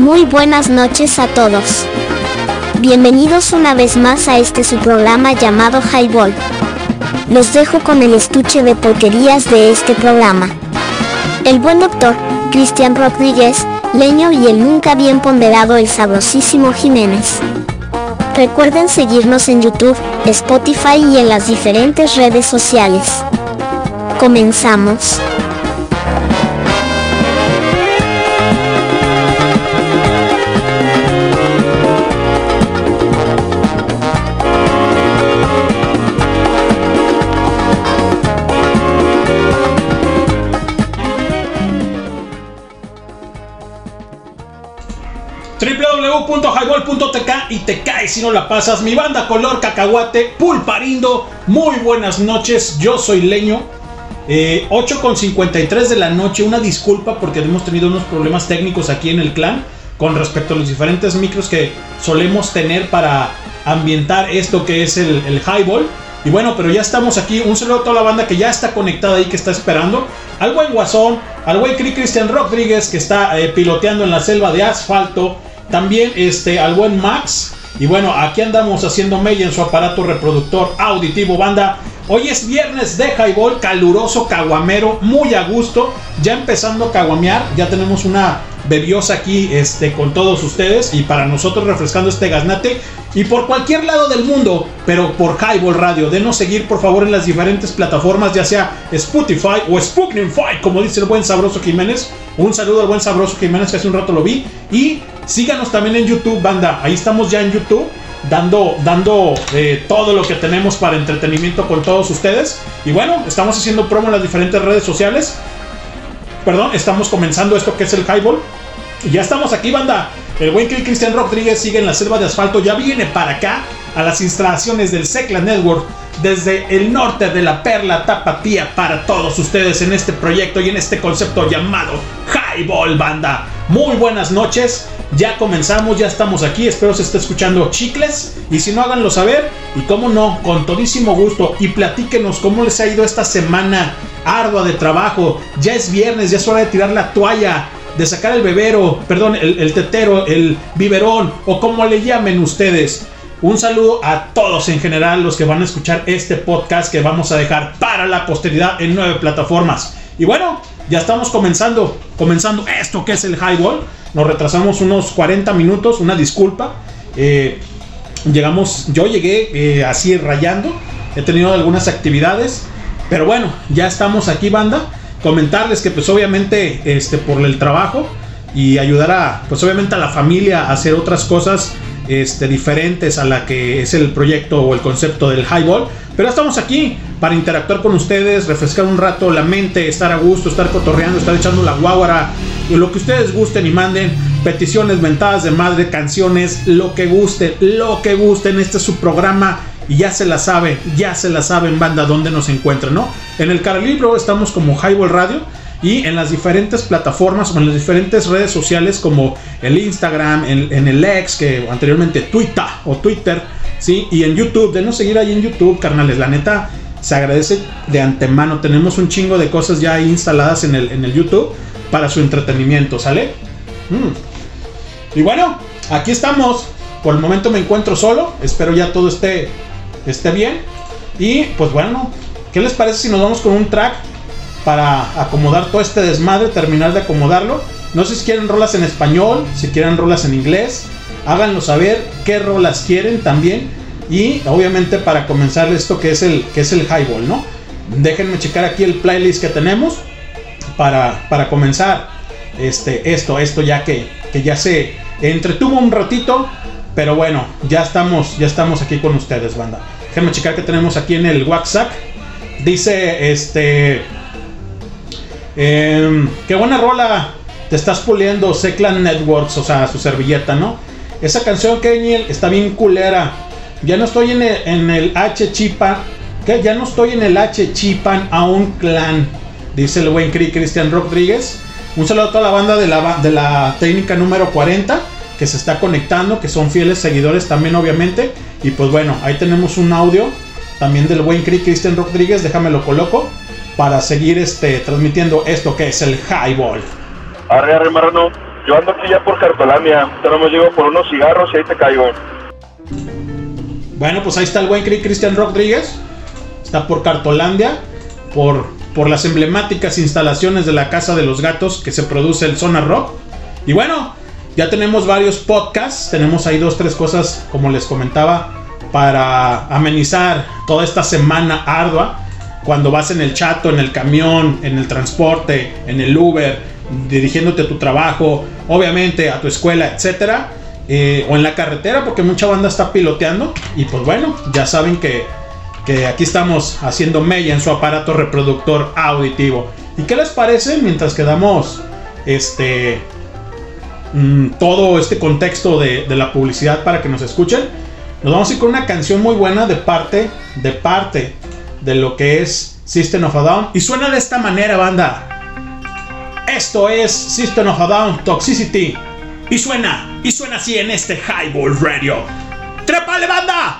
Muy buenas noches a todos. Bienvenidos una vez más a este su programa llamado Highball. Los dejo con el estuche de porquerías de este programa. El buen doctor, Cristian Rodríguez, Leño y el nunca bien ponderado el sabrosísimo Jiménez. Recuerden seguirnos en YouTube, Spotify y en las diferentes redes sociales. Comenzamos. www.highball.tk y te caes si no la pasas. Mi banda color cacahuate, pulparindo. Muy buenas noches, yo soy Leño. Eh, 8.53 de la noche, una disculpa porque hemos tenido unos problemas técnicos aquí en el clan con respecto a los diferentes micros que solemos tener para ambientar esto que es el, highball. Y bueno, pero ya estamos aquí. Un saludo a toda la banda que ya está conectada ahí, que está esperando. Al buen Guasón, al buen Cristian Rodríguez, que está eh, piloteando en la selva de asfalto. También este, al buen Max. Y bueno, aquí andamos haciendo mella en su aparato reproductor auditivo, banda. Hoy es viernes de highball, caluroso, caguamero, muy a gusto. Ya empezando a caguamear, ya tenemos una bebiosa aquí este, con todos ustedes y para nosotros refrescando este gaznate. Y por cualquier lado del mundo, pero por Highball Radio, denos seguir por favor en las diferentes plataformas, ya sea Spotify o Spooknify, como dice el buen Sabroso Jiménez. Un saludo al buen Sabroso Jiménez que hace un rato lo vi. Y síganos también en YouTube, banda. Ahí estamos ya en YouTube dando, dando eh, todo lo que tenemos para entretenimiento con todos ustedes. Y bueno, estamos haciendo promo en las diferentes redes sociales. Perdón, estamos comenzando esto que es el highball. Y ya estamos aquí, banda. El buen Cristian Rodríguez sigue en la selva de asfalto. Ya viene para acá a las instalaciones del Secla Network desde el norte de la Perla Tapatía para todos ustedes en este proyecto y en este concepto llamado Highball Banda. Muy buenas noches, ya comenzamos, ya estamos aquí, espero se esté escuchando chicles y si no háganlo saber y cómo no, con todísimo gusto y platíquenos cómo les ha ido esta semana ardua de trabajo, ya es viernes, ya es hora de tirar la toalla, de sacar el bebero, perdón, el, tetero, el biberón o como le llamen ustedes. Un saludo a todos en general los que van a escuchar este podcast que vamos a dejar para la posteridad en nueve plataformas. Y bueno, ya estamos comenzando, comenzando esto que es el highball. Nos retrasamos unos 40 minutos, una disculpa. Eh, llegamos, yo llegué eh, así rayando. He tenido algunas actividades, pero bueno, ya estamos aquí, banda. Comentarles que pues obviamente este por el trabajo y ayudar a pues obviamente a la familia a hacer otras cosas este, diferentes a la que es el proyecto o el concepto del highball. Pero estamos aquí para interactuar con ustedes, refrescar un rato la mente, estar a gusto, estar cotorreando, estar echando la guaguara, y lo que ustedes gusten y manden, peticiones, ventadas de madre, canciones, lo que gusten, lo que gusten. Este es su programa y ya se la saben, ya se la saben, banda, dónde nos encuentran, ¿no? En el Caralibro estamos como Highball Radio y en las diferentes plataformas o en las diferentes redes sociales como el Instagram, en, el X, que anteriormente Twitter o Twitter, ¿sí? Y en YouTube, denos seguir ahí en YouTube, carnales, la neta se agradece de antemano. Tenemos un chingo de cosas ya ahí instaladas en el, en el YouTube para su entretenimiento, ¿sale? Mm. Y bueno, aquí estamos. Por el momento me encuentro solo. Espero ya todo esté, esté bien. Y pues bueno, ¿qué les parece si nos vamos con un track para acomodar todo este desmadre, terminar de acomodarlo? No sé si quieren rolas en español, si quieren rolas en inglés. Háganlo saber qué rolas quieren también. Y obviamente para comenzar esto que es el, que es el highball, ¿no? Déjenme checar aquí el playlist que tenemos para, para comenzar este, esto, esto ya que, que ya se entretuvo un ratito. Pero bueno, ya estamos, ya estamos aquí con ustedes, banda. Déjenme checar que tenemos aquí en el WhatsApp. Dice, este... Eh, qué buena rola te estás puliendo Seclan Networks, o sea, su servilleta, ¿no? Esa canción, Kenyel, está bien culera. Ya no estoy en el, en el H Chipan. ¿Qué? Ya no estoy en el H Chipan a un clan. Dice el buen Cristian Rodríguez. Un saludo a toda la banda de la, de la técnica número 40 que se está conectando, que son fieles seguidores también, obviamente. Y pues bueno, ahí tenemos un audio también del buen Cristian Rodríguez. Déjame lo coloco para seguir este, transmitiendo esto que es el highball. Arre, arre, marrano. Yo ando aquí ya por Cartolandia. Yo me llego por unos cigarros y ahí te caigo. Bueno, pues ahí está el buen Cristian Rodríguez. Está por Cartolandia, por, por las emblemáticas instalaciones de la Casa de los Gatos que se produce el Zona Rock. Y bueno, ya tenemos varios podcasts. Tenemos ahí dos, tres cosas, como les comentaba, para amenizar toda esta semana ardua. Cuando vas en el chato, en el camión, en el transporte, en el Uber, dirigiéndote a tu trabajo, obviamente a tu escuela, etcétera, eh, o en la carretera, porque mucha banda está piloteando. Y pues bueno, ya saben que, que aquí estamos haciendo mella en su aparato reproductor auditivo. ¿Y qué les parece mientras quedamos este mm, todo este contexto de, de, la publicidad para que nos escuchen? Nos vamos a ir con una canción muy buena de parte, de parte de lo que es System of a Down. Y suena de esta manera, banda. Esto es System of a Down Toxicity. Y suena, y suena así en este Highball Radio. ¡Trepale, banda!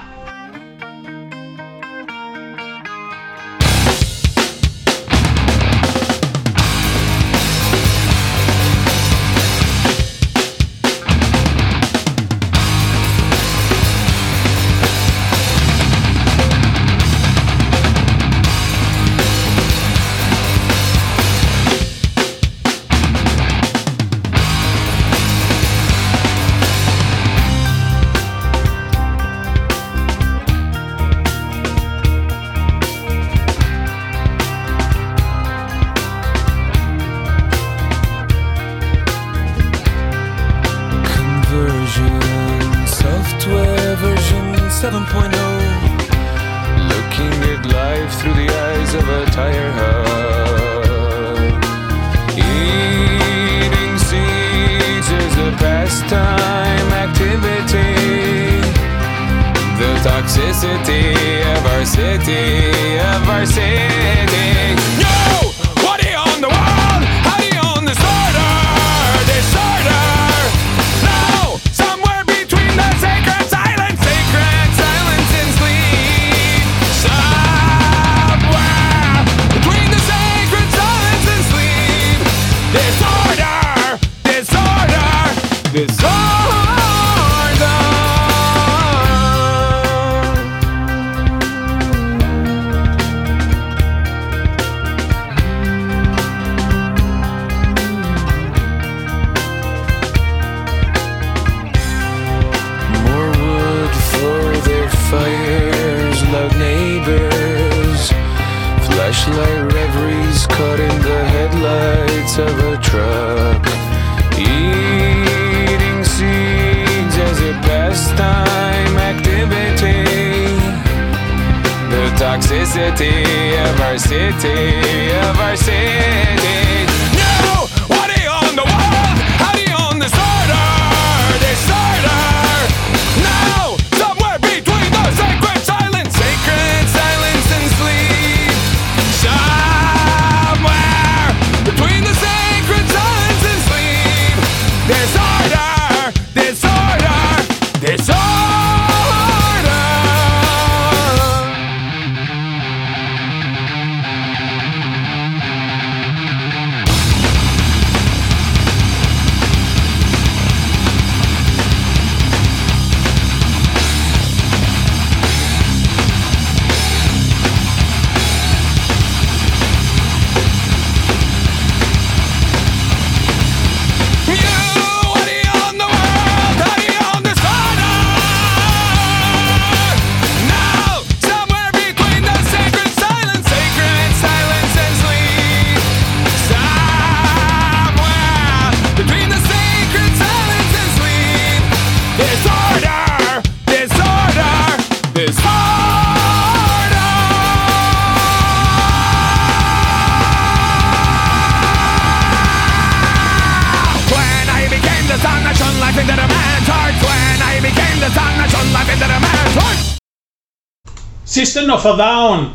Of a Down,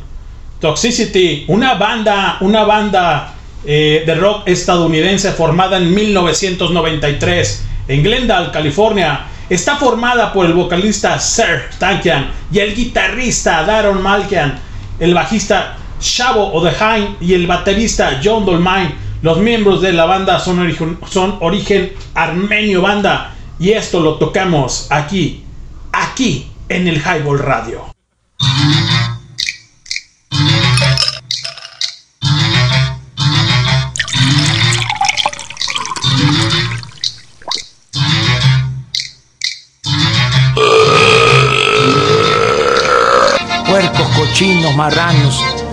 Toxicity, una banda, una banda eh, de rock estadounidense formada en 1993 en Glendale, California. Está formada por el vocalista Sir Tankian y el guitarrista Daron Malkian, el bajista Shabo Odeheim y el baterista John Dolmain. Los miembros de la banda son origen, son origen armenio banda. Y esto lo tocamos aquí, aquí en el Highball Radio.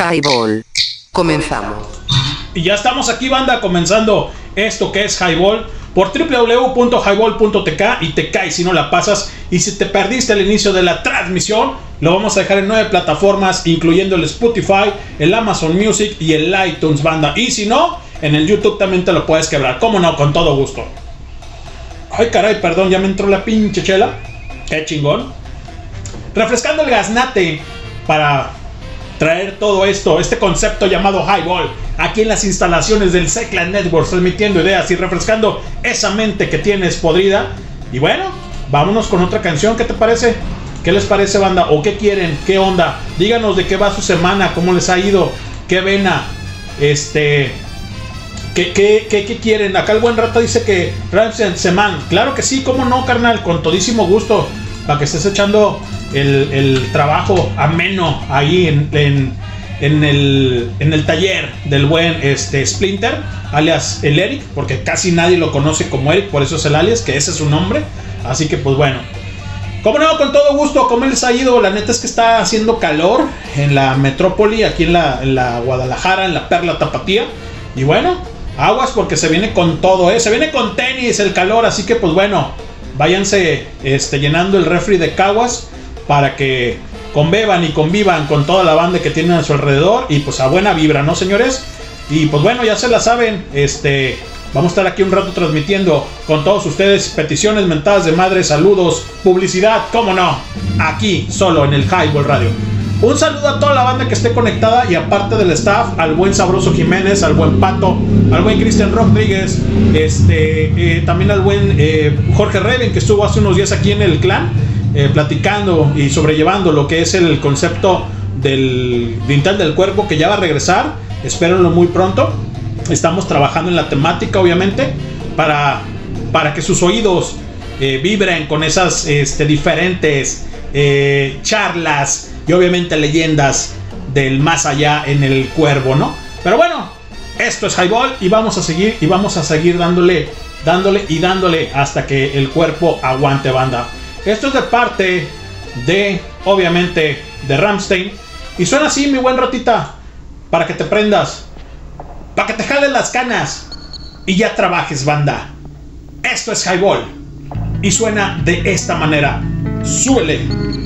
Highball. Comenzamos. Y ya estamos aquí, banda, comenzando esto que es Highball por www.highball.tk y te caes si no la pasas. Y si te perdiste el inicio de la transmisión, lo vamos a dejar en nueve plataformas, incluyendo el Spotify, el Amazon Music y el iTunes, banda. Y si no, en el YouTube también te lo puedes quebrar. ¿Cómo no? Con todo gusto. Ay, caray, perdón, ya me entró la pinche chela. Qué chingón. Refrescando el gaznate para traer todo esto, este concepto llamado Highball, aquí en las instalaciones del Seclan Network, transmitiendo ideas y refrescando esa mente que tienes podrida. Y bueno, vámonos con otra canción, ¿qué te parece? ¿Qué les parece, banda? ¿O qué quieren? ¿Qué onda? Díganos de qué va su semana, cómo les ha ido, qué vena, este. ¿Qué, qué, qué, qué quieren? Acá el buen rata dice que Ramsen Seman. Claro que sí, cómo no, carnal, con todísimo gusto. Para que estés echando el, el trabajo ameno ahí en, en, en, el, en el taller del buen este, Splinter, alias el Eric, porque casi nadie lo conoce como Eric, por eso es el alias, que ese es su nombre. Así que pues bueno. Como no, con todo gusto, ¿cómo les ha ido? La neta es que está haciendo calor en la metrópoli, aquí en la, en la Guadalajara, en la Perla Tapatía. Y bueno, aguas porque se viene con todo, ¿eh? Se viene con tenis el calor, así que pues bueno, váyanse este, llenando el refri de caguas para que conbeban y convivan con toda la banda que tienen a su alrededor y pues a buena vibra, ¿no, señores? Y pues bueno, ya se la saben, este, vamos a estar aquí un rato transmitiendo con todos ustedes peticiones, mentadas de madre, saludos, publicidad, cómo no, aquí solo en el Highball Radio. Un saludo a toda la banda que esté conectada y aparte del staff, al buen Sabroso Jiménez, al buen Pato, al buen Cristian Rodríguez, este, eh, también al buen eh, Jorge Reven que estuvo hace unos días aquí en el clan, eh, platicando y sobrellevando lo que es el concepto del Dintel del Cuerpo que ya va a regresar, espérenlo muy pronto. Estamos trabajando en la temática, obviamente, para, para que sus oídos vibren con esas este, diferentes charlas y obviamente leyendas del más allá en el cuervo, ¿no? Pero bueno, esto es Highball y vamos a seguir y vamos a seguir dándole, dándole y dándole hasta que el cuerpo aguante banda. Esto es de parte de, obviamente, de Ramstein. Y suena así, mi buen ratita, para que te prendas, para que te jalen las canas y ya trabajes banda. Esto es Highball y suena de esta manera. Suele.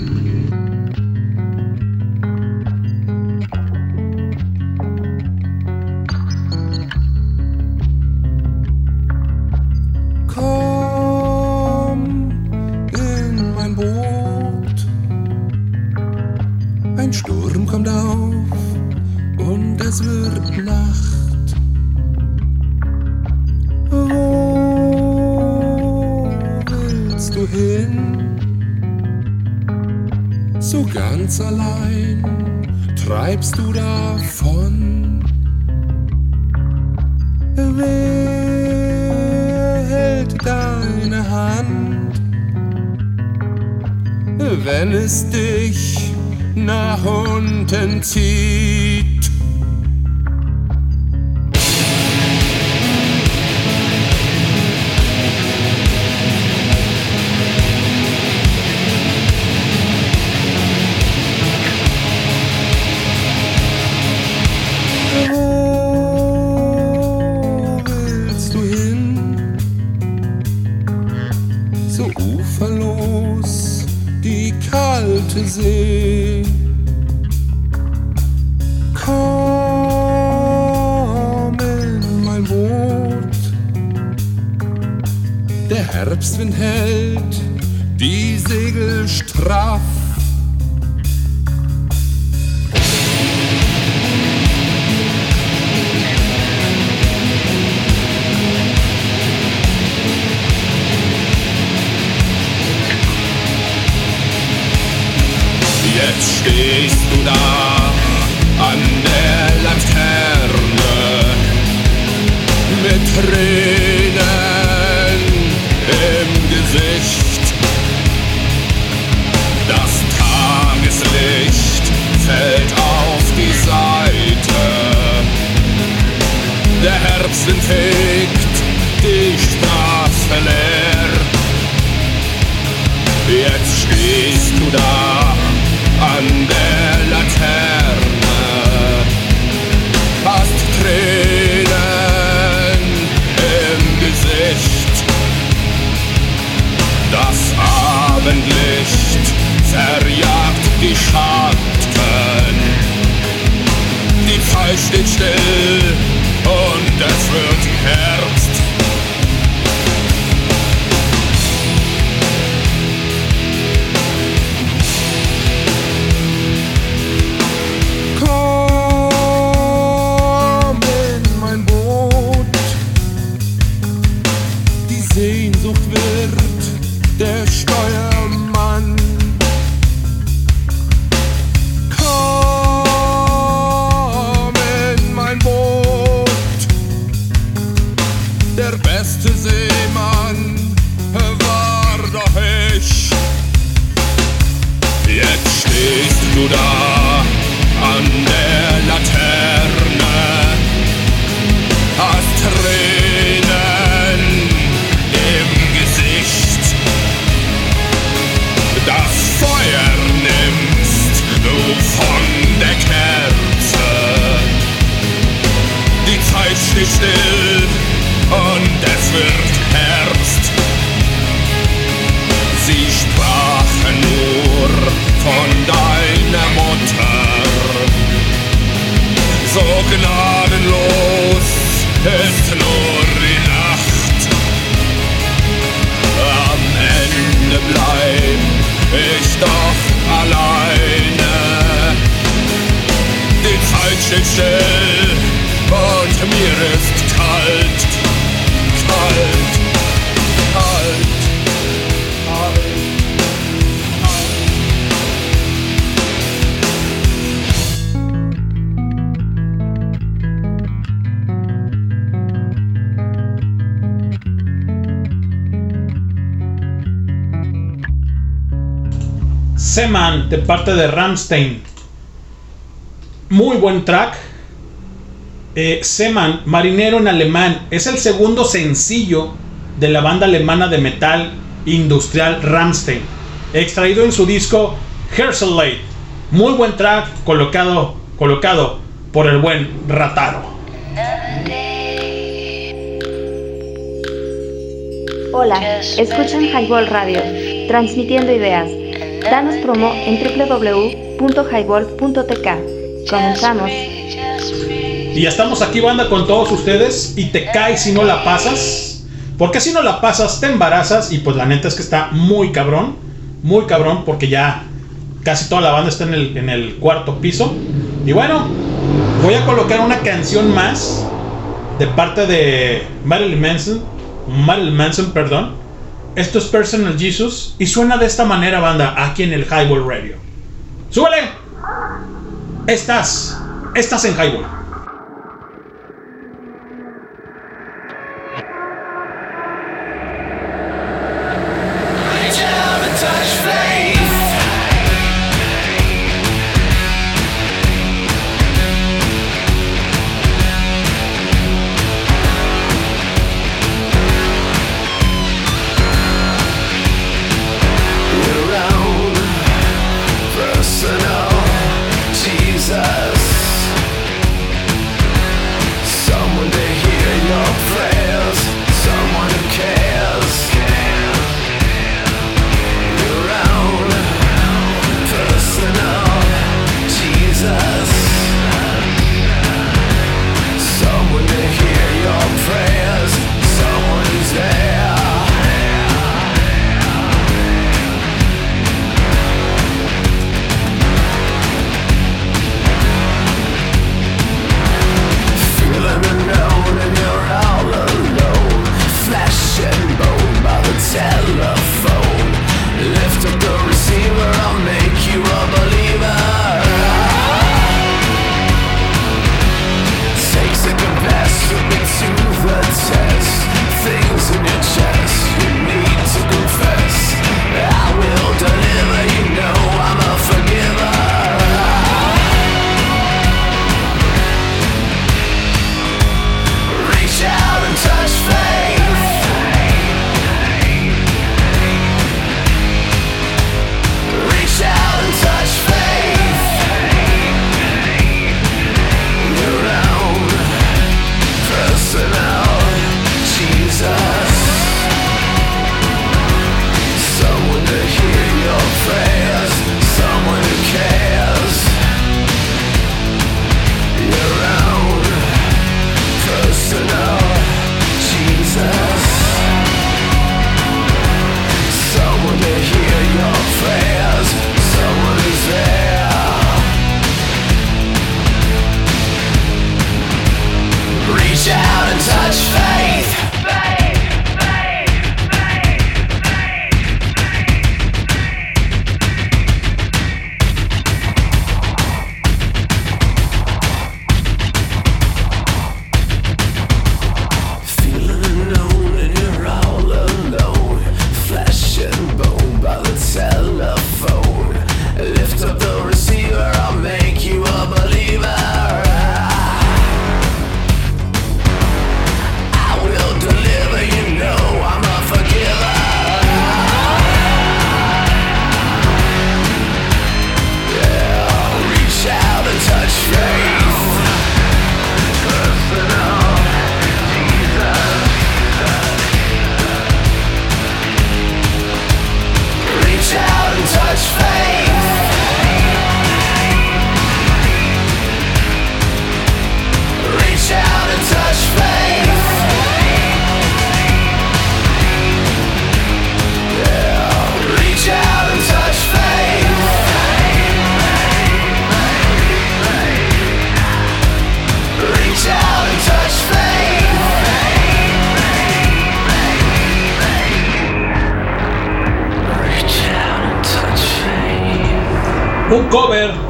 De parte de Ramstein. Muy buen track. Eh, Seman, marinero en alemán, es el segundo sencillo de la banda alemana de metal industrial Ramstein, extraído en su disco Herselate. Muy buen track colocado, colocado por el buen Rataro. Hola, escuchan Highball Radio, transmitiendo ideas. Danos promo en www.highball.tk. Comenzamos. Y ya estamos aquí, banda, con todos ustedes. Y te caes si no la pasas. Porque si no la pasas, te embarazas. Y pues la neta es que está muy cabrón. Muy cabrón, porque ya casi toda la banda está en el, en el cuarto piso. Y bueno, voy a colocar una canción más de parte de Marilyn Manson. Marilyn Manson, perdón. Esto es Personal Jesus. Y suena de esta manera, banda, aquí en el Highball Radio. ¡Súbele! Estás, estás en Highball.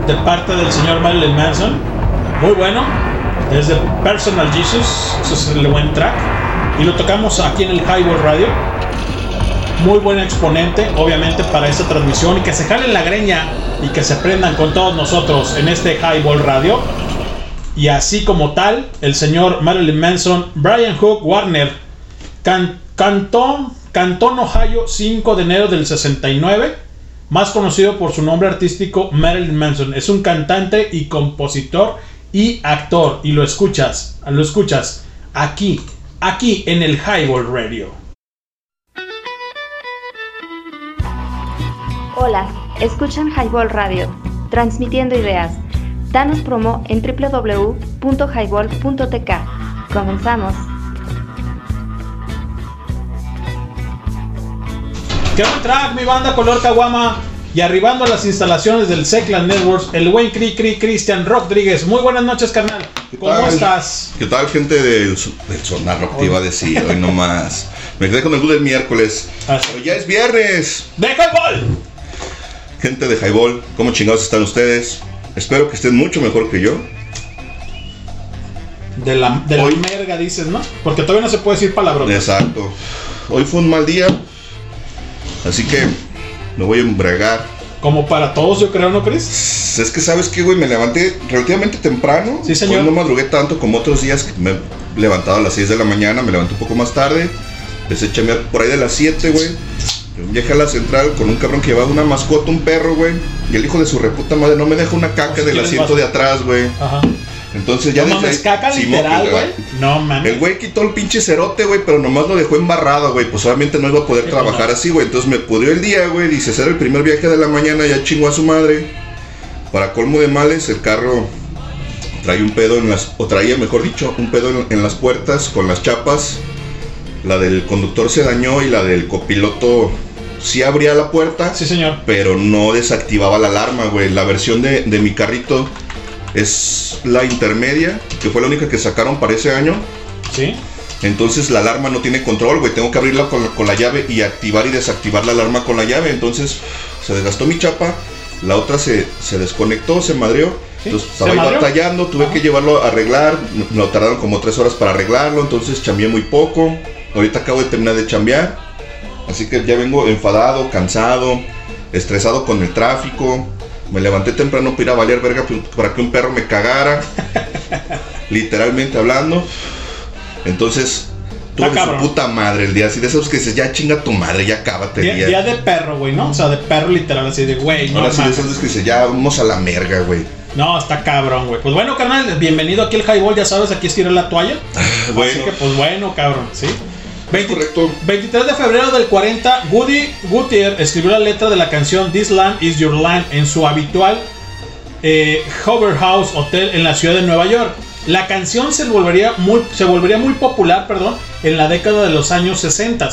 De parte del señor Marilyn Manson. Muy bueno. Desde Personal Jesus. Eso es el buen track. Y lo tocamos aquí en el Highball Radio. Muy buen exponente, obviamente, para esta transmisión. Y que se jalen la greña y que se prendan con todos nosotros en este Highball Radio. Y así como tal, el señor Marilyn Manson, Brian Hook Warner, can- cantó, cantó en Ohio 5 de enero del 69 más conocido por su nombre artístico Marilyn Manson. Es un cantante y compositor y actor. Y lo escuchas, lo escuchas aquí, aquí en el Highball Radio. Hola, escuchan Highball Radio, transmitiendo ideas. Danos promo en www.highball.tk. Comenzamos. Qué buen track, mi banda color Caguama. Y arribando a las instalaciones del Seclan Networks, el buen Cri Cri Cristian Rodríguez. Muy buenas noches, carnal. ¿Cómo tal? estás? ¿Qué tal, gente del, del Sonar Rock? Te iba a decir, hoy nomás. Me quedé con el good del miércoles. Así. Pero ya es viernes. ¡De Highball! Gente de Highball, ¿cómo chingados están ustedes? Espero que estén mucho mejor que yo. De la, de la Hoy- merga, dices, ¿no? Porque todavía no se puede decir palabras. Exacto. Hoy fue un mal día. Así que me voy a embriagar. Como para todos, yo creo, ¿no crees? Es que sabes que, güey, me levanté relativamente temprano. Sí, señor. Hoy no madrugué tanto como otros días me he levantado a las 6 de la mañana, me levanté un poco más tarde. Empecé a chambear por ahí de las 7, güey. Viajé a la central con un cabrón que llevaba una mascota, un perro, güey. Y el hijo de su reputa madre no me deja una caca O si del asiento de atrás, güey. Ajá. Entonces ya no mames, caca literal, güey. No mames. el güey quitó el pinche cerote, güey, pero nomás lo dejó embarrado, güey. Pues obviamente no iba a poder Sí, trabajar no. así, güey. Entonces me pudrió el día, güey. Dice, ser el primer viaje de la mañana, ya chingó a su madre. Para colmo de males, el carro trae un pedo en las... O traía, mejor dicho, un pedo en, en las puertas con las chapas. La del conductor se dañó y la del copiloto sí abría la puerta. Sí, señor. Pero no desactivaba la alarma, güey. La versión de, de mi carrito es la intermedia, que fue la única que sacaron para ese año. Sí. Entonces la alarma no tiene control, güey. Tengo que abrirla con, con la llave y activar y desactivar la alarma con la llave. Entonces se desgastó mi chapa. La otra se, se desconectó, se madreó. Sí, Entonces ¿se estaba ahí batallando, tuve que llevarlo a arreglar. Me lo tardaron como tres horas para arreglarlo. Entonces chambeé muy poco. Ahorita acabo de terminar de chambear. Así que ya vengo enfadado, cansado, estresado con el tráfico. Me levanté temprano para ir a valer verga para que un perro me cagara. literalmente hablando. Entonces, tuve su puta madre el día así de esos que dices, ya chinga tu madre, ya cábate el Día, día. día de perro, güey, ¿no? O sea, de perro literal, así de, güey, no Ahora sí de esos que dices, ya vamos a la merga, güey. No, está cabrón, güey. Pues bueno, carnal, bienvenido aquí al Highball, ya sabes, aquí estirar la toalla. Así Bueno, que, pues bueno, cabrón, ¿sí? 20 correcto. 23 de febrero del 40, Woody Gutier escribió la letra de la canción This Land Is Your Land en su habitual eh, Hover House Hotel en la ciudad de Nueva York. La canción se volvería muy, se volvería muy popular perdón, en la década de los años 60,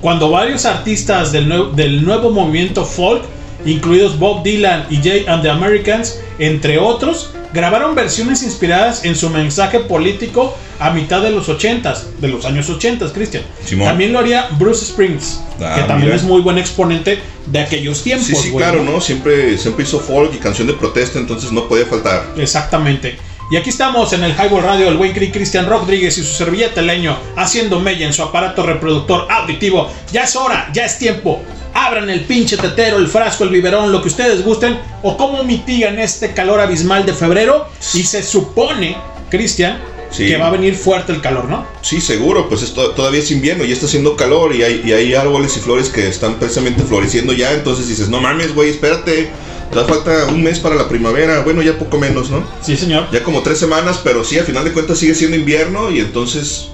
cuando varios artistas del, nue- del nuevo movimiento folk, incluidos Bob Dylan y Jay and the Americans, entre otros, grabaron versiones inspiradas en su mensaje político a mitad de los 80s, de los años 80, Cristian. También lo haría Bruce Springs, Ah, que también mira. es muy buen exponente de aquellos tiempos. Sí, sí, güey, claro, ¿no? Siempre, siempre hizo folk y canción de protesta, entonces no podía faltar. Exactamente. Y aquí estamos en el Highball Radio, el buen Cri- Cristian Rodríguez y su servilleta leño haciendo mella en su aparato reproductor auditivo. Ya es hora, ya es tiempo. Abran el pinche tetero, el frasco, el biberón, lo que ustedes gusten. O cómo mitigan este calor abismal de febrero. Y se supone, Cristian, Sí. que va a venir fuerte el calor, ¿no? Sí, seguro, pues esto todavía es invierno y está haciendo calor y hay, y hay árboles y flores que están precisamente floreciendo ya, entonces dices, no mames, güey, espérate, te falta un mes para la primavera, bueno, ya poco menos, ¿no? Sí, señor. Ya como tres semanas, pero sí, al final de cuentas sigue siendo invierno y entonces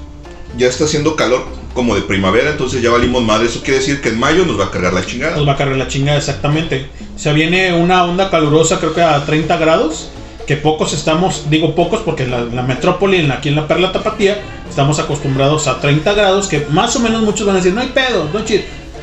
ya está haciendo calor como de primavera, entonces ya valimos madre, eso quiere decir que en mayo nos va a cargar la chingada. Nos va a cargar la chingada, exactamente. Se viene una onda calurosa, creo que a 30 grados. Que pocos estamos, digo pocos porque la, la metrópoli, en la- aquí en la Perla Tapatía, estamos acostumbrados a 30 grados. Que más o menos muchos van a decir, no hay pedo, no chis.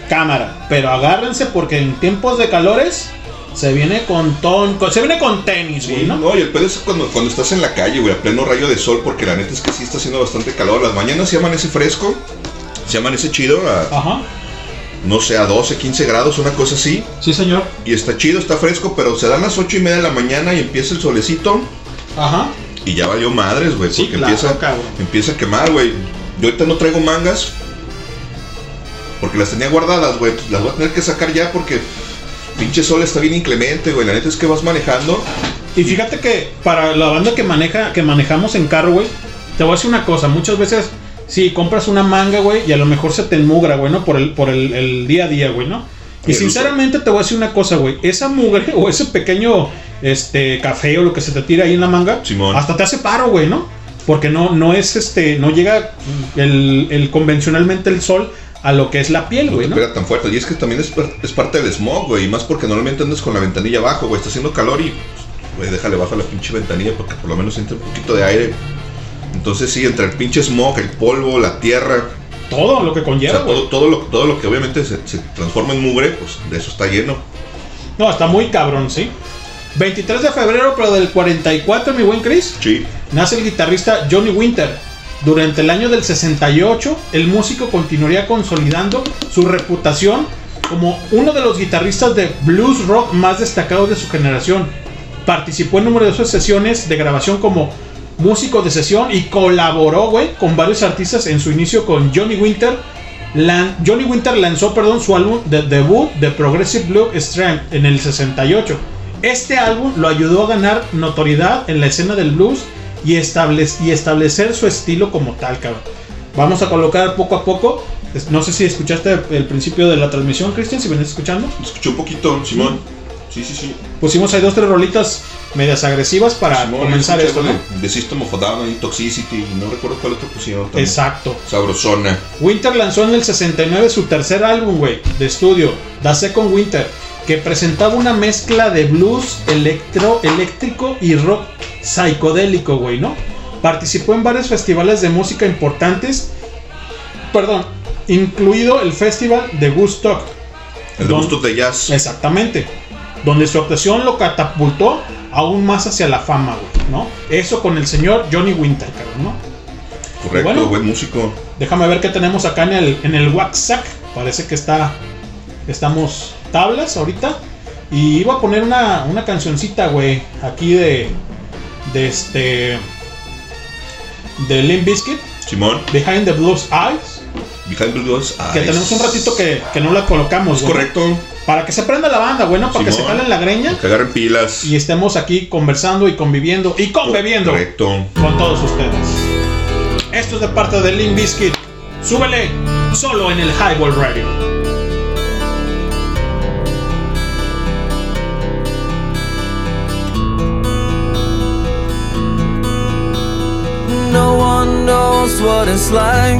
Cámara, pero agárrense porque en tiempos de calores se viene con ton, con- se viene con tenis, güey, Sí, ¿no? no, y el pedo es cuando, cuando estás en la calle, güey, a pleno rayo de sol, porque la neta es que sí está haciendo bastante calor. Las mañanas se amanece fresco, se amanece chido, a, Ajá, no sé, a 12, 15 grados, una cosa así. sí, señor. Y está chido, está fresco, pero se dan las 8 y media de la mañana y empieza el solecito Ajá, y ya valió madres, güey, Sí, porque claro, empieza, cabrón. empieza a quemar, güey. Yo ahorita no traigo mangas porque las tenía guardadas, güey. las voy a tener que sacar ya porque pinche sol está bien inclemente, güey. La neta es que vas manejando. Y fíjate que para la banda que maneja, que manejamos en carro, güey, te voy a decir una cosa, muchas veces sí compras una manga, güey, y a lo mejor se te enmugra, güey, ¿no? Por el, por el, el día a día, güey, ¿no? Y sinceramente te voy a decir una cosa, güey, esa mugre o ese pequeño este café o lo que se te tira ahí en la manga, Simón. hasta te hace paro, güey, ¿no? Porque no, no es este, no llega el, el convencionalmente el sol a lo que es la piel, No güey, te ¿no? pega tan fuerte. Y es que también es, es parte del smog, güey. Y más porque normalmente andas con la ventanilla abajo, güey. Está haciendo calor y, güey, déjale bajo la pinche ventanilla porque por lo menos entre un poquito de aire. Entonces, sí, entre el pinche smog, el polvo, la tierra, Todo lo que o conlleva, sea, güey. todo, todo, lo, todo lo que obviamente se, se transforma en mugre, pues de eso está lleno. No, está muy cabrón, ¿sí? 23 de febrero, pero del 44, mi buen Chris. Sí. nace el guitarrista Johnny Winter. Durante el año del 68, el músico continuaría consolidando su reputación como uno de los guitarristas de blues rock más destacados de su generación. Participó en numerosas sesiones de grabación como músico de sesión y colaboró, güey, con varios artistas en su inicio con Johnny Winter. Lan- Johnny Winter lanzó, perdón, su álbum de debut de Progressive Blue Strength en el 68. Este álbum lo ayudó a ganar notoriedad en la escena del blues y, establec- y establecer su estilo como tal, cabrón. Vamos a colocar poco a poco. No sé si escuchaste el principio de la transmisión, Cristian, si vienes escuchando. Escuché un poquito, Simón. Sí, sí, sí. Pusimos ahí dos, tres rolitas medias agresivas para comenzar esto, ¿no? de- De System of a Down y Toxicity. y No recuerdo cuál otro pusieron. también. Exacto. Sabrosona. Winter lanzó en el 69 su tercer álbum, güey, de estudio, The Second Winter, que presentaba una mezcla de blues, electro, eléctrico y rock psicodélico, güey, ¿no? Participó en varios festivales de música importantes, perdón, incluido el festival de Woodstock. El de gustos de jazz. Exactamente. Donde su actuación lo catapultó aún más hacia la fama, güey, ¿no? Eso con el señor Johnny Winter, cabrón, ¿no? Correcto, bueno. buen músico. Déjame ver qué tenemos acá en el, en el WhatsApp. Parece que está. Estamos tablas ahorita. Y iba a poner una, una cancioncita, güey. Aquí de. De este. De Limp Bizkit. Simón. Behind the Blues Eyes. Behind Blue Eyes. Que tenemos un ratito que, que no la colocamos, Es güey. correcto. Para que se prenda la banda, güey, ¿no? Para que se jalen la greña. Que agarren pilas. Y estemos aquí conversando y conviviendo y conbebiendo Correcto. con todos ustedes. Esto es de parte de Limp Bizkit. Súbele solo en el Highball Radio. No one knows what it's like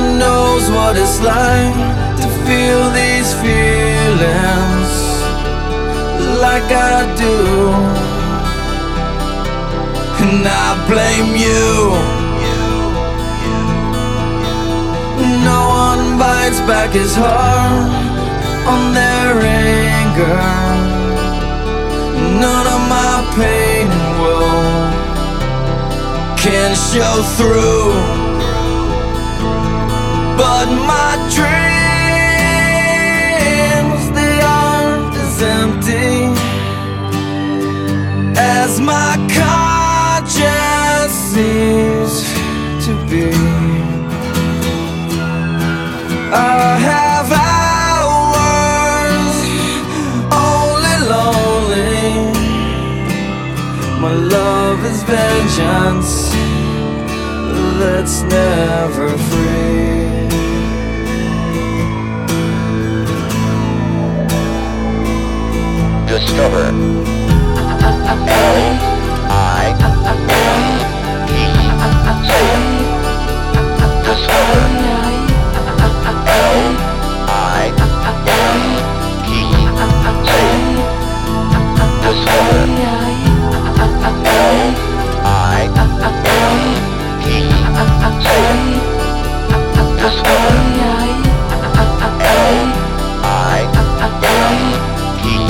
One knows what it's like to feel these feelings like I do. And I blame you. No one bites back his heart on their anger. None of my pain and woe can show through. But my dreams, they aren't as empty as my conscience seems to be. I have hours only lonely. My love is vengeance that's never free. Discover. L I Discover. L I Discover. L I Discover. L I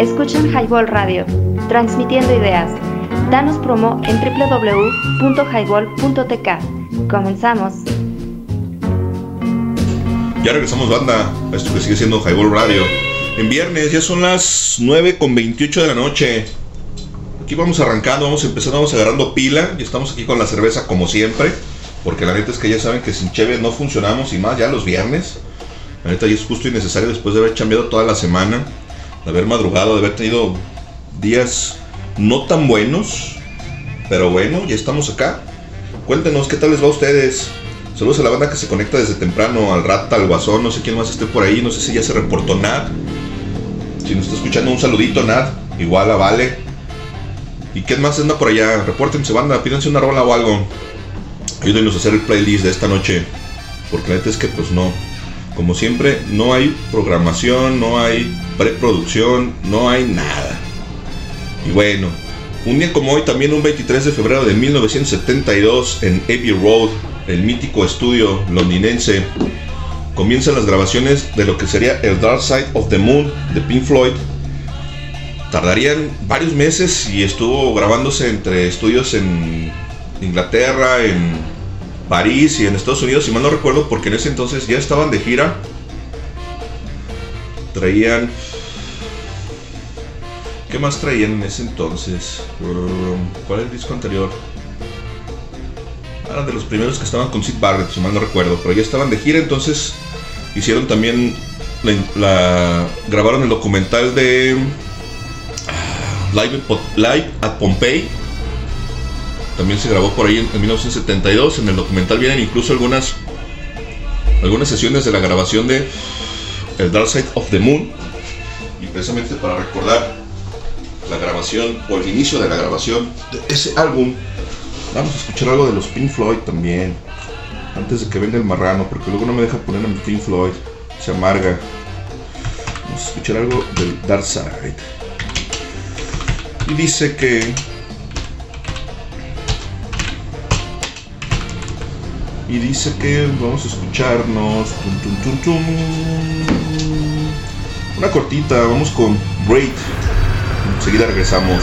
escuchan Highball Radio, transmitiendo ideas. Danos promo en www.highball.tk. Comenzamos. Ya regresamos banda, a esto que sigue siendo Highball Radio. En viernes, ya son las 9 con 28 de la noche. Aquí vamos arrancando, vamos empezando, vamos agarrando pila y estamos aquí con la cerveza como siempre. Porque la neta es que ya saben que sin cheve no funcionamos y más ya los viernes. La neta ya es justo y necesario después de haber chambeado toda la semana, de haber madrugado, de haber tenido días no tan buenos. Pero bueno, ya estamos acá. Cuéntenos qué tal les va a ustedes. Saludos a la banda que se conecta desde temprano, al Rata, al Guasón, no sé quién más esté por ahí, no sé si ya se reportó Nad. Si nos está escuchando, un saludito, Nad. Igual a Vale. ¿Y quién más anda por allá? Repórtense, banda, pídanse una rola o algo. Ayúdenos a hacer el playlist de esta noche. Porque la neta es que, pues no. Como siempre, no hay programación, no hay preproducción, no hay nada. Y bueno, un día como hoy, también un 23 de febrero de 1972, en Abbey Road, el mítico estudio londinense, comienzan las grabaciones de lo que sería el Dark Side of the Moon de Pink Floyd. Tardarían varios meses y estuvo grabándose entre estudios en Inglaterra, en París y en Estados Unidos, si mal no recuerdo, porque en ese entonces ya estaban de gira. Traían... ¿Qué más traían en ese entonces? ¿Cuál es el disco anterior? Eran de los primeros que estaban con Sid Barrett, si mal no recuerdo, pero ya estaban de gira, entonces hicieron también grabaron el documental de ah, Live, Live at Pompeii. También se grabó por ahí en 1972. En el documental vienen incluso algunas algunas sesiones de la grabación de El Dark Side of the Moon. Y precisamente para recordar la grabación o el inicio de la grabación de ese álbum, vamos a escuchar algo de los Pink Floyd también. Antes de que venga el marrano, porque luego no me deja poner a mi Pink Floyd. Se amarga. Vamos a escuchar algo del Dark Side. Y dice que. Y dice que vamos a escucharnos. tum, tum, tum. Una cortita, vamos con Great. Enseguida regresamos.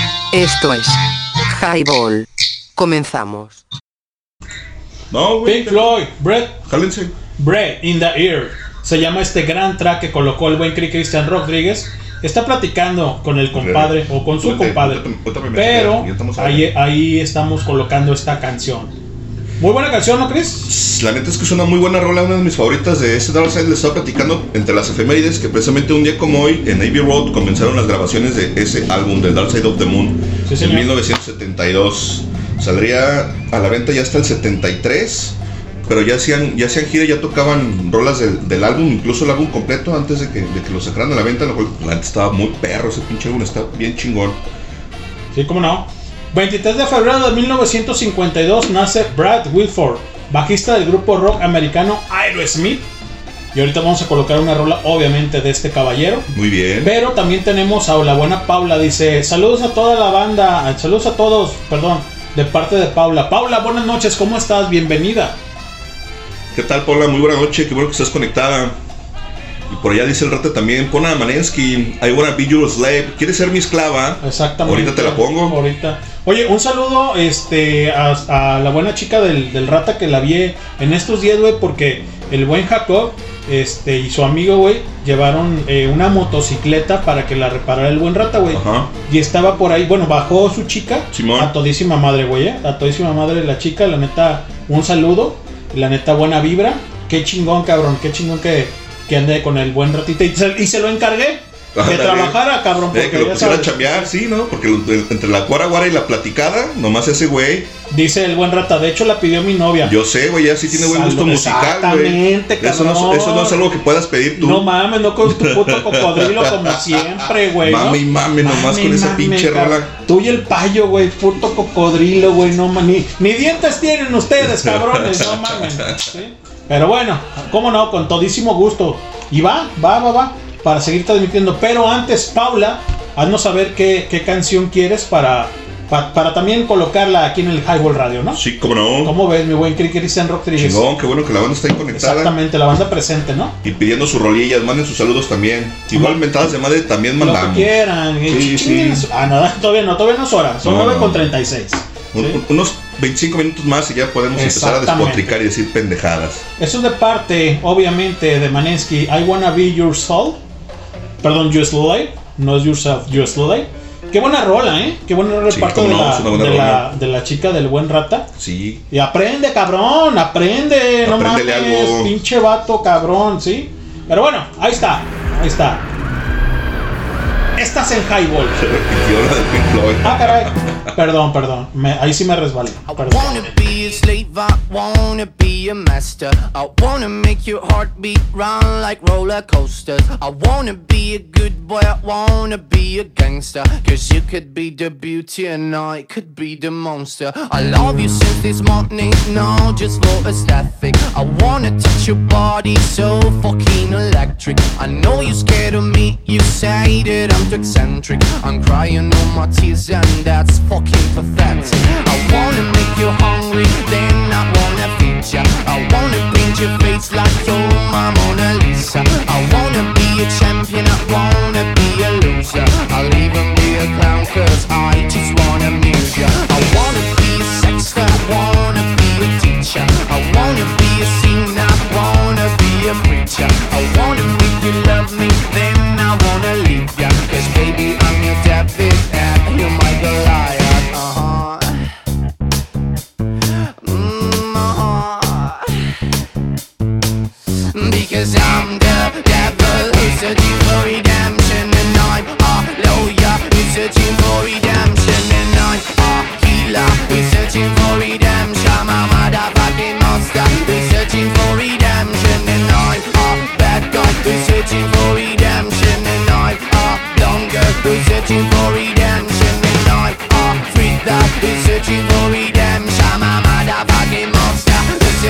Esto es Highball. Comenzamos. No, güey. Pink Floyd, Bread, Jálense. Bread in the Ear. Se llama este gran track que colocó el buen Cri- Cristian Rodríguez. Está platicando con el compadre o con su compadre. Pero ahí estamos colocando esta canción. Muy buena canción, ¿no, Chris? La neta es que es una muy buena rola, una de mis favoritas de ese Dark Side. Les estaba platicando entre las efemérides que precisamente un día como hoy en Abbey Road comenzaron las grabaciones de ese álbum, de Dark Side of the Moon, Sí, en señor. 1972. Saldría a la venta ya hasta el 73, pero ya hacían, ya hacían gira, ya tocaban rolas del, del álbum, incluso el álbum completo antes de que, de que lo sacaran a la venta. Lo cual, la neta estaba muy perro, ese pinche álbum está bien chingón. Sí, cómo no. 23 de febrero de 1952 nace Brad Wilford, bajista del grupo rock americano Aerosmith. Y ahorita vamos a colocar una rola, obviamente, de este caballero. Muy bien. Pero también tenemos a la buena Paula, dice, saludos a toda la banda, saludos a todos, perdón, de parte de Paula. Paula, buenas noches, ¿cómo estás? Bienvenida. ¿Qué tal, Paula? Muy buena noche, qué bueno que estás conectada. Y por allá dice el rato también, pon a Manensky, I wanna be your slave. ¿Quieres ser mi esclava? Exactamente. Ahorita te la pongo. Ahorita. Oye, un saludo este, a, a la buena chica del, del rata que la vi en estos días, güey, porque el buen Jacob este, y su amigo, güey, llevaron eh, una motocicleta para que la reparara el buen rata, güey. Y estaba por ahí, bueno, bajó su chica. Simón. A todísima madre, güey, eh, A todísima madre la chica, la neta, un saludo. La neta, buena vibra. Qué chingón, cabrón. Qué chingón que, que ande con el buen ratita. Y se, y se lo encargué. Que Ándale. trabajara, cabrón. Eh, Porque que lo ya pusiera a sabes. chambear, sí, ¿no? Porque entre la guara guara y la platicada, nomás ese güey. Dice el buen rata, de hecho la pidió mi novia. Yo sé, güey, ya sí tiene buen gusto musical, güey. exactamente, Eso no, cabrón. eso no es algo que puedas pedir tú. No mames, no con tu puto cocodrilo como siempre, güey. Mame y mame nomás con esa pinche rola. Tú y el payo, güey, puto cocodrilo, güey, no mames. Ni, ni dientes tienen ustedes, cabrones, no mames. ¿sí? Pero bueno, cómo no, con todísimo gusto. Y va, va, va, va, para seguir transmitiendo. Pero antes, Paula, haznos saber qué, qué canción quieres para, pa- para también colocarla aquí en el Highball Radio, ¿no? Sí, cómo no. ¿Cómo ves, mi buen Cri- Cristian Rock Rodríguez? Chingón, qué bueno que la banda está ahí conectada. Exactamente, la banda presente, ¿no? Y pidiendo sus rolillas, manden sus saludos también. Igual mentadas de madre también Lo que mandamos. quieran. Sí, Chinguen sí. su- Ah, no, todavía no, todavía no es hora. Son No, 9 no. con 36. Un- ¿sí? Unos 25 minutos más y ya podemos empezar a despotricar y decir pendejadas. Eso es de parte, obviamente, de Manensky. I wanna be your soul. Perdón, your slave. No es yourself, your slave. Qué buena rola, ¿eh? Qué buena rola de Sí, de, no, la, de, la, rola. de la chica del buen rata. Sí. Y aprende, cabrón, aprende. No mames, Apréndele algo. pinche vato, cabrón, ¿sí? Pero bueno, ahí está, ahí está. Estás en highball. Se repitió la de Pink Floyd. Ah, caray. Perdón, perdón. Me- ahí sí me resbalé. Perdón. wanna be a slave, I wanna be a master. I wanna make your heartbeat run like roller coasters. I wanna be a good boy, I wanna be a gangster. Cause you could be the beauty and I could be the monster. I love you since this morning, no, just for aesthetic. I wanna touch your body so fucking electric. I know you're scared of me, you say that I'm too eccentric. I'm crying all my tears and that's fucking pathetic. I wanna make you hungry, then I wanna feed ya. I wanna paint your face like you're my Mona Lisa. I wanna be a champion, I wanna be a loser. I'll even be a clown cause I just wanna amuse ya. I wanna be a sexter, I wanna be a teacher. I wanna be a singer, I wanna be a preacher. I wanna make you love me, then I wanna leave ya. Cause baby, I'm your David and you're my Goliath. Because I'm the devil. Who's searching for redemption And I'm a lawyer. Who's searching for redemption And I'm a healer. Who's searching for redemption. I'm a motherfucking monster. Who's searching for redemption And I'm a bad guy. Who's searching for redemption And I'm a girl who's searching for redemption And I'm a freak that who's searching for redemption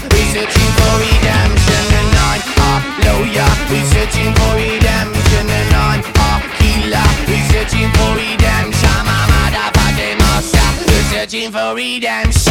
devil, researching for redemption. And I'm a lawyer, researching for redemption. And I'm a healer, researching for redemption. I'm a motherfucking monster, researching for redemption.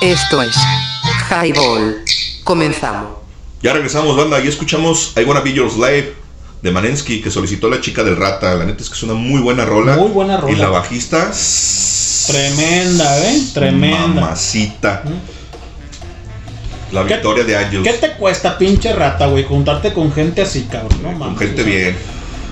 Esto es Highball. Comenzamos. Ya regresamos, banda. Y escuchamos I Wanna Be Your Slave de Manensky que solicitó la chica del rata. La neta es que es una muy buena rola. Muy buena rola. Y la bajista. Tremenda, ¿eh? Tremenda. Mamacita. La ¿Qué- victoria de Angels. ¿Qué te cuesta, pinche rata, güey? Juntarte con gente así, cabrón. No Con gente bien.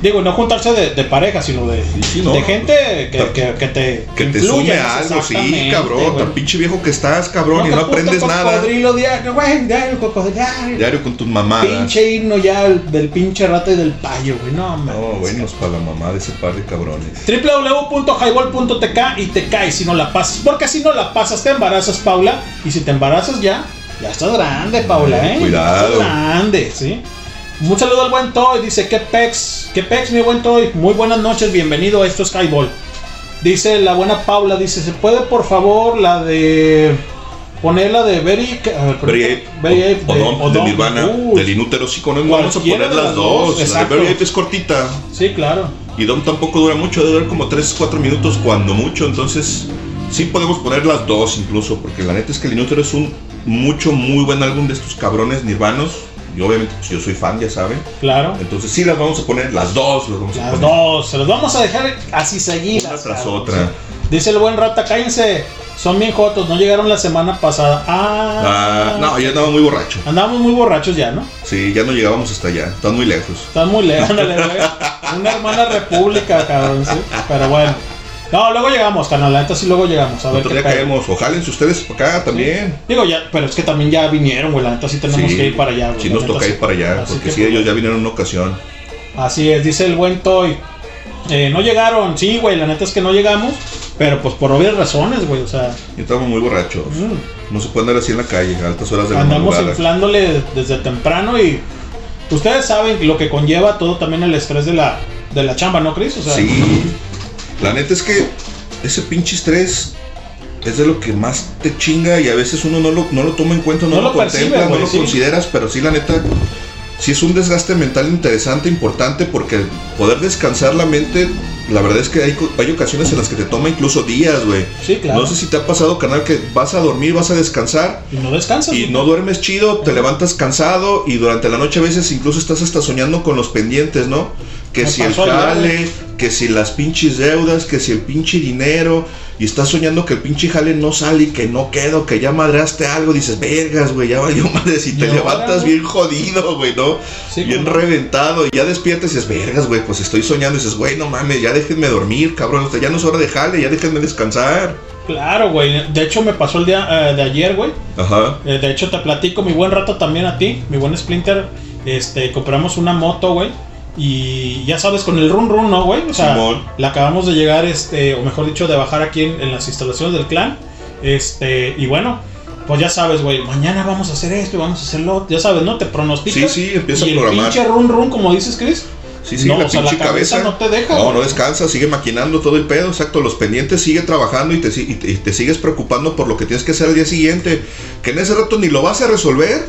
Digo, no juntarse de, de pareja, sino de, sí, no. de gente que, que, que te. Que te sume a algo, sí, cabrón. Tan pinche viejo que estás, cabrón, y no aprendes nada. Cocodrilo diario, güey, diario, cocodrilo. diario. Con tus mamadas. Pinche himno ya el- del pinche rata y del payo, güey. No, mames. No, buenos para la mamá de ese par de cabrones. www.highball.tk y te caes si no la pasas. Porque si no la pasas, te embarazas, Paula. Y si te embarazas ya, ya estás grande, Paula, ¿eh? Cuidado. Estás grande, ¿sí? Un saludo al buen Toy. Dice, ¿qué pex? ¿Qué pex, mi buen Toy? Muy buenas noches, bienvenido. Esto es Highball. Dice la buena Paula, dice, ¿se puede por favor la de... Poner la de Very... A ver, Very Ape, Very o, Odom, de Odom. Nirvana, Uy, del Inútero, sí, con él vamos a poner de las las dos. dos, La de. Very es cortita. Sí, claro. Y Dom tampoco dura mucho, debe durar como 3-4 minutos cuando mucho. Entonces, sí podemos poner las dos incluso, porque la neta es que el Inútero es un mucho, muy buen álbum de estos cabrones nirvanos. Y obviamente, pues yo soy fan, ya saben. Claro. Entonces, sí las vamos a poner, las dos las vamos a Las poner. dos, se los vamos a dejar así seguidas. Una tras otra. sí. Dice el buen rata, cállense. Son bien jotos, no llegaron la semana pasada. Ah, Ah, no, ya andaba muy borracho. Andábamos muy borrachos ya, ¿no? Sí, ya no llegábamos hasta allá, están muy lejos. Están muy lejos, ándale, güey. Una hermana república, cabrón, sí. Pero bueno. No, luego llegamos, canal, la neta sí luego llegamos. A ver Otro qué día pedo. caemos, ojálense ustedes para acá también. Digo ya, pero es que también ya vinieron, güey. La neta sí tenemos Sí, que ir para allá, güey. Sí nos toca ir para allá, porque que, sí, pues, ellos ya vinieron una ocasión. Así es, dice el buen Toy. Eh, no llegaron, sí, güey, la neta es que no llegamos, pero pues por obvias razones, güey, o sea, Y estamos muy borrachos. Mm. No se puede andar así en la calle a altas horas de la andamos madrugada. inflándole desde temprano y ustedes saben lo que conlleva todo también el estrés de la, de la chamba, ¿no, Chris? O sea, Sí. La neta es que ese pinche estrés es de lo que más te chinga y a veces uno no lo, no lo toma en cuenta, no, No lo, lo contempla, no lo sí. consideras, pero sí la neta sí es un desgaste mental interesante, importante, porque poder descansar la mente, la verdad es que hay, hay ocasiones en las que te toma incluso días, güey. Sí, claro. No sé si te ha pasado, canal, que vas a dormir, vas a descansar y no descansas. y no duermes chido, te levantas cansado y durante la noche a veces incluso estás hasta soñando con los pendientes, ¿no? Que Me si el jale, que si las pinches deudas, que si el pinche dinero, y estás soñando que el pinche jale no sale y que no quedo, que ya madreaste algo, dices, vergas, güey, ya valió madre, si te levantas güey. bien jodido, güey, ¿no? Sí, bien reventado, y ya despiertas y dices, vergas, güey, pues estoy soñando, y dices, güey, no mames, ya déjenme dormir, cabrón, o sea, ya no es hora de jale, ya déjenme descansar. Claro, güey. De hecho, me pasó el día eh, de ayer, güey. Ajá. Eh, de hecho, te platico, mi buen rato también a ti, mi buen Splinter. Este, compramos una moto, güey. Y ya sabes, con el run run, ¿no, güey? O sea, Simón. la acabamos de llegar, este, o mejor dicho, de bajar aquí en, en las instalaciones del clan. Este, y bueno, pues ya sabes, güey, mañana vamos a hacer esto y vamos a hacer lo otro. Ya sabes, ¿no? Te pronosticas. Sí, sí, empieza y a programar. El pinche run run, como dices, Chris. Sí, sí, no, la o sea, pinche la cabeza, cabeza. no te deja. No, güey. no descansa, sigue maquinando todo el pedo, exacto. Los pendientes sigue trabajando y te, y te, y te sigues preocupando por lo que tienes que hacer al día siguiente. Que en ese rato ni lo vas a resolver,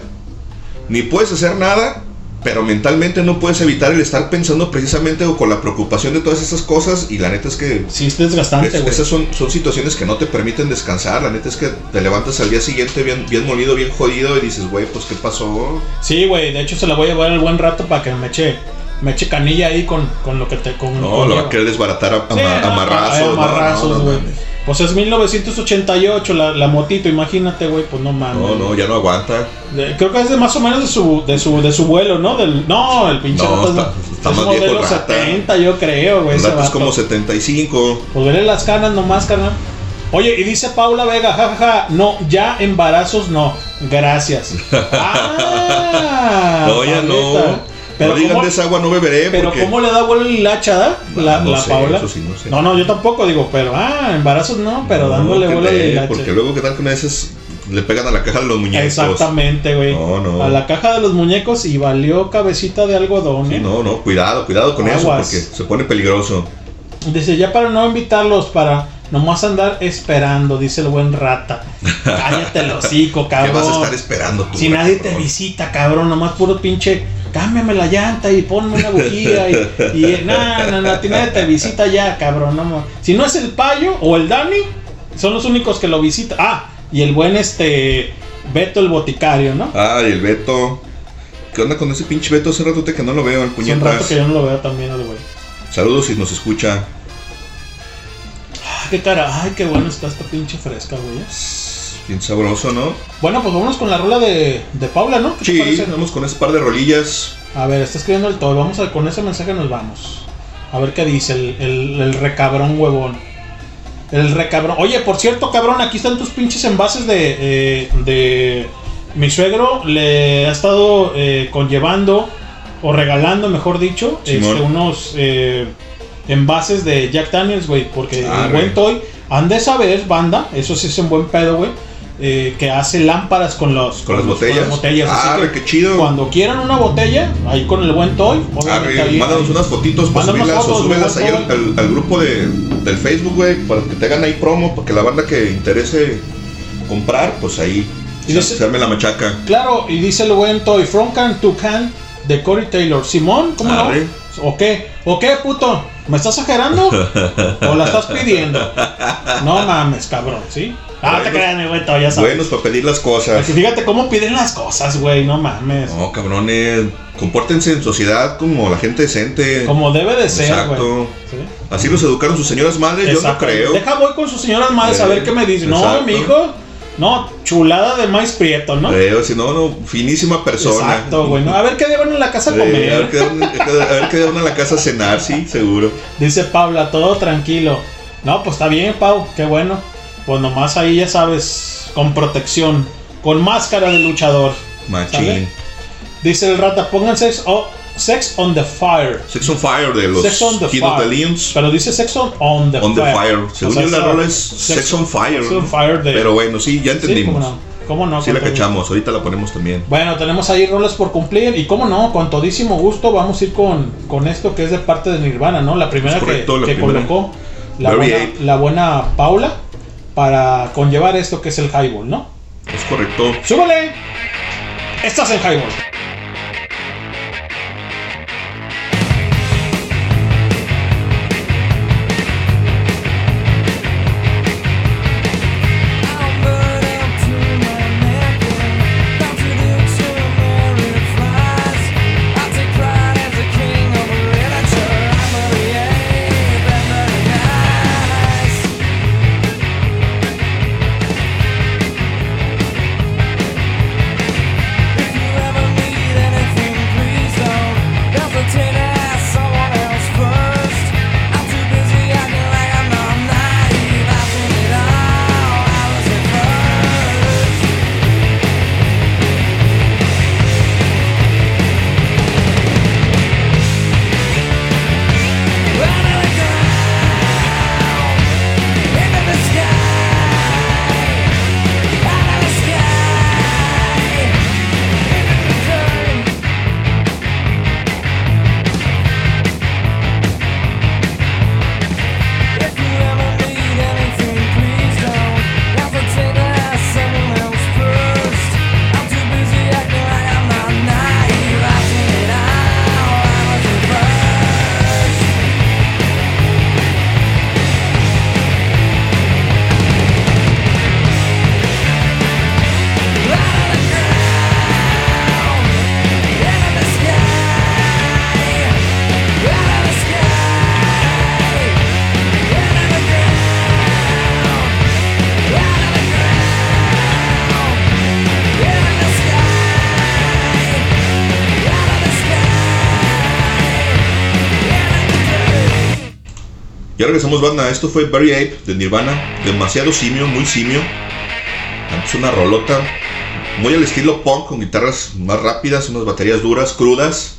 ni puedes hacer nada, pero mentalmente no puedes evitar el estar pensando precisamente o con la preocupación de todas esas cosas. Y la neta es que Sí, es desgastante, es- güey. esas son, son situaciones que no te permiten descansar. La neta es que te levantas al día siguiente bien, bien molido, bien jodido y dices, güey, pues qué pasó. Sí, güey, de hecho se la voy a llevar el buen rato para que me eche, me eche canilla ahí con, con lo que te con No, con- lo va a querer desbaratar a, a Sí, ma- no, amarrazos. ay, no, amarrazos, no, no mames. Pues es 1988 la, la motito, imagínate, güey, pues no mames. No, no, ya no aguanta. De- Creo que es de más o menos de su, de su, de su vuelo, ¿no? Del, no, el pinche No, está- está es más modelo el rata. 70, yo creo, güey. Es como 75. Pues veré las canas nomás, carnal. Oye, y dice Paula Vega, jajaja, no, ya embarazos no, gracias. Ah, no, ya no. Pero no digan ¿cómo- de esa agua no beberé. Pero porque... ¿cómo le da vuelo el hacha, da? La, No la sé, eso sí, no sé. No, no, yo tampoco digo, pero ah, embarazos no, pero No, dándole vuelo al hacha. Porque luego, ¿qué tal que una veces le pegan a la caja de los muñecos? Exactamente, güey. No, no. A la caja de los muñecos y valió cabecita de algodón, Sí, ¿eh? no, no, cuidado, cuidado con eso, Aguas. porque se pone peligroso. Dice, ya para no invitarlos, para nomás andar esperando, dice el buen rata. Cállate el hocico, ¿Qué cabrón. vas a estar esperando tú? Si nadie te visita, cabrón, nomás puro pinche, cámbiame la llanta y ponme una bujía y, y no, no, no, a ti nadie te visita ya, cabrón, no, Si no es el payo o el Dani, son los únicos que lo visitan. Ah, y el buen este Beto el boticario, ¿no? Ah, y el Beto. ¿Qué onda con ese pinche Beto? Hace rato que no lo veo, el Hace un rato que yo no lo veo también, el güey. Saludos si nos escucha. Ay, qué cara, ay, qué bueno está esta pinche fresca, güey. Bien sabroso, ¿no? Bueno, pues vámonos con la rola de, de Paula, ¿no? ¿Qué te Sí, vamos con ese par de rolillas. A ver, está escribiendo el todo. Vamos a con ese mensaje nos vamos. A ver qué dice el, el, el recabrón huevón. El recabrón. Oye, por cierto, cabrón, aquí están tus pinches envases de. eh, de. Mi suegro le ha estado eh, conllevando o regalando, mejor dicho, este, unos eh, envases de Jack Daniels, güey. Porque Ah, el buen Toy, han de saber, banda, eso sí es un buen pedo, güey. Eh, que hace lámparas con los Con las los- botellas. botellas. Así Ah, que qué chido. Cuando quieran una botella, ahí con el buen Toy, Ah, obviamente re, ahí- mándanos ahí- unas fotitos para subirlas o súbelas ahí al, favor. al- al grupo de, del Facebook, güey, para que te hagan ahí promo, para que la banda que interese comprar, pues ahí Y dice- se arme la machaca. Claro, y dice el buen Toy, From Can to Can de Corey Taylor. Simón, ¿cómo Arre. no? ¿O qué? ¿O qué, puto? ¿Me estás exagerando? ¿O la estás pidiendo? No mames, cabrón, ¿sí? Ah, te mi güey, ya sabes. Buenos para pedir las cosas. Porque fíjate cómo piden las cosas, güey, no mames. No, cabrones, compórtense en sociedad como la gente decente. Como debe de ser, Exacto. ¿Sí? Así los educaron sus señoras madres, yo no creo. Deja voy con sus señoras madres a Eh, ver qué me dicen. No, mi hijo. No, chulada de maíz prieto, ¿no? Creo, si no, no, finísima persona. Exacto, güey. ¿no? A ver qué llevan en la casa a Eh, a ver comer. qué a ver qué dan en la casa a cenar, sí, seguro. Dice Paula, todo tranquilo. No, pues está bien, Pau, qué bueno. Pues nomás ahí ya sabes, con protección, con máscara de luchador. Machín. ¿Sale? Dice el rata, pónganse oh, Sex on the Fire. Sex on Fire de los Sex on the King of the Fire. Leons. Pero dice Sex on, on the On the Fire. Fire. Según O sea, yo la rola es Sex on Fire. Sex on. Fire de- Pero bueno, sí, ya entendimos. cómo no. ¿Cómo no? Sí la cachamos, ahorita la ponemos también. Bueno, tenemos ahí roles por cumplir y cómo no, con todísimo gusto vamos a ir con, con esto que es de parte de Nirvana, ¿no? La primera correcto, que, la que primera. colocó la buena, la buena Paula para conllevar esto que es el highball, ¿no? Es correcto. ¡Súbale! Estás en highball. Esto fue Barry Ape de Nirvana. Demasiado simio, muy simio. Es una rolota. Muy al estilo punk, con guitarras más rápidas, unas baterías duras, crudas.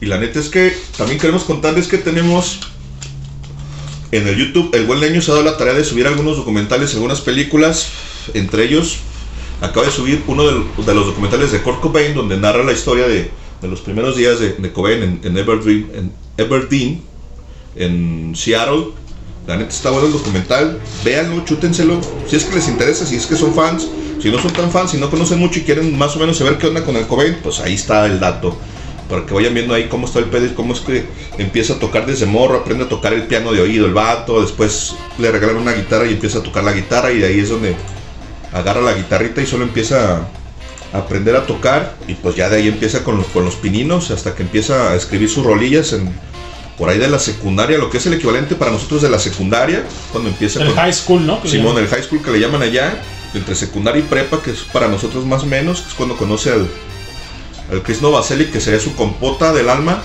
Y la neta es que también queremos contarles que tenemos en el YouTube. El buen leño se ha dado la tarea de subir algunos documentales, algunas películas. Entre ellos, acaba de subir uno de, los documentales de Kurt Cobain, donde narra la historia de, de los primeros días de, de Cobain en, en Aberdeen, en Aberdeen, en Seattle. La neta está bueno el documental. Véanlo, chútenselo. Si es que les interesa, si es que son fans. Si no son tan fans, si no conocen mucho y quieren más o menos saber qué onda con el Cobain, pues ahí está el dato. Para que vayan viendo ahí cómo está el pedo cómo es que empieza a tocar desde morro, aprende a tocar el piano de oído, el vato. Después le regalan una guitarra y empieza a tocar la guitarra. Y de ahí es donde agarra la guitarrita y solo empieza a aprender a tocar. Y pues ya de ahí empieza con los, con los pininos hasta que empieza a escribir sus rolillas en, por ahí de la secundaria, lo que es el equivalente para nosotros de la secundaria, cuando empieza El con high school, ¿no? Simón, el high school que le llaman allá, entre secundaria y prepa, que es para nosotros más o menos, que es cuando conoce al, al Chris Novoselic, que sería su compota del alma.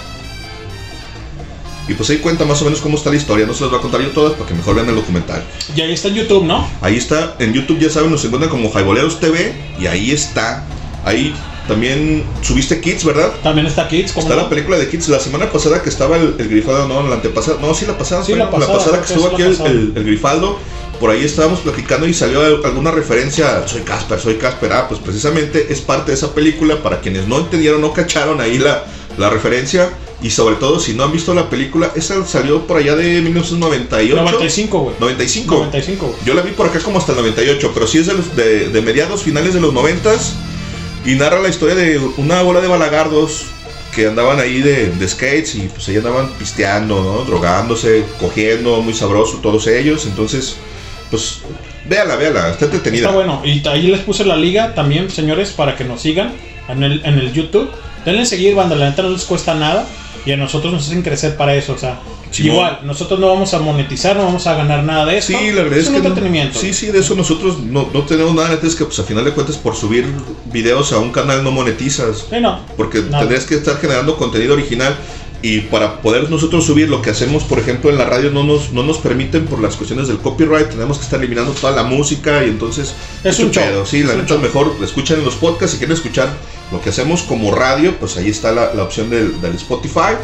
Y pues ahí cuenta más o menos cómo está la historia, no se las voy a contar yo todas para que mejor vean el documental. Y ahí está en YouTube, ¿no? Ahí está, en YouTube ya saben, nos encuentran como Jaiboleros TV y ahí está. Ahí también subiste Kids, ¿verdad? También está Kids. ¿cómo Está no? la película de Kids, la semana pasada que estaba el, el grifado, no, la antepasada, no, sí la pasada, Sí, la pasada, que creo que estuvo aquí la el, pasada. el- el grifaldo, por ahí estábamos platicando y salió al- alguna referencia, soy Casper, soy Casper, ah, pues precisamente es parte de esa película, para quienes no entendieron, no cacharon ahí la, la referencia, y sobre todo si no han visto la película, esa salió por allá de 1998. 95, güey. 95. 95, güey. Yo la vi por acá como hasta el 98, pero sí es de, los- de, de mediados, finales de los 90 y narra la historia de una bola de balagardos que andaban ahí de, de skates y pues ahí andaban pisteando, ¿no? drogándose, cogiendo, muy sabroso todos ellos. Entonces, pues véala, véala, está entretenida. Está bueno. Y ahí les puse la liga también, señores, para que nos sigan en el, en el YouTube. Denle seguir, banda, la neta no les cuesta nada. Y a nosotros nos hacen crecer para eso. O sea, igual, nosotros no vamos a monetizar, no vamos a ganar nada de esto. Sí, la verdad es un que no- entretenimiento. sí, sí, de eso nosotros no, no tenemos nada, neta, es que pues a final de cuentas por subir videos a un canal no monetizas. Sí, no. Porque Nada. tendrías que estar generando contenido original y para poder nosotros subir lo que hacemos, por ejemplo, en la radio no nos, no nos permiten por las cuestiones del copyright, tenemos que estar eliminando toda la música y entonces Es un show, Sí, la es un neta mejor escuchan los podcasts, si quieren escuchar lo que hacemos como radio, pues ahí está la, la opción del, del Spotify.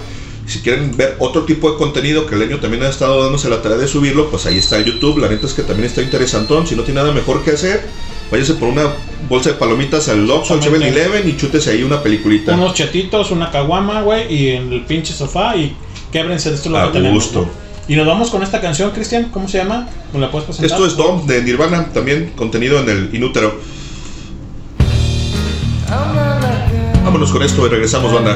Si quieren ver otro tipo de contenido que el año también ha estado dándose la tarea de subirlo, pues ahí está YouTube. La neta es que también está interesantón. Si no tiene nada mejor que hacer, váyase por una bolsa de palomitas al Oxxo, al Exactamente. 7-Eleven y chútese ahí una peliculita. Unos chetitos, una caguama, güey, y en el pinche sofá y québrense de esto lo A que tenemos. gusto. Y nos vamos con esta canción, Cristian, ¿cómo se llama? ¿Me la puedes presentar? Esto es Dom de Nirvana, también contenido en el Inútero. Con esto y regresamos, banda.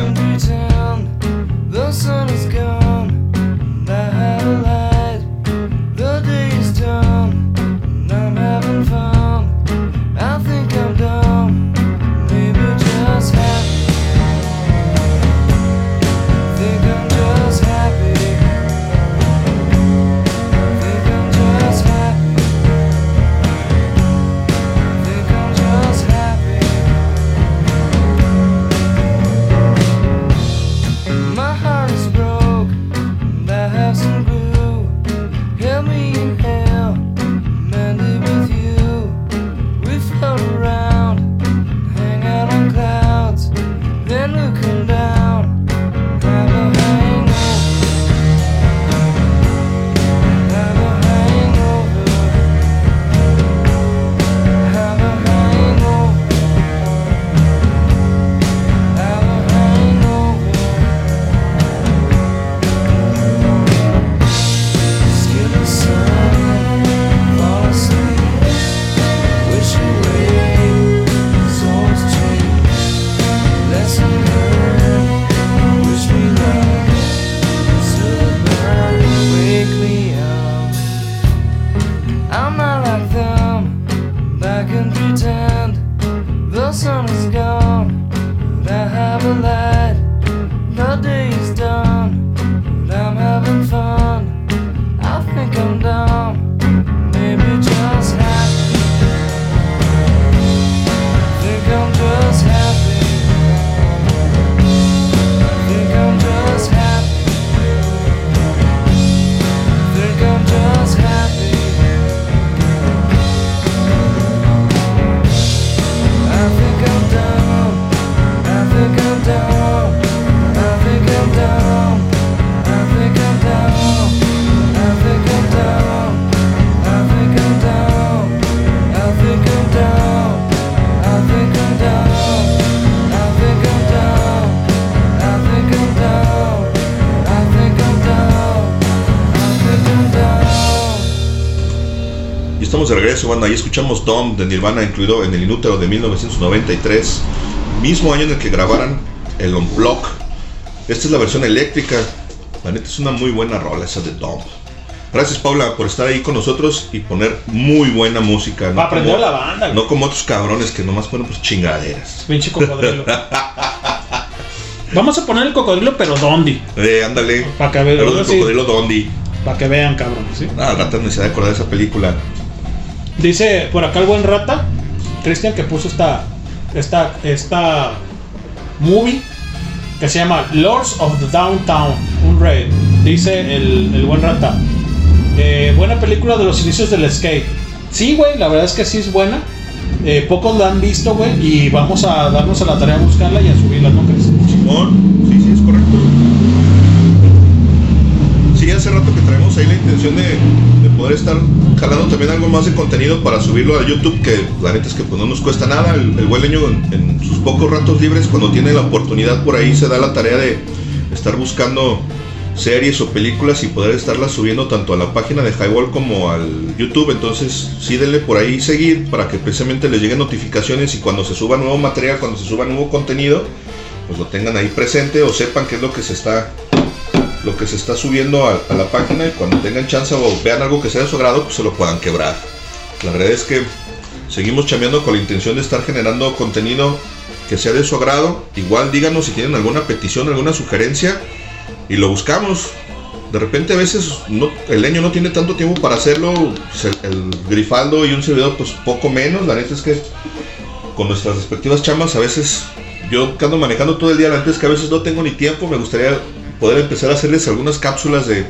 Estamos de regreso, banda. Ahí escuchamos Dom de Nirvana, incluido en el Inútero de 1993, mismo año en el que grabaran el Unblock. Esta es la versión eléctrica. La neta es una muy buena rola esa de Dom. Gracias, Paula, por estar ahí con nosotros y poner muy buena música. Va a aprender como- la banda, güey. No como otros cabrones que nomás ponen pues chingaderas. Pinche cocodrilo. Vamos a poner el cocodrilo, pero ¿dónde? Eh, ándale. Pa' que vean, del sí. cocodrilo Dondi. Para que vean, cabrón. ¿sí? Ah, al rato necesidad de acordar de esa película. Dice por acá el buen rata, Cristian, que puso esta, esta, esta movie que se llama Lords of the Downtown, un raid. Dice el, el buen rata. eh, buena película de los inicios del skate. Sí, güey, la verdad es que sí es buena. Eh, pocos la han visto, güey, y vamos a darnos a la tarea de buscarla y a subirla, ¿no crees? Sí, sí, es correcto. Sí, hace rato que traemos ahí la intención de poder estar jalando también algo más de contenido para subirlo a YouTube, que la neta es que pues, no nos cuesta nada. El, el buen leño en, sus pocos ratos libres, cuando tiene la oportunidad por ahí, se da la tarea de estar buscando series o películas y poder estarlas subiendo tanto a la página de Highball como al YouTube. Entonces, sí denle por ahí seguir para que precisamente les lleguen notificaciones y cuando se suba nuevo material, cuando se suba nuevo contenido, pues lo tengan ahí presente o sepan qué es lo que se está lo que se está subiendo a, la página y cuando tengan chance o vean algo que sea de su agrado, pues se lo puedan quebrar. La verdad es que seguimos chambeando con la intención de estar generando contenido que sea de su agrado. Igual díganos si tienen alguna petición, alguna sugerencia y lo buscamos. De repente a veces el leño no tiene tanto tiempo para hacerlo, pues, el, grifaldo y un servidor pues poco menos. La neta es que con nuestras respectivas chamas a veces yo ando manejando todo el día, la neta es que a veces no tengo ni tiempo, me gustaría poder empezar a hacerles algunas cápsulas de,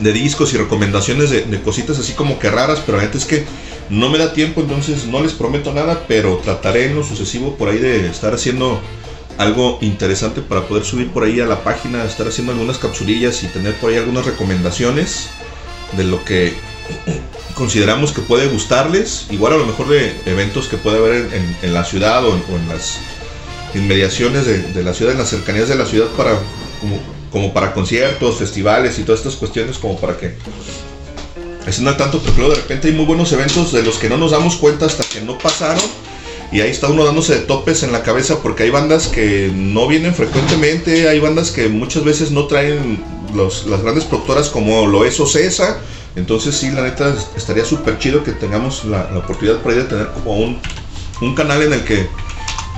de discos y recomendaciones de, cositas así como que raras, pero la neta es que no me da tiempo, entonces no les prometo nada, pero trataré en lo sucesivo por ahí de estar haciendo algo interesante para poder subir por ahí a la página, estar haciendo algunas capsulillas y tener por ahí algunas recomendaciones de lo que consideramos que puede gustarles, igual a lo mejor de eventos que puede haber en, la ciudad o en, o en las inmediaciones de, de la ciudad, en las cercanías de la ciudad para como, para conciertos, festivales y todas estas cuestiones como para que estén al tanto, luego de repente hay muy buenos eventos de los que no nos damos cuenta hasta que no pasaron y ahí está uno dándose de topes en la cabeza porque hay bandas que no vienen frecuentemente, hay bandas que muchas veces no traen las grandes productoras como lo es Ocesa. Entonces sí, la neta estaría súper chido que tengamos la, oportunidad por ahí de tener como un canal en el que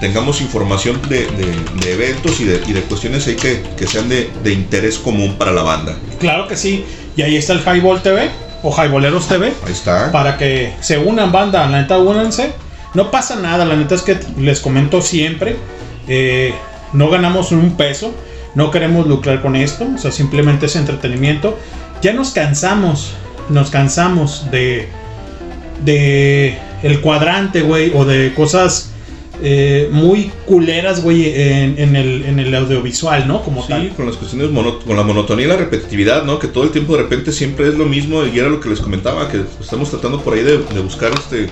tengamos información de, de- de eventos y de, y de cuestiones ahí que, que sean de, de interés común para la banda. Claro que sí. Y ahí está el Highball TV o Highballeros TV. Ahí está. Para que se unan, banda. La neta, únanse. No pasa nada. La neta es que les comento siempre. eh, no ganamos un peso. No queremos lucrar con esto. O sea, simplemente es entretenimiento. Ya nos cansamos. Nos cansamos de. De. El cuadrante, güey. O de cosas. Eh, muy culeras, güey, en, en el, en el audiovisual, ¿no? Como Sí, tal. con las cuestiones, mono- con la monotonía y la repetitividad, ¿no? Que todo el tiempo de repente siempre es lo mismo y era lo que les comentaba, que estamos tratando por ahí de, de buscar este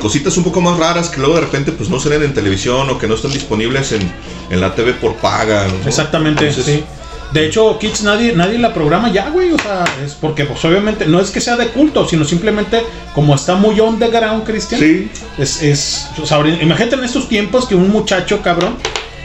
cositas un poco más raras que luego de repente pues no salen en televisión o que no están disponibles en, en la TV por paga. ¿no? Exactamente, Entonces, sí. De hecho, Kids nadie, nadie la programa ya, güey. O sea, es porque pues obviamente no es que sea de culto, sino simplemente como está muy underground, Cristian. Sí. Es, es, o sea, imagínate en estos tiempos que un muchacho, cabrón.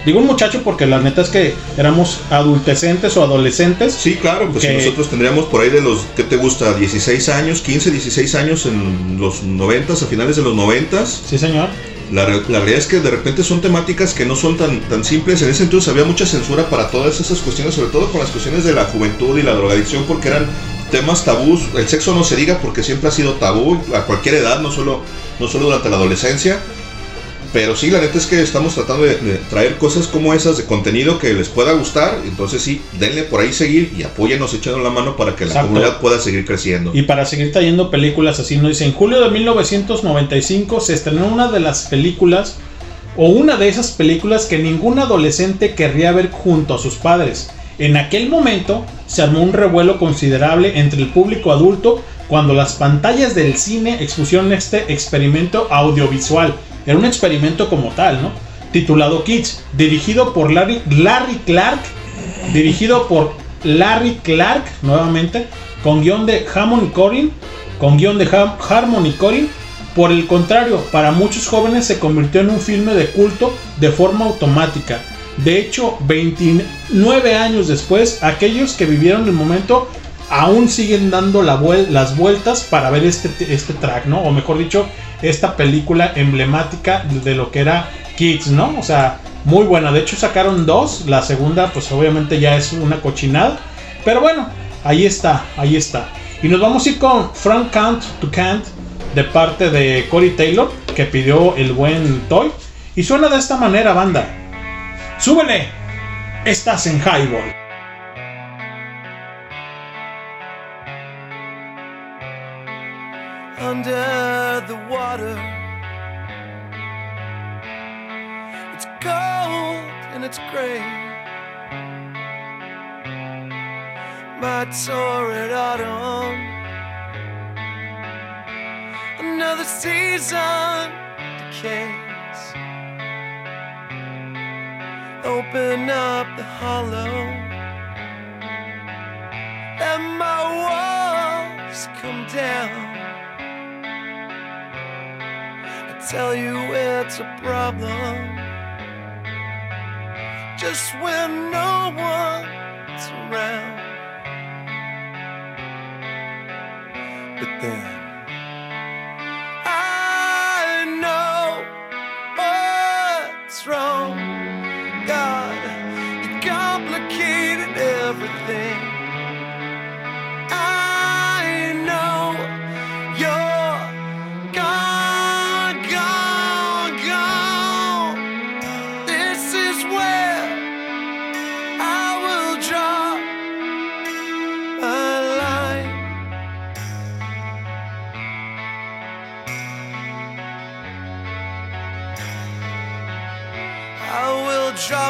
Digo un muchacho porque la neta es que éramos adultecentes o adolescentes. Sí, claro, pues que- nosotros tendríamos por ahí de los, ¿qué te gusta? 16 años, 15, 16 años en los 90, a finales de los 90. Sí, señor. La, la realidad es que de repente son temáticas que no son tan, tan simples. En ese entonces había mucha censura para todas esas cuestiones, sobre todo con las cuestiones de la juventud y la drogadicción, porque eran temas tabús. El sexo no se diga porque siempre ha sido tabú a cualquier edad, no solo, no solo durante la adolescencia. Pero sí, la neta es que estamos tratando de, de traer cosas como esas de contenido que les pueda gustar. Entonces sí, denle por ahí seguir y apóyennos echando la mano para que la Exacto. comunidad pueda seguir creciendo. Y para seguir trayendo películas así, nos dice, en julio de 1995 se estrenó una de las películas, o una de esas películas que ningún adolescente querría ver junto a sus padres. En aquel momento se armó un revuelo considerable entre el público adulto cuando las pantallas del cine expusieron este experimento audiovisual. Era un experimento como tal, ¿no? Titulado Kids, dirigido por Larry, Larry Clark, dirigido por Larry Clark, nuevamente, con guion de Hammond y Corin, con guion de Har- Harmony Corin. Por el contrario, para muchos jóvenes se convirtió en un filme de culto de forma automática. De hecho, 29 años después, aquellos que vivieron el momento aún siguen dando las vueltas para ver este, este track, ¿no? O mejor dicho, esta película emblemática de lo que era Kids, ¿no? O sea, muy buena. De hecho, sacaron dos. La segunda, pues obviamente ya es una cochinada. Pero bueno, ahí está, ahí está. Y nos vamos a ir con Frank Kant to Kant de parte de Corey Taylor, que pidió el buen Toy. Y suena de esta manera, banda. ¡Súbele! Estás en Highball. under the water. It's cold and it's gray. My torrid autumn. Another season decays. Open up the hollow. Let my walls come down. Tell you it's a problem. Just when no one's around. But then I know what's wrong.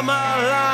my life.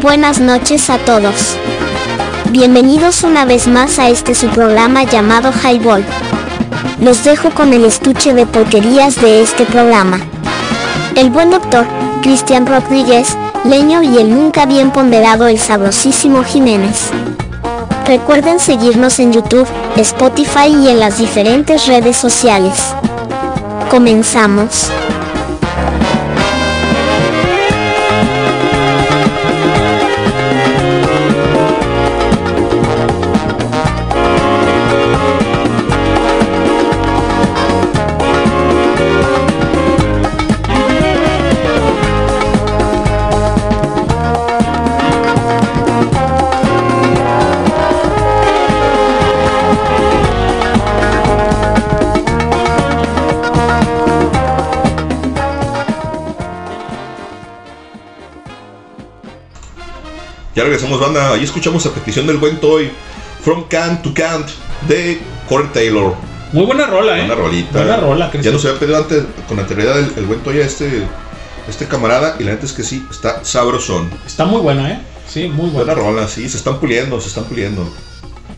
Buenas noches a todos. Bienvenidos una vez más a este su programa llamado Highball. Los dejo con el estuche de porquerías de este programa. El buen doctor, Cristian Rodríguez, Leño y el nunca bien ponderado el sabrosísimo Jiménez. Recuerden seguirnos en YouTube, Spotify y en las diferentes redes sociales. Comenzamos. Regresamos, banda. Ahí escuchamos a petición del buen Toy. From Can to Can't de Corey Taylor. Muy buena rola, eh. Una rolita. Buena rola, Ya nos había pedido antes con anterioridad el, el buen Toy a este, este camarada. Y la neta es que sí, está sabrosón. Está muy buena, eh. Sí, muy buena. Buena rola, sí, se están puliendo, se están puliendo.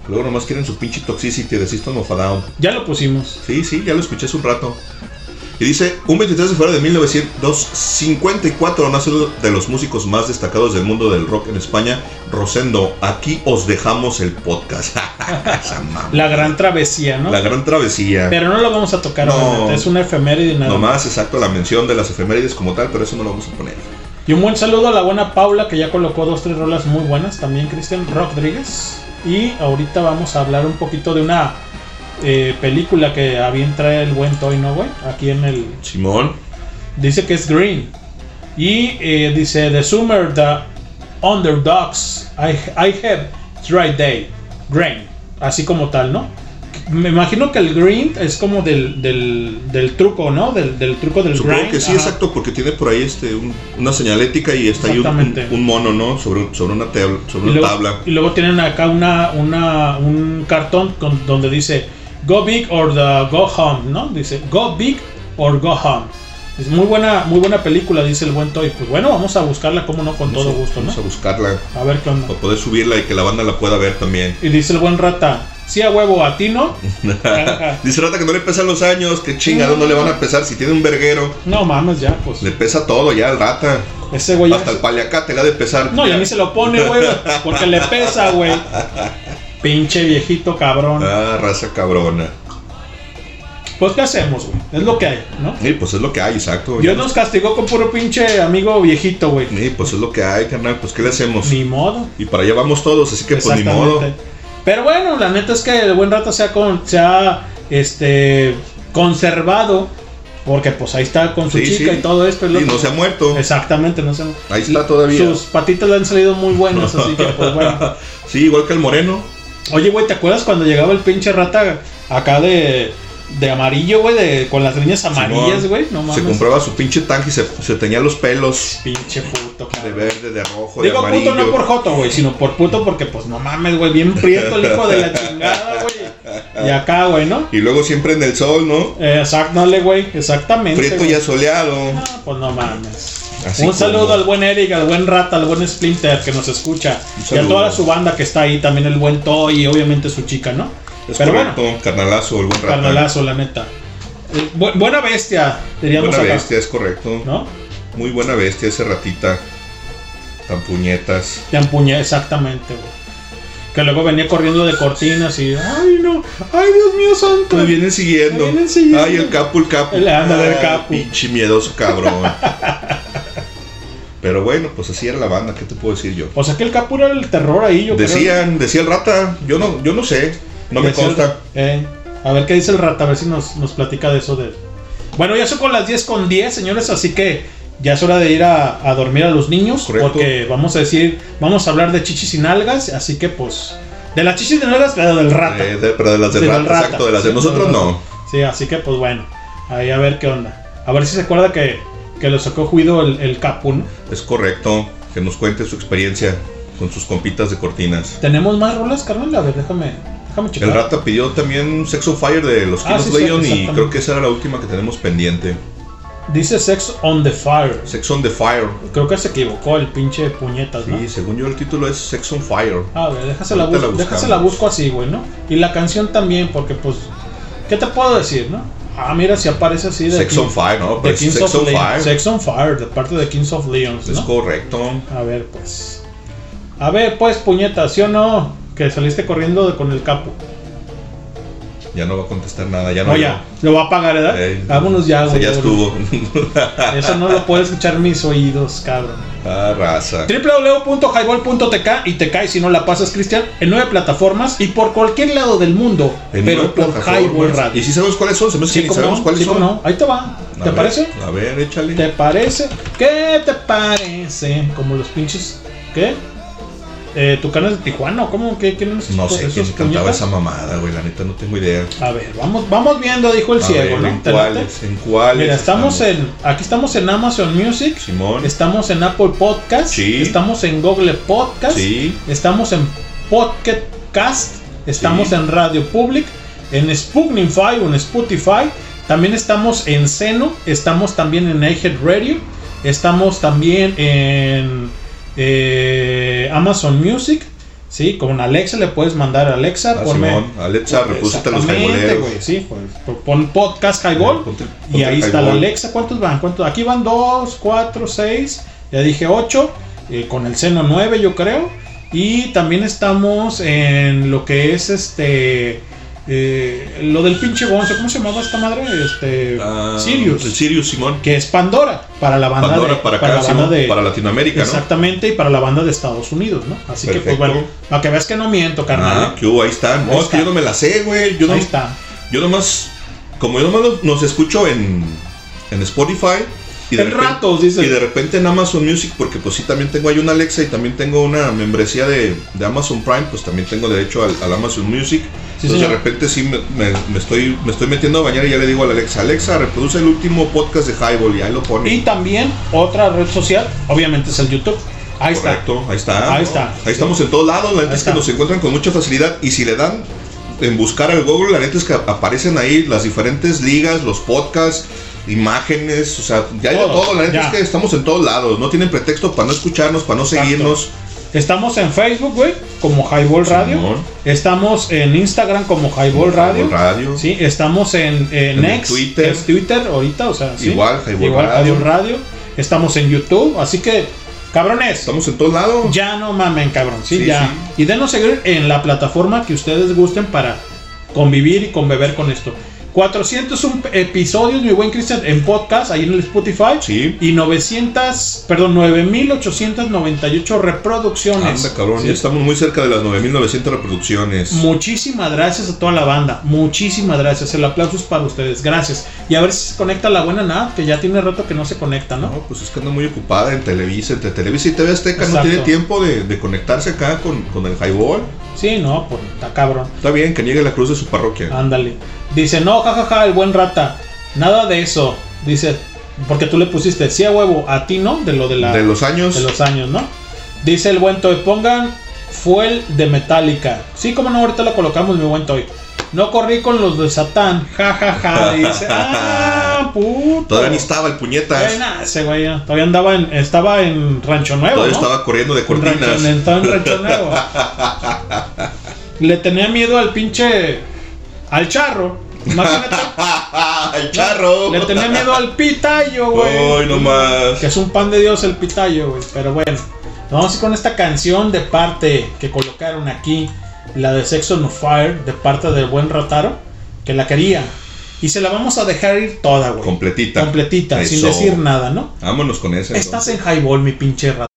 Luego nomás quieren su pinche toxicity de System of a Down. Ya lo pusimos. Sí, sí, ya lo escuché hace un rato. Y dice, un 23 de febrero de 1954 nace uno de los músicos más destacados del mundo del rock en España, Rosendo. Aquí os dejamos el podcast. La gran travesía, ¿no? La gran travesía. Pero no lo vamos a tocar No. obviamente, Es una efeméride nada más. Nomás, exacto, la mención de las efemérides como tal, pero eso no lo vamos a poner. Y un buen saludo a la buena Paula que ya colocó dos, tres rolas muy buenas. También Cristian Rodríguez. Y ahorita vamos a hablar un poquito de una eh, película que a bien trae el buen Toy, ¿no, güey? Aquí en el... Simón. Dice que es Green. Y eh, dice, The Summer, The Underdogs, I, I have Dry Day. Green. Así como tal, ¿no? Me imagino que el green es como del, del, del truco, ¿no? Del, del truco del Supongo grind. que sí, Ajá. exacto, porque tiene por ahí este un- una señalética y está ahí un, Exactamente. un- un mono, ¿no? Sobre, sobre una, tabla, sobre Y una luego, tabla. y luego tienen acá una, una, un cartón con- donde dice Go big or the go home, ¿no? Dice Go big or go home. Es muy buena, muy buena película, dice el buen Toy. Pues bueno, vamos a buscarla, como no, con Vamos todo a- gusto, ¿no? Vamos a buscarla A ver qué onda. para poder subirla y que la banda la pueda ver también. Y dice el buen rata, sí a huevo, a ti no. Dice Rata que no le pesan los años, que chingado no le van a pesar. Si tiene un verguero, No mames, ya, pues. le pesa todo ya al Rata. Ese güey ya- Hasta el paliacate le ha de pesar. No, ya ni se lo pone, güey, porque le pesa, güey. Pinche viejito cabrón. Ah, raza cabrona. Pues, ¿qué hacemos, güey? Es lo que hay, ¿no? Sí, pues es lo que hay, exacto. Dios nos castigó con puro pinche amigo viejito, güey. Sí, pues es lo que hay, carnal. Pues ¿qué le hacemos? Ni modo. Y para allá vamos todos, así que pues ni modo. Pero bueno, la neta es que el buen rato se ha, con, se ha este, conservado. Porque pues ahí está con su Sí, chica sí. y todo esto. y no se ha muerto. Exactamente, no se ha Ahí está todavía. Sus patitas le han salido muy buenas, así que pues bueno. sí, igual que el moreno. Oye, güey, ¿te acuerdas cuando llegaba el pinche rata acá de, de amarillo, güey? De, con las líneas amarillas, güey. No Se mames. compraba su pinche tanque y se, se teñía los pelos Pinche puto, de cabrón. verde, de rojo, Digo de amarillo. puto no por joto, güey, sino por puto porque pues no mames, güey, bien prieto el hijo de la chingada, güey. Y acá, güey, ¿no? Y luego siempre en el sol, ¿no? Eh, exact, dale, güey, exactamente. Prieto güey. y asoleado. Ah, pues no mames. Así un como- saludo al buen Eric, al buen Rata, al buen Splinter que nos escucha. Y a toda su banda que está ahí, también el buen Toy y obviamente su chica, ¿no? Es Pero correcto, carnalazo, el buen bueno, rata. carnalazo, la neta. Eh, bu- buena bestia, diríamos Buena acá. bestia, es correcto. ¿No? Muy buena bestia ese ratita. Tan puñetas. Te empuñé, exactamente, güey. Que luego venía corriendo de cortinas y. ¡Ay, no! ¡Ay, Dios mío santo! Me vienen siguiendo. Me vienen siguiendo. Ay, el capo, el capo. El- ándale, el Ah, capo. Pinche miedoso cabrón. Pero bueno, pues así era la banda, ¿qué te puedo decir yo? O sea que el capo era el terror ahí, yo creo. Decían, decía el rata, yo no, yo no sé, no me el- consta. eh, a ver qué dice el rata, a ver si nos, nos platica de eso de. Bueno, ya son con las 10 con 10, señores, así que ya es hora de ir a, a dormir a los niños. Correcto. Porque vamos a decir, vamos a hablar de chichis y nalgas, así que pues. De las chichis y nalgas, pero del rata. Eh, de- pero de las del Sí, rata, del rata. exacto, de las de nosotros no. Sí, así que pues bueno, ahí a ver qué onda. A ver si se acuerda que, que lo sacó juido el, el Capu, ¿no? Es correcto, que nos cuente su experiencia con sus compitas de cortinas. ¿Tenemos más rolas, carnal? A ver, déjame, déjame checar. El rata pidió también Sex on Fire de los Ah, sí, sí, Leon y creo que esa era la última que tenemos pendiente. Dice Sex on the Fire. Sex on the Fire. Creo que se equivocó el pinche puñetas, ¿no? Sí, según yo el título es Sex on Fire. A ver, déjasela, bus- la déjasela busco así, güey, ¿no? Y la canción también, porque pues, ¿qué te puedo decir, no? Ah, mira, si aparece así de Sex King- on Fire, ¿no? de Pero es Kings Sex of on Leon. Fire. Sex on Fire, de parte de Kings of Leons, Es correcto. A ver, pues. A ver, pues, puñetas, ¿sí o no? Que saliste corriendo de- con el capo. Ya no va a contestar nada, ya no. No, ya, lo va a pagar, ¿verdad? Eh, Vámonos ya, güey. ya estuvo. Eso no lo puede escuchar mis oídos, cabrón. ah, raza. www.highball.tk y te cae si no la pasas, Cristian, en nueve plataformas y por cualquier lado del mundo, En pero por. Highball Radio. ¿Y si sabemos cuáles son? Se me hace Sí, que sabemos no, cuáles sí, son. no. Ahí te va. A ¿Te ver, parece? A ver, échale. ¿Te parece? ¿Qué te parece? Como los pinches. ¿Qué? Eh, ¿Tucanes de Tijuana? ¿o ¿Cómo? ¿Qué quieren No sé quién cantaba esa mamada, güey. La neta no tengo idea. A ver, vamos, vamos viendo, dijo el A ciego, ver, ¿no? ¿En cuáles? ¿En cuáles? Mira, estamos en. Aquí estamos en Amazon Music. Simón. Estamos en Apple Podcast. Sí. Estamos en Google Podcast. Sí. Estamos en Podcast Cast. Estamos Sí. en Radio Public. En Spooknify o en Spotify. También estamos en Seno. Estamos también en iHead Radio. Estamos también en eh, Amazon Music. Sí, con Alexa le puedes mandar a Alexa. Ah, ponme- Simón. Alexa, repústate los Sí, pues, pon podcast Highball. Ponte- Y ahí está la. Alexa. ¿Cuántos van? ¿Cuántos? Aquí van 2, 4, 6. Ya dije 8. con el seno 9, yo creo. Y también estamos en lo que es este. Eh, lo del pinche Gonzo. ¿Cómo se llamaba esta madre? Este. Ah, Sirius. El Sirius, Simón. Que es Pandora. Para la banda Pandora de. para acá, la banda Simón, de- para Latinoamérica, ¿no? Exactamente. Y para la banda de Estados Unidos, ¿no? Así que, pues bueno. Para que veas que no miento, carnal. Ah, que hubo, ahí está. No, Ahí es que yo no me la sé, güey. Yo, no, Ahí está. yo nomás, como yo nomás los escucho en, en Spotify. Y de, En repente, ratos, dice. y de repente en Amazon Music, porque pues sí, también tengo ahí una Alexa y también tengo una membresía de, de Amazon Prime, pues también tengo derecho al, al Amazon Music. Sí, Entonces de señor. repente sí me, me- me estoy, me estoy metiendo a bañar y ya le digo a la Alexa, Alexa, reproduce el último podcast de Highball y ahí lo pone. Y también otra red social, obviamente es el YouTube. Ahí Correcto, ahí está. Ahí ¿no? está. Ahí estamos en todos lados, la neta es que está. nos encuentran con mucha facilidad y si le dan en buscar al Google, la neta es que aparecen ahí las diferentes ligas, los podcasts, imágenes, o sea, ya hay de Todo, todo, la neta es que estamos en todos lados, no tienen pretexto para no escucharnos, para no Exacto. seguirnos. Estamos en Facebook, güey, como Highball Radio. Estamos en Instagram como Highball Radio. Highball Radio. Sí, estamos en, en En X, Twitter. es Twitter ahorita, o sea, sí. Igual, Highball Igual Radio. Highball Radio. Estamos en YouTube, así que, cabrones, Estamos en todos lados. ya no mamen, cabrón, sí, Sí, ya. sí. Y denos seguir en la plataforma que ustedes gusten para convivir y conbeber con esto. 401 episodios, mi buen Cristian, en podcast, ahí en el Spotify. Sí. Y 900, perdón, 9898 reproducciones. Anda, cabrón, Sí. ya estamos muy cerca de las 9900 reproducciones. Muchísimas gracias a toda la banda. Muchísimas gracias. El aplauso es para ustedes. Gracias. Y a ver si se conecta la buena nada, que ya tiene rato que no se conecta, ¿no? No, pues es que anda muy ocupada en Televisa, entre Televisa y TV Azteca, no Exacto. tiene tiempo de, de conectarse acá con, con el Highball. Sí, no, pues está cabrón. Está bien, que niegue la cruz de su parroquia. Ándale. Dice, no, jajaja, el buen rata. Nada de eso. Dice, porque tú le pusiste, sí a huevo, a ti, ¿no? De lo de la. de los años. de los años, ¿no? Dice el buen Toy, pongan Fuel de Metallica. Sí, como no, ahorita lo colocamos, mi buen Toy. No corrí con los de Satán, jajaja. Dice, ah, puto. Todavía ni estaba el puñetas. Eh, nah, ese güey ya, todavía andaba en, estaba en Rancho Nuevo, Todavía ¿no? estaba corriendo de En Rancho- cortinas. estaba en Rancho Nuevo. Le tenía miedo al pinche. Al charro. Imagínate. el charro. Le tenía miedo al pitayo, güey. Ay, no más. Que es un pan de Dios el pitayo, güey. Pero bueno. Vamos a ir con esta canción de parte que colocaron aquí. La de Sex on Fire. De parte del buen Rataro. Que la quería. Y se la vamos a dejar ir toda, güey. Completita. Completita. Sin decir nada, ¿no? Vámonos con ese. Estás en highball, mi pinche rataro.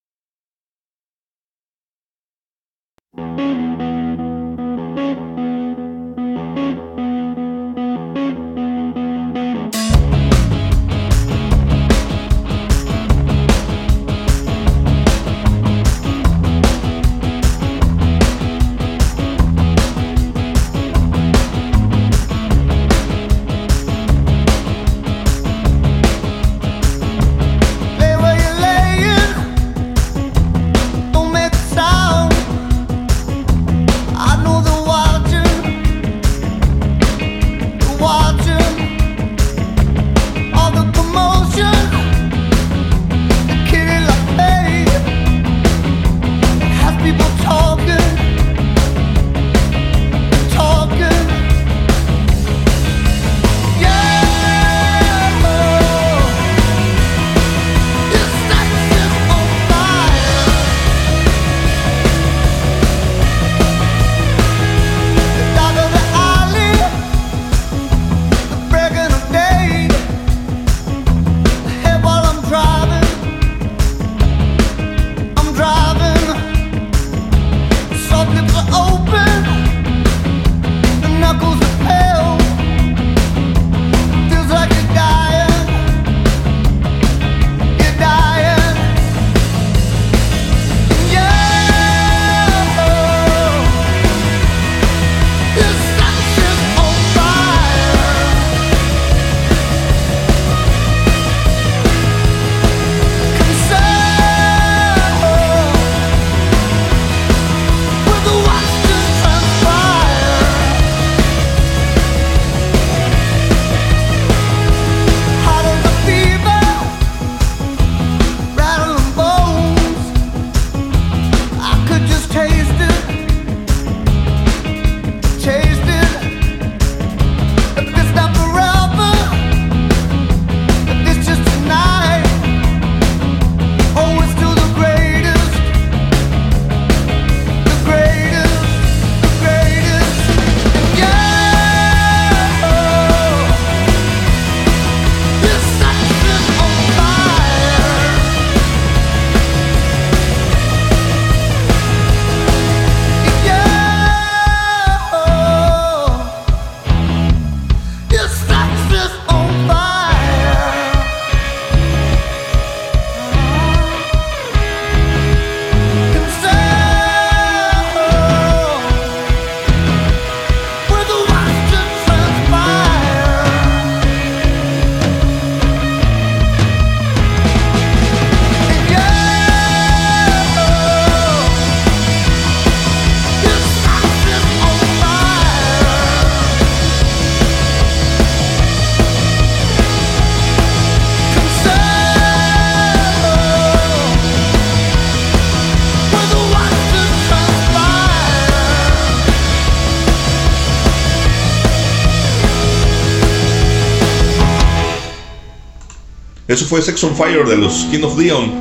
Fue Sex on Fire de los King of Leon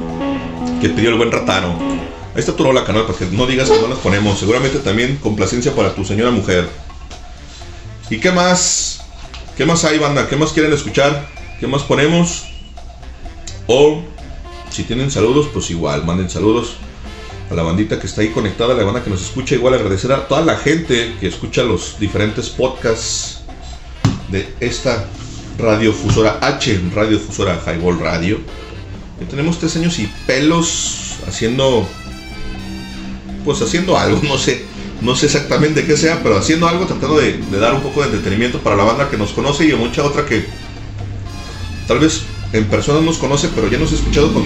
que pidió el buen ratano. Ahí está tu rola, canal, para que no digas que no las ponemos. Seguramente también complacencia para tu señora mujer. ¿Y qué más? ¿Qué más hay, banda? ¿Qué más quieren escuchar? ¿Qué más ponemos? O si tienen saludos, pues igual, manden saludos a la bandita que está ahí conectada, a la banda que nos escucha. Igual agradecer a toda la gente que escucha los diferentes podcasts de esta radiofusora H, radiofusora Highball Radio. Tenemos tres años y pelos haciendo, pues haciendo algo, no sé, no sé exactamente qué sea, pero haciendo algo, tratando de, dar un poco de entretenimiento para la banda que nos conoce y mucha otra que tal vez en persona nos conoce, pero ya nos ha escuchado con,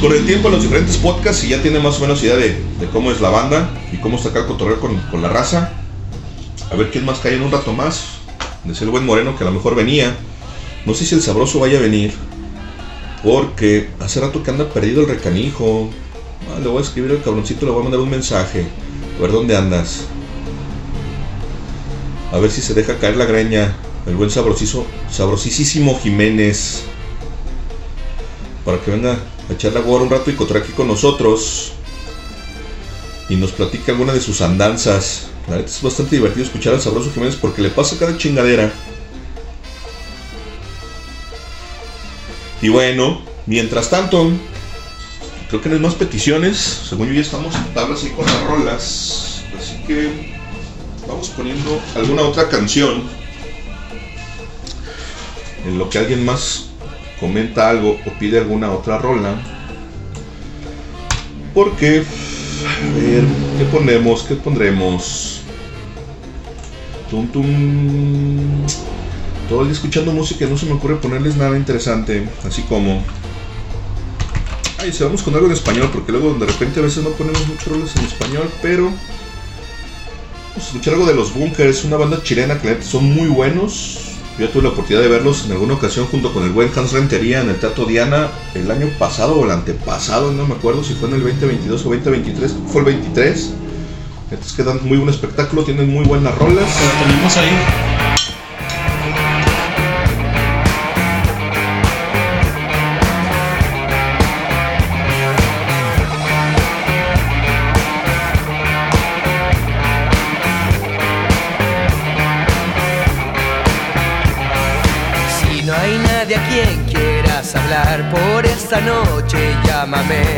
con el tiempo en los diferentes podcasts y ya tiene más o menos idea de, de cómo es la banda y cómo sacar cotorreo con, con la raza. A ver quién más cae en un rato más. Decía el buen Moreno que a lo mejor venía. No sé si el sabroso vaya a venir. Porque hace rato que anda perdido el recanijo. Ah, le voy a escribir al cabroncito, le voy a mandar un mensaje. A ver dónde andas. A ver si se deja caer la greña. El buen sabrosizo, sabrosísimo Jiménez. Para que venga a echar la gorra un rato y cotorrear aquí con nosotros. Y nos platique alguna de sus andanzas. La es bastante divertido escuchar al sabroso Jiménez porque le pasa cada chingadera. Y bueno, mientras tanto, creo que no hay más peticiones. Según yo ya estamos en tablas ahí con las rolas. Así que vamos poniendo alguna otra canción. En lo que alguien más comenta algo o pide alguna otra rola. Porque, a ver, ¿qué ponemos? ¿Qué pondremos? Tum, tum. Todo el día escuchando música no se me ocurre ponerles nada interesante. Así como. Ay, se vamos con algo en español, porque luego de repente a veces no ponemos muchos roles en español, pero. Vamos a escuchar algo de los Bunkers, una banda chilena que son muy buenos. Yo tuve la oportunidad de verlos en alguna ocasión junto con el buen Hans Rentería en el Teatro Diana el año pasado o el antepasado, no me acuerdo si fue en el 2022 o 2023, fue el 23. Entonces quedan muy buen espectáculo, tienen muy buenas rolas. Lo tenemos ahí. Si no hay nadie a quien quieras hablar por esta noche, llámame.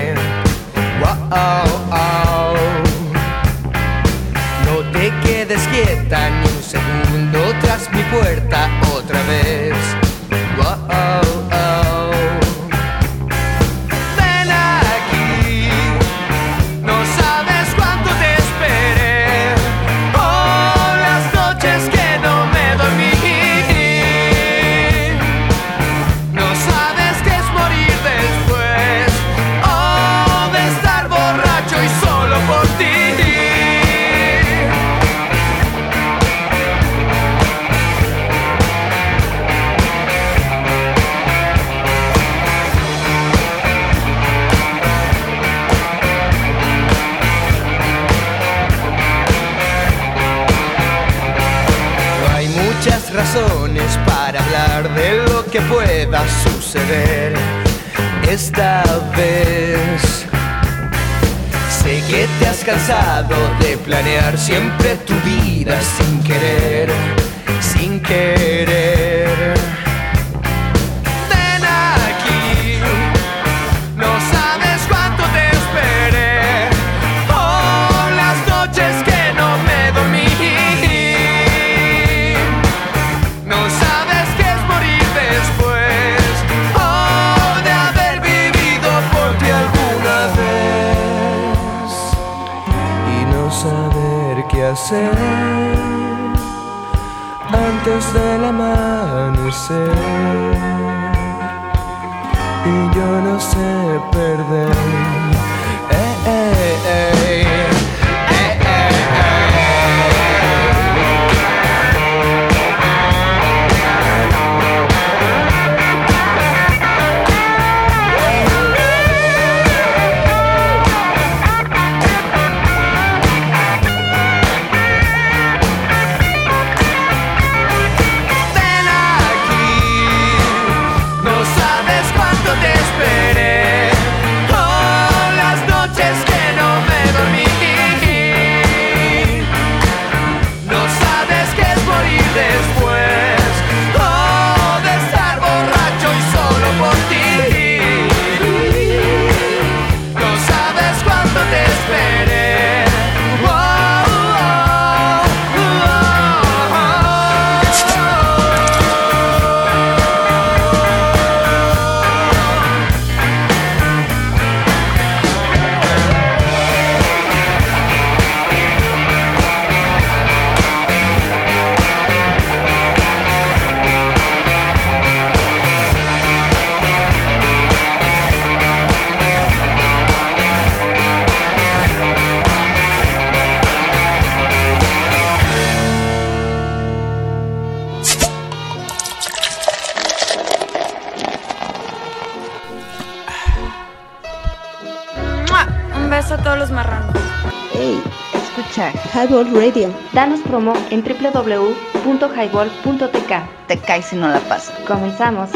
Radio. Danos promo en www.highball.tk. Te caes si no la pasas. Comenzamos.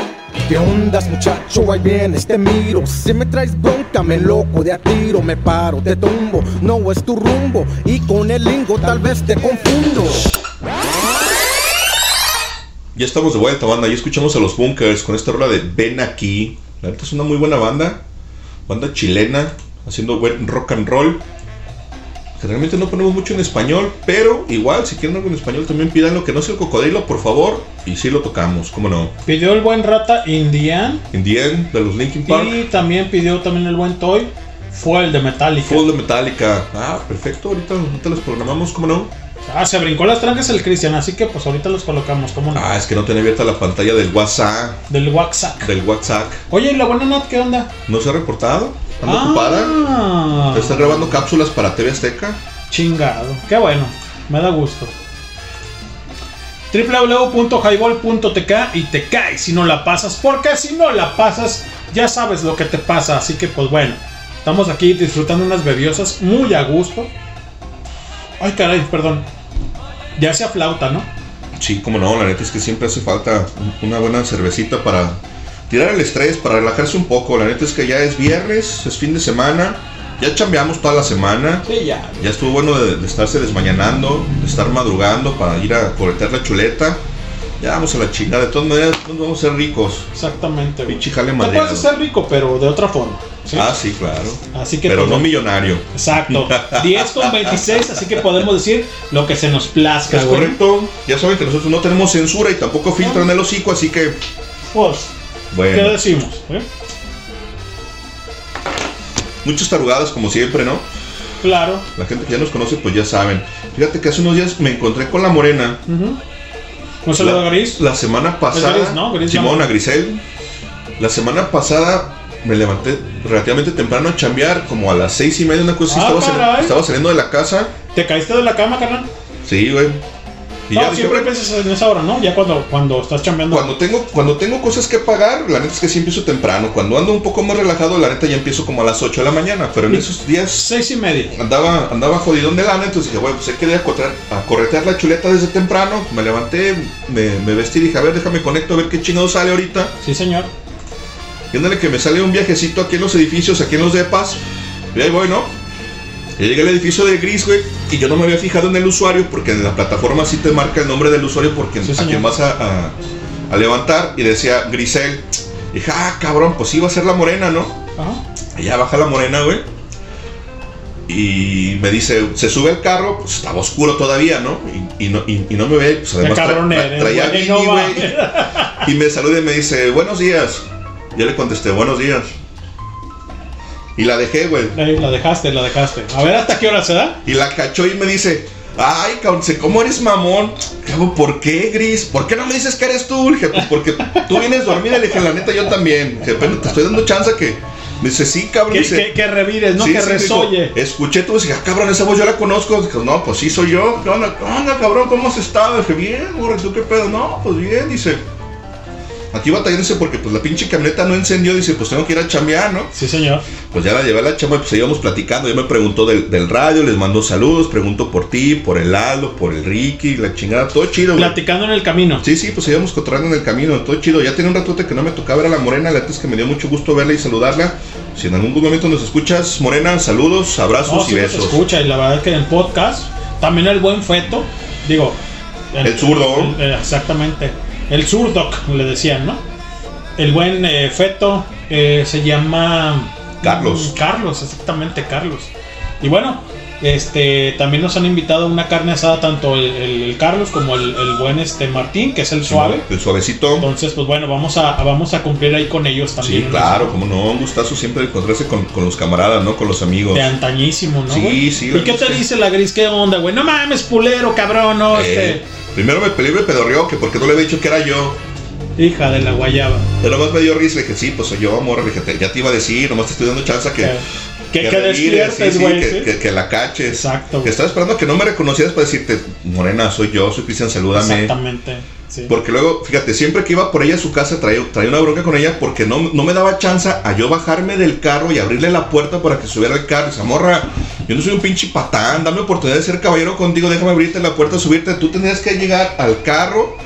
¿Qué ondas muchacho? Ahí vienes, te miro Si me traes bronca, me loco de a tiro Me paro, te tumbo, no es tu rumbo Y con el lingo tal vez te confundo Ya estamos de vuelta, banda. Ya escuchamos a los Bunkers con esta rola de Ven aquí. La neta es una muy buena banda. Banda chilena, haciendo buen rock and roll. Generalmente no ponemos mucho en español, pero igual, si quieren algo en español, también pidan lo que no sea el cocodrilo, por favor. Y sí lo tocamos, ¿cómo no? Pidió el buen Rata Indian. Indian, de los Linkin Park. Y también pidió también el buen Toy. Fue el de Metallica. Fue el de Metallica. Ah, perfecto. Ahorita, ahorita los programamos, ¿cómo no? Ah, se brincó las trancas el Cristian, así que pues ahorita los colocamos, ¿cómo no? Ah, es que no tenía abierta la pantalla del WhatsApp. Del WhatsApp. Del WhatsApp. Oye, ¿y la buena Nat qué onda? ¿No se ha reportado? ¿Anda Ah. grabando cápsulas para TV Azteca? Chingado. Qué bueno. Me da gusto. www.highball.tk y te caes si no la pasas. Porque si no la pasas, ya sabes lo que te pasa. Así que pues bueno. Estamos aquí disfrutando unas bebiosas muy a gusto. Ay, caray, perdón. Ya sea flauta, ¿no? Sí, como no, la neta es que siempre hace falta una buena cervecita para tirar el estrés, para relajarse un poco. La neta es que ya es viernes, es fin de semana, ya chambeamos toda la semana. Sí, ya. Ya estuvo bueno de, de estarse desmañanando, de estar madrugando para ir a corretear la chuleta. Ya vamos a la chingada, de todas maneras no vamos a ser ricos. Exactamente. Pinche jale Te madreado. puedes ser rico, pero de otra forma. ¿sí? Ah, sí, claro. Así que Pero pues, no millonario. Exacto. 10 con 26, así que podemos decir lo que se nos plazca, Es güey. correcto. Ya saben que nosotros no tenemos censura y tampoco filtran el hocico, así que, Pues, ¿qué decimos? eh? Muchas tarugadas como siempre, ¿no? Claro. La gente que ya nos conoce, pues ya saben. Fíjate que hace unos días me encontré con la morena. Ujú. ¿No se lo da gris? La semana pasada. gris, ¿no? Gris Simón, llama. a Grisel. La semana pasada me levanté relativamente temprano a chambear, como a las seis y media, una cosa así. Ah, estaba, caray. estaba saliendo de la casa. ¿Te caíste de la cama, carnal? Sí, güey. Y No, ya dije, siempre "Bueno, piensas en esa hora, ¿no? Ya cuando, cuando estás chambeando. Cuando tengo, cuando tengo cosas que pagar, la neta es que sí empiezo temprano. Cuando ando un poco más relajado, la neta ya empiezo como a las 8 de la mañana. Pero en esos días Seis y media. andaba, andaba jodidón de lana, entonces dije, bueno, pues hay que ir a, correr- a corretear la chuleta desde temprano. Me levanté, me, me vestí y dije, a ver, déjame conecto a ver qué chingado sale ahorita. Sí, señor. Y ándale que me sale un viajecito aquí en los edificios, aquí en los depas. Y ahí voy, ¿no? Ya llegué al edificio de Gris, güey, y yo no me había fijado en el usuario, porque en la plataforma sí te marca el nombre del usuario porque Sí, a quien vas a, a- a levantar, y decía Grisel. Y dije, ah, cabrón, pues iba a ser la morena, ¿no? Ajá. Y ya baja la morena, güey. Y me dice, se sube al carro, pues estaba oscuro todavía, ¿no? Y, y no, y, y no me ve, pues además tra- cabrón tra- traía güey, no. Y me saluda y me dice, buenos días. Yo le contesté, buenos días. Y la dejé, güey. La dejaste, la dejaste. A ver hasta qué hora se da. Y la cachó y me dice, ay, cabrón, ¿cómo eres mamón? ¿por qué, Gris? ¿Por qué no me dices que eres tú? Le dije, pues porque tú vienes dormida. Le dije, la neta, yo también. Dije, bueno, te estoy dando chance que... Me dice, sí, cabrón. Que, dice, que, que revires, no Sí, que sí, resolle. dijo, escuché tu voz y dije, ah, cabrón, esa voz yo la conozco. Dijo, no, pues sí soy yo. ¿Qué onda, ¿Qué onda, cabrón? ¿Cómo has estado? Dije, bien, güey, ¿tú qué pedo? No, pues bien, dice. Aquí batallándose porque pues la pinche camioneta no encendió. Dice, pues tengo que ir a chambear, ¿no? Sí, señor. Pues ya la llevé a la chamba y pues íbamos platicando. Ya me preguntó del, del radio, les mandó saludos, preguntó por ti, por el Aldo, por el Ricky, la chingada, todo chido, güey. Platicando en el camino. Sí, sí, pues íbamos cotorreando en el camino, todo chido. Ya tenía un ratote que no me tocaba ver a la morena, la neta es que me dio mucho gusto verla y saludarla. Si en algún momento nos escuchas, morena, saludos, abrazos No, y se besos. escucha y la verdad es que en el podcast también el buen feto, digo, El zurdo. el- exactamente, el zurdoc le decían, ¿no? El buen eh, feto eh, se llama Carlos. Mm, Carlos, exactamente Carlos. Y bueno, este también nos han invitado una carne asada tanto el, el- el Carlos como el, el buen este Martín, que es el suave. El suavecito. Entonces, pues bueno, vamos a, vamos a cumplir ahí con ellos también. Sí, claro, como no, un gustazo siempre encontrarse con, con los camaradas, ¿no? Con los amigos. De antañísimo, ¿no? Sí, güey? sí, ¿Y qué te dice la gris? ¿Qué onda, güey? No mames, pulero, cabrón, no, Eh, primero me peleé y me pedorreó que porque no le había dicho que era yo. Hija de la guayaba. Pero nomás me dio risa, le dije, sí, pues soy yo, amor. Le dije, "Te- ya te iba a decir, nomás te estoy dando chance que. Que, que, revires, despiertes, sí, sí, güey. que, ¿sí? que- que la caches. Exacto. Que estaba esperando que no me reconocieras para decirte, Morena, soy yo, soy Cristian, salúdame. Exactamente. Porque luego, fíjate, siempre que iba por ella a su casa traía, traía una bronca con ella porque no, no me daba chance a yo bajarme del carro y abrirle la puerta para que subiera el carro. Esa morra, yo no soy un pinche patán, dame oportunidad de ser caballero contigo, déjame abrirte la puerta, subirte. Tú tenías que llegar al carro,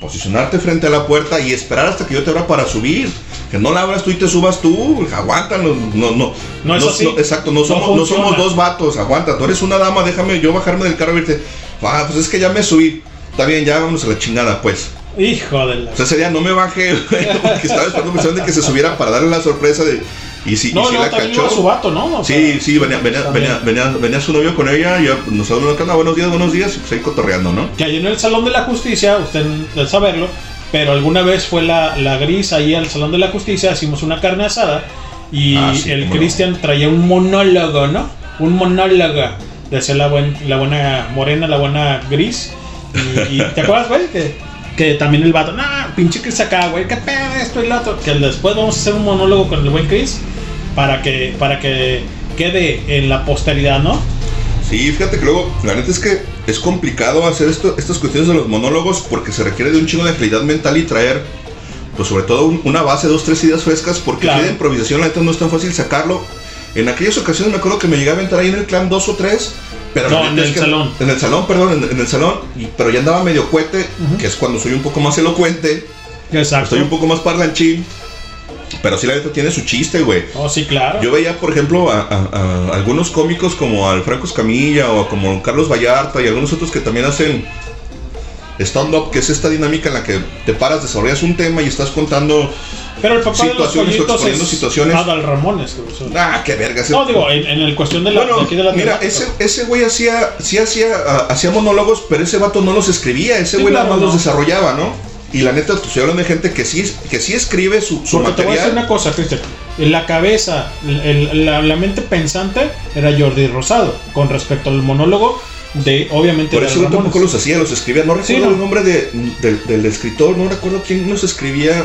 posicionarte frente a la puerta y esperar hasta que yo te abra para subir. Que no la abras tú y te subas tú, aguanta, no, no, no. No es así. exacto, no No somos, no somos dos vatos, aguanta, tú eres una dama, déjame yo bajarme del carro y abrirte. Ah, pues es que ya me subí. Está bien, ya vámonos a la chingada, pues. Hijo de la. O sea, ese día no me bajé, güey, porque estaba esperando de que se subiera para darle la sorpresa de. Y si, y No, si no, la cachó. iba su vato, ¿no? O sí, sea, sí, venía, venía, venía, venía, venía su novio con ella, y ya nos habló acá, buenos días, buenos días, y pues ahí cotorreando, ¿no? Que ahí en el Salón de la Justicia, usted debe saberlo, pero alguna vez fue la, la gris ahí al Salón de la Justicia, hicimos una carne asada y Ah, sí, el no. Cristian traía un monólogo, ¿no? Un monólogo. Decía la, buen, la buena morena, la buena gris. Y, y ¿te acuerdas, güey? Que, que también el vato, nah, pinche Chris acá, güey, qué pedo esto y lo otro. Que después vamos a hacer un monólogo con el buen Chris para que, para que quede en la posteridad, ¿no? Sí, fíjate que luego, la neta es que es complicado hacer esto, estas cuestiones de los monólogos porque se requiere de un chingo de agilidad mental y traer, pues sobre todo un- una base, dos, tres ideas frescas, porque Claro. improvisación la neta no es tan fácil sacarlo. En aquellas ocasiones me acuerdo que me llegué a aventar ahí en el clan dos o tres, pero No, en el que- salón. En el salón, perdón, en, en el salón, y- pero ya andaba medio cohete, que es cuando soy un poco más elocuente, Exacto. estoy un poco más parlanchín, pero sí la neta tiene su chiste, güey. Oh, sí, claro. Yo veía, por ejemplo, a, a- a algunos cómicos como al Franco Escamilla o como Carlos Vallarta y algunos otros que también hacen stand-up, que es esta dinámica en la que te paras, desarrollas un tema y estás contando Pero el papá de los situaciones o pollitos exponiendo es situaciones. Adal Ramones. Ah, qué verga. ese- No, digo, en, en el cuestión de la, Bueno, de aquí de la mira, ese, ese güey hacía, sí hacía, ah, hacía monólogos, pero ese vato no los escribía, ese Sí, güey claro, nada más no. los desarrollaba, ¿no? Y la neta, estoy hablando de gente que sí, que sí escribe su, su Porque te voy a decir una cosa, Cristian. En la cabeza, el- la, la mente pensante era Jordi Rosado, con respecto al monólogo de, obviamente, Por eso yo tampoco los hacía, los escribía. No recuerdo Sí, no. el nombre de, del, del escritor, no recuerdo quién los escribía.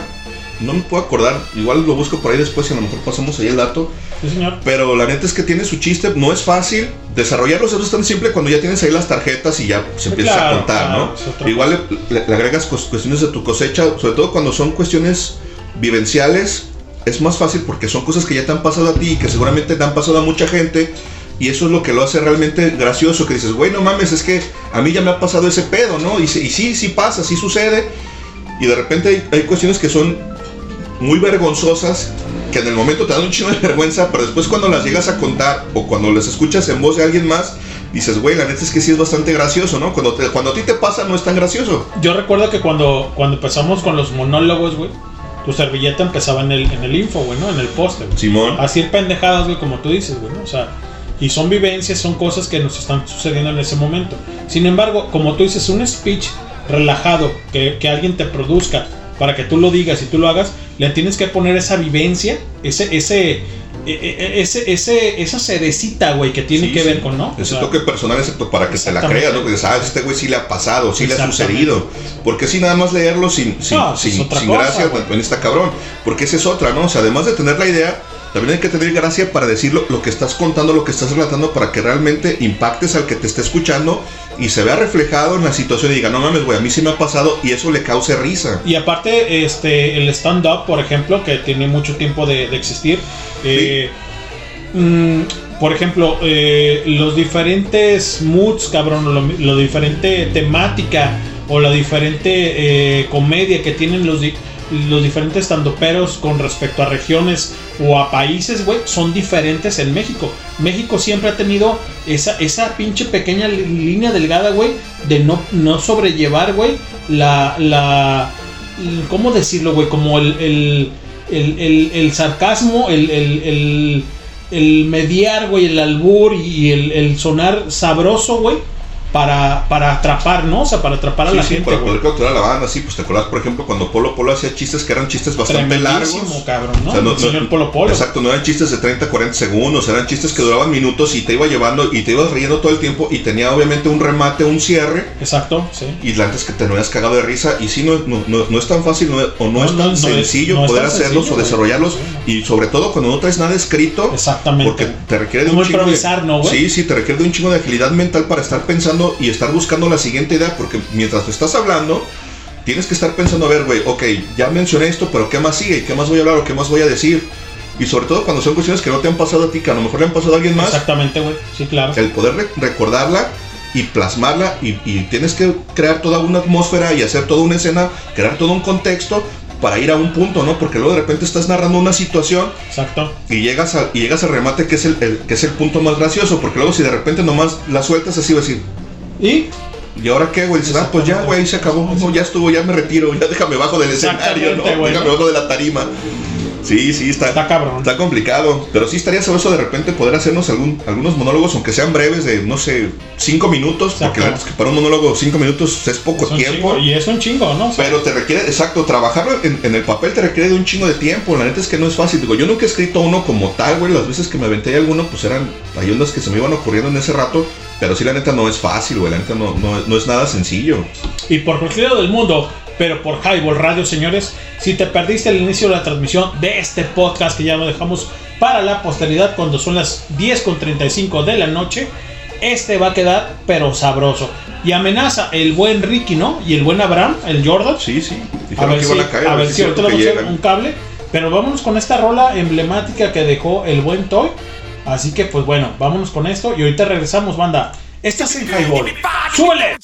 No me puedo acordar. Igual lo busco por ahí después y a lo mejor pasamos ahí el dato. Sí, señor. Pero la neta es que tiene su chiste, no es fácil. Desarrollarlos es tan simple cuando ya tienes ahí las tarjetas y ya se empieza Claro, a contar, claro, ¿no? Igual le, le- agregas cuestiones de tu cosecha, sobre todo cuando son cuestiones vivenciales. Es más fácil porque son cosas que ya te han pasado a ti y que seguramente te han pasado a mucha gente. Y eso es lo que lo hace realmente gracioso. Que dices, güey, no mames, es que a mí ya me ha pasado ese pedo, ¿no? Y, sí- y sí, sí pasa, sí sucede. Y de repente hay, hay cuestiones que son muy vergonzosas que en el momento te dan un chino de vergüenza, pero después cuando las llegas a contar o cuando las escuchas en voz de alguien más, dices, güey, la neta es que sí es bastante gracioso, ¿no? Cuando, te- cuando a ti te pasa no es tan gracioso. Yo recuerdo que cuando, cuando empezamos con los monólogos, güey, tu servilleta empezaba en el, en el info, güey, ¿no? En el póster. güey. Simón. Así pendejadas, güey, como tú dices, güey, ¿no? O sea, y son vivencias, son cosas que nos están sucediendo en ese momento. Sin embargo, como tú dices, un speech relajado que, que alguien te produzca para que tú lo digas y tú lo hagas, le tienes que poner esa vivencia, ese, ese, e- e- ese, ese, esa cerecita, güey, que tiene Sí, que sí. ver con, ¿no? O Ese sea, toque personal excepto para que te la creas, ¿no? Que dices, ah, este güey sí le ha pasado, sí le ha sucedido. Porque si nada más leerlo sin, sin, No, eso es sin, sin cosa, gracia, también está cabrón. Porque esa es otra, ¿no? O sea, además de tener la idea, también hay que tener gracia para decir lo, lo que estás contando, lo que estás relatando, para que realmente impactes al que te esté escuchando y se vea reflejado en la situación y diga, no mames, güey, a mí sí me ha pasado y eso le cause risa. Y aparte, este, el stand-up, por ejemplo, que tiene mucho tiempo de, de existir. eh, mm, por ejemplo, eh, los diferentes moods, cabrón, lo, lo diferente temática o la diferente eh, comedia que tienen los, los diferentes standuperos con respecto a regiones o a países, güey, son diferentes en México. México siempre ha tenido esa, esa pinche pequeña línea delgada, güey, de no, no sobrellevar, güey, la, la, ¿cómo decirlo, güey? Como el, el, el, el- sarcasmo, el, el, el, el mediar, güey, el albur y el, el sonar sabroso, güey, para, para atrapar, ¿no? O sea, para atrapar a Sí, la sí, gente, para poder capturar a la banda, sí, pues te acuerdas, por ejemplo, cuando Polo Polo hacía chistes que eran chistes bastante largos. Cabrón, ¿no? El señor Polo Polo. Exacto, no eran chistes de 30, 40 segundos, eran chistes que duraban minutos y te iba llevando y te ibas riendo todo el tiempo y tenía obviamente un remate, un cierre. Exacto, sí. Y antes que te no habías cagado de risa y sí, no, no, no- no es tan fácil no- o no, es tan sencillo poder tan hacerlos sencillo, o desarrollarlos y sobre todo cuando no traes nada escrito. Exactamente. Porque te requiere de un chingo de, ¿no? Sí, sí, te requiere de un chingo de agilidad mental para estar pensando y estar buscando la siguiente idea porque mientras te estás hablando tienes que estar pensando, a ver, güey, ok, ya mencioné esto, pero ¿qué más sigue? ¿Qué más voy a hablar o qué más voy a decir? Y sobre todo cuando son cuestiones que no te han pasado a ti, que a lo mejor le han pasado a alguien más. Exactamente, güey. Sí, claro. El poder re- recordarla y plasmarla y, y tienes que crear toda una atmósfera y hacer toda una escena, crear todo un contexto para ir a un punto, ¿no? Porque luego de repente estás narrando una situación Exacto. y llegas, a, y llegas al remate que es el, el- que es el punto más gracioso, porque luego si de repente nomás la sueltas así, vas a decir, ¿Y? ¿y ahora qué, güey? Dices, ah, pues ya, güey, se acabó, no, ya estuvo, ya me retiro, ya déjame bajo del escenario. Déjame bajo de la tarima. Sí, sí, está, Está cabrón. Está complicado, pero sí estaría sabroso de repente poder hacernos algún, algunos monólogos, aunque sean breves, de no sé, cinco minutos, porque es que para un monólogo cinco minutos es poco Es tiempo. chingo, y es un chingo, ¿no? O sea, Pero te requiere, exacto, trabajarlo en, en el papel te requiere de un chingo de tiempo. La neta es que no es fácil. Digo, yo nunca he escrito uno como tal, güey. Las veces que me aventé alguno, pues eran. Hay que se me iban ocurriendo en ese rato. Pero sí, la neta no es fácil, güey. La neta no, no, no es nada sencillo. Y por cualquier lado del mundo, pero por Highball Radio, señores, si te perdiste el inicio de la transmisión de este podcast que ya lo dejamos para la posteridad cuando son las 10.35 de la noche, este va a quedar pero sabroso. Y amenaza el buen Ricky, ¿no? Y el buen Abraham, el Jordan. Sí, sí. A ver que si, a caer. a ver si ahorita le vamos a un cable. Pero vámonos con esta rola emblemática que dejó el buen Toy. Así que pues bueno, vámonos con esto y ahorita regresamos, banda. Estás en Highball. ¡Súbele!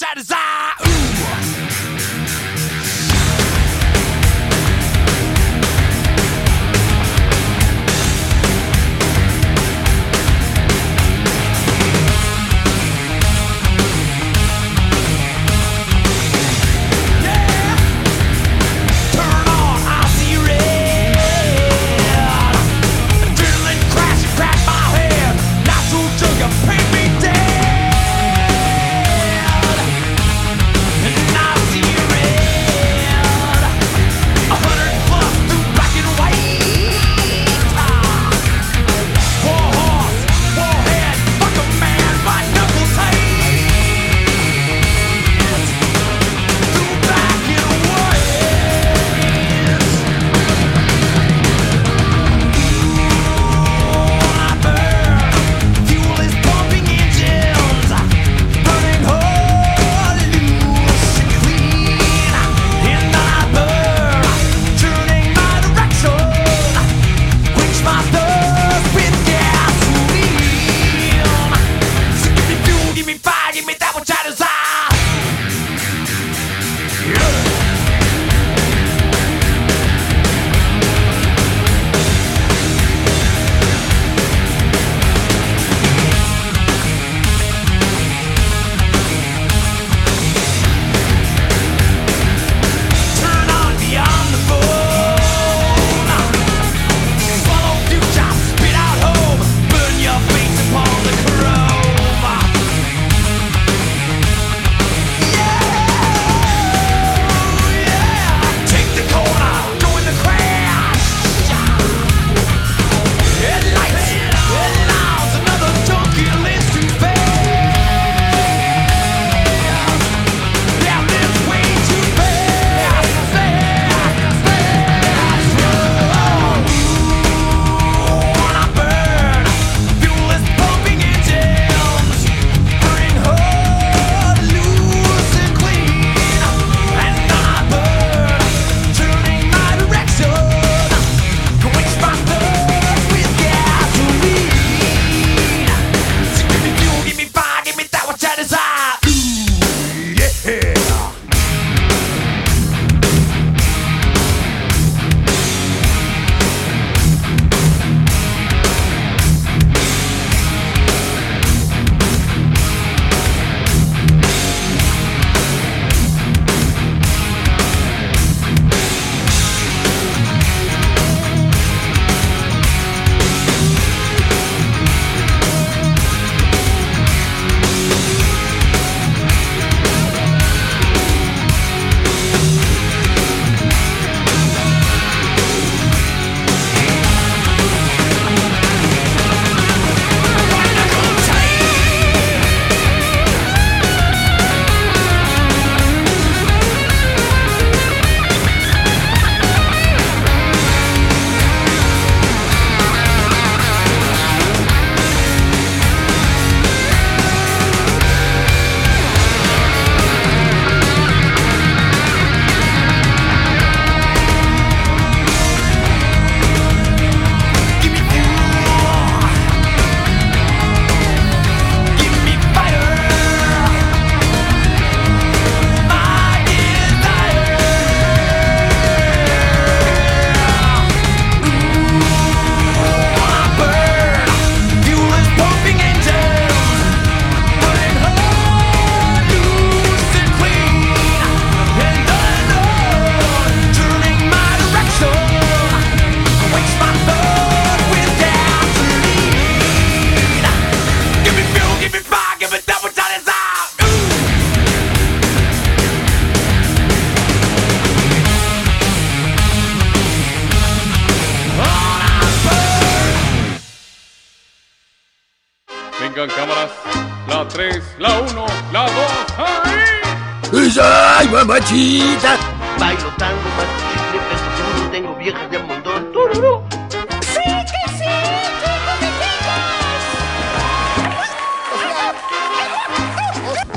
¡Ay, mamachita! Bailo tango, más chicle, peso duro, tengo viejas de montón. ¡Tururú!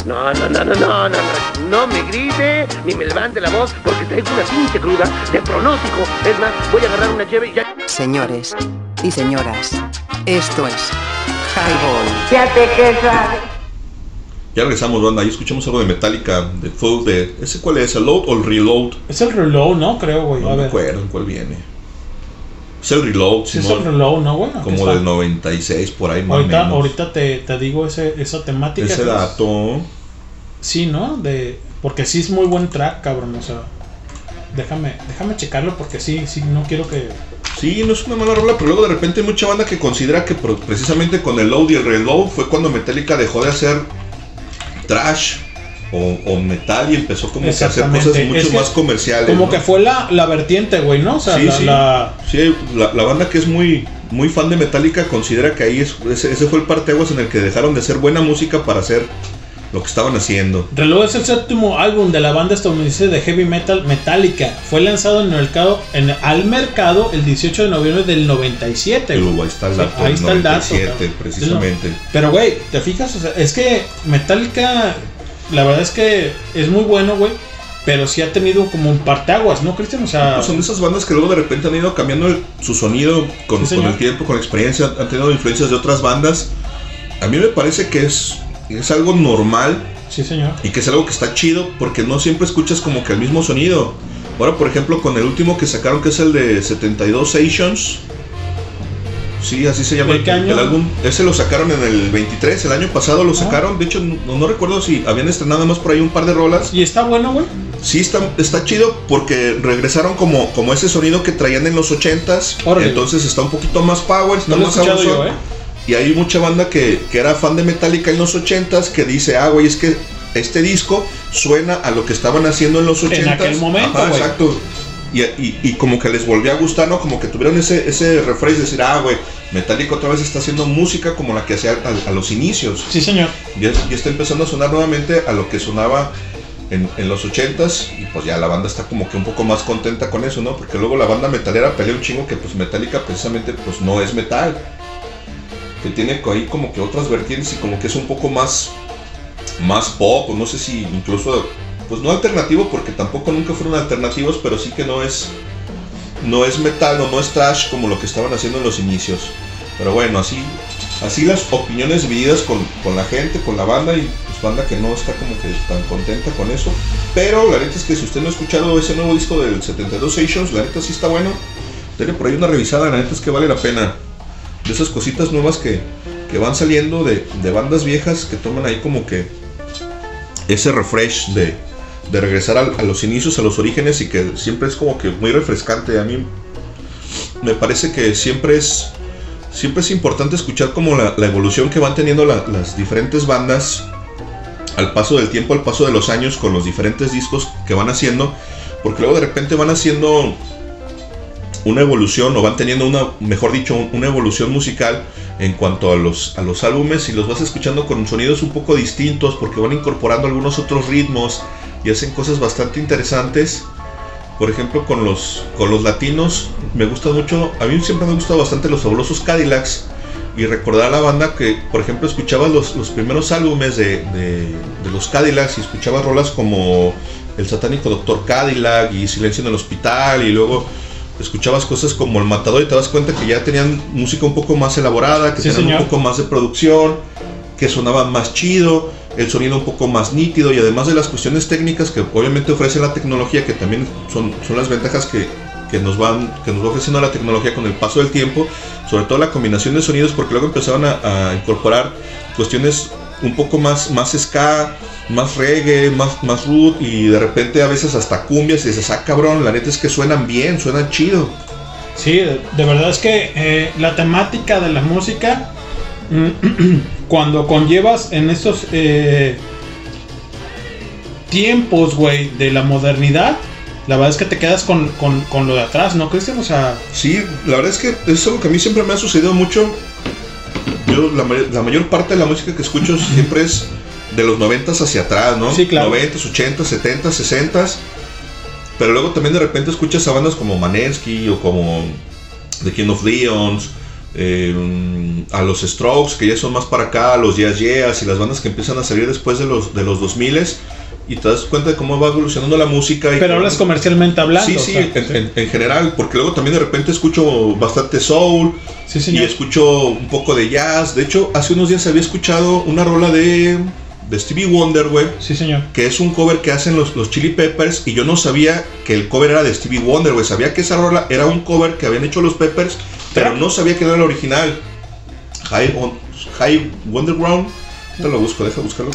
No, no, no, no, no, no, no, no me grite ni me levante la voz porque traigo una pinche cruda de pronóstico. Es más, voy a agarrar una llave y ya. Señores y señoras, esto es Highball. Ya te quedas. Ya regresamos, banda. Ahí escuchamos algo de Metallica, de Full de. ¿Ese cuál es? ¿El Load o el Reload? Es el reload, ¿no? Creo, güey. No a me ver. acuerdo en cuál viene. Es el Reload, Sí, es el reload, ¿no? Aquí Como del 96, por ahí más Ahorita, menos. ahorita te, te digo ese, esa temática. Ese es- dato. Sí, ¿no? De, porque sí es muy buen track, cabrón. O sea, déjame, déjame checarlo porque sí, sí, no quiero que. Sí, no es una mala rola, pero luego de repente hay mucha banda que considera que precisamente con el load y el reload fue cuando Metallica dejó de hacer trash o, o metal y empezó como que a hacer cosas mucho Es que más comerciales. Como ¿no? que fue la, la vertiente, güey, ¿no? O sea, sí, la, sí. la- Sí, la, banda que es muy, muy fan de Metallica considera que ahí es, ese, ese fue el parteaguas en el que dejaron de hacer buena música para hacer lo que estaban haciendo. Reloj es el séptimo álbum de la banda estadounidense de heavy metal Metallica. Fue lanzado en el mercado, en, al mercado el 18 de noviembre del 97. güey. Pero ahí está el dato, ahí está el dato. 97, cabrón. precisamente. Pero, güey, ¿te fijas? O sea, es que Metallica, la verdad es que es muy bueno, güey. Pero sí ha tenido como un parteaguas, ¿no, Cristian? O sea, Pues son de esas bandas que luego de repente han ido cambiando el- su sonido con, Sí, con el tiempo, con la experiencia, han tenido influencias de otras bandas. A mí me parece que es, es algo normal sí, señor. y que es algo que está chido porque no siempre escuchas como que el mismo sonido. Ahora, por ejemplo, con el último que sacaron, que es el de 72 Stations. Sí, así se llama ¿De el, álbum. Ese lo sacaron en el 23, el año pasado lo sacaron. De hecho, no, no recuerdo si habían estrenado más por ahí un par de rolas. ¿Y está bueno, güey? Sí, está, está chido porque regresaron como, como ese sonido que traían en los 80s. Órale. Entonces está un poquito más power, está No más sabrosón. yo, ¿eh? Y hay mucha banda que, que era fan de Metallica en los 80s que dice, ah, güey, es que este disco suena a lo que estaban haciendo en los 80s. aquel momento, Ajá, exacto. Y, y- y como que les volvió a gustar, ¿no? Como que tuvieron ese, ese refresh de decir, ah, güey, Metallica otra vez está haciendo música como la que hacía a, a los inicios. Sí, señor. Ya, ya está empezando a sonar nuevamente a lo que sonaba en, en los 80s y pues ya la banda está como que un poco más contenta con eso, ¿no? Porque luego la banda metalera pelea un chingo que pues Metallica precisamente pues no es metal. Que tiene ahí como que otras vertientes y como que es un poco más más pop, no sé si incluso pues no alternativo porque tampoco nunca fueron alternativos, pero sí que no es no es metal o no es trash como lo que estaban haciendo en los inicios. Pero bueno, así así las opiniones divididas con, con la gente, con la banda y pues banda que no está como que tan contenta con eso. Pero la neta es que si usted no ha escuchado ese nuevo disco del 72 Stations, la neta sí está bueno. Denle por ahí una revisada, la neta es que vale la pena. Esas cositas nuevas que, que van saliendo de, de bandas viejas que toman ahí como que ese refresh de, de regresar a, los inicios, a los orígenes y que siempre es como que muy refrescante. A mí me parece que siempre es siempre es importante escuchar como la, evolución que van teniendo la- las diferentes bandas al paso del tiempo, al paso de los años con los diferentes discos que van haciendo, porque luego de repente van haciendo una evolución o van teniendo una, mejor dicho, un- una evolución musical en cuanto a los, a los álbumes y los vas escuchando con sonidos un poco distintos porque van incorporando algunos otros ritmos y hacen cosas bastante interesantes. Por ejemplo, con los, con los latinos me gusta mucho, a mí siempre me han gustado bastante los fabulosos Cadillacs y recordar a la banda que, por ejemplo, escuchaba los, los primeros álbumes de, de- de los Cadillacs y escuchaba rolas como El satánico Doctor Cadillac y Silencio en el Hospital y luego escuchabas cosas como El Matador y te das cuenta que ya tenían música un poco más elaborada, que Sí, tenían señor. un poco más de producción, que sonaban más chido, el sonido un poco más nítido y además de las cuestiones técnicas que obviamente ofrece la tecnología, que también son, son las ventajas que, que nos van que nos va ofreciendo la tecnología con el paso del tiempo, sobre todo la combinación de sonidos, porque luego empezaron a, a incorporar cuestiones un poco más, más ska, más reggae, más, más root y de repente a veces hasta cumbias y dices, ah cabrón, la neta es que suenan bien, suenan chido. Sí, de, verdad es que eh, la temática de la música, cuando conllevas en estos eh, tiempos, güey, de la modernidad, la verdad es que te quedas con, con- con lo de atrás, ¿no, Cristian? O sea, Sí, la verdad es que es algo que a mí siempre me ha sucedido mucho yo la, la mayor parte de la música que escucho siempre es de los 90 hacia atrás, ¿no? Sí, claro. 90, 80, 70, 60. Pero luego también de repente escuchas a bandas como Manensky o como The King of Leons, eh, a los Strokes, que ya son más para acá, a los Yes Yes y las bandas que empiezan a salir después de los, de los 2000 y te das cuenta de cómo va evolucionando la música. Y Pero cómo- hablas comercialmente hablando. Sí, o sí, sea, en, en- en general, porque luego también de repente escucho bastante soul Sí, y señor. escucho un poco de jazz. De hecho, hace unos días había escuchado una rola de, de Stevie Wonder, güey. Sí, señor. Que es un cover que hacen los, los Chili Peppers y yo no sabía que el cover era de Stevie Wonder, güey. Sabía que esa rola era un cover que habían hecho los Peppers, pero no sabía que era el original. High, on- High Wonderground. Te lo busco, deja buscarlo.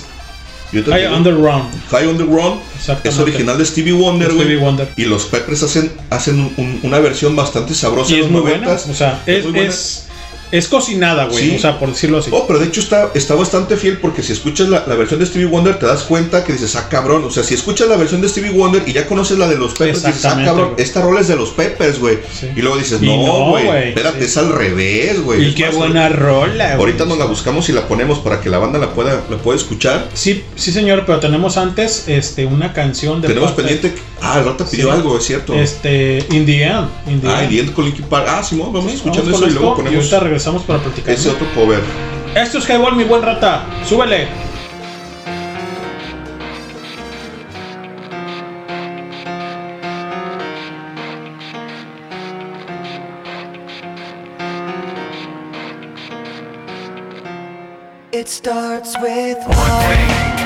High. Underground. High Underground es original de Stevie Wonder, De güey. Stevie Wonder. Y los Peppers hacen, hacen un- un- una versión bastante sabrosa Y de es los buena. 90s. O sea, es, es, es cocinada, güey. Sí. O sea, por decirlo así. Oh, pero de hecho está, está bastante fiel porque si escuchas la, la versión de Stevie Wonder te das cuenta que dices, ah, cabrón. O sea, si escuchas la versión de Stevie Wonder y ya conoces la de los Peppers, dices, ah, cabrón, esta rola es de los Peppers, güey. Y luego dices, no, no, güey, güey, espérate, sí. es al revés, güey. Y qué más, buena rola, güey. Ahorita nos la buscamos y la ponemos para que la banda la pueda, la pueda escuchar. Sí, sí, señor, pero tenemos antes este, una canción de. Tenemos pendiente. Ah, el Rata pidió algo, es cierto. Este, In the End. In the Ah, End. con Linkin Park. Ah, Simón, vamos Sí, escuchando eso y luego ponemos regresamos para platicar. ese otro cover. Esto es Highball, mi buen rata. Súbele. It starts with one.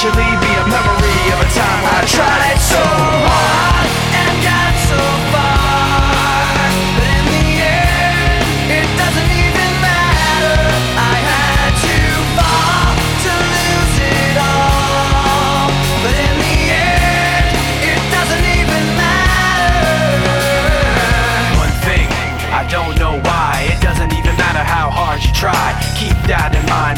eventually be a memory of a time I tried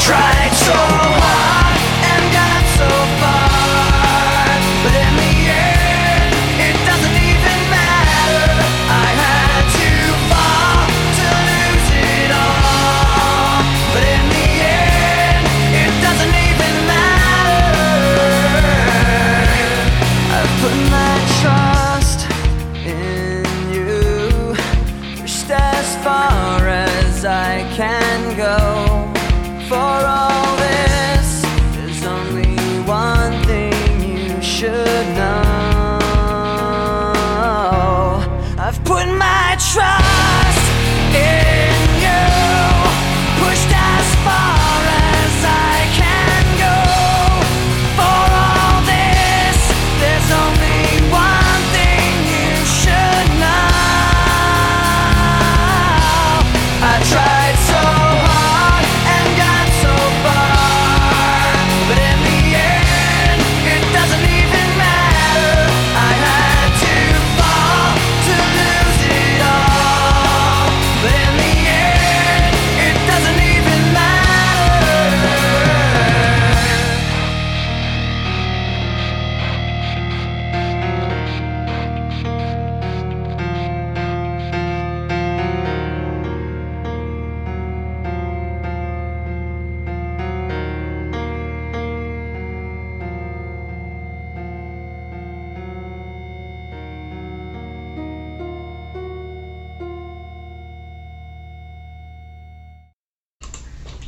tried so hard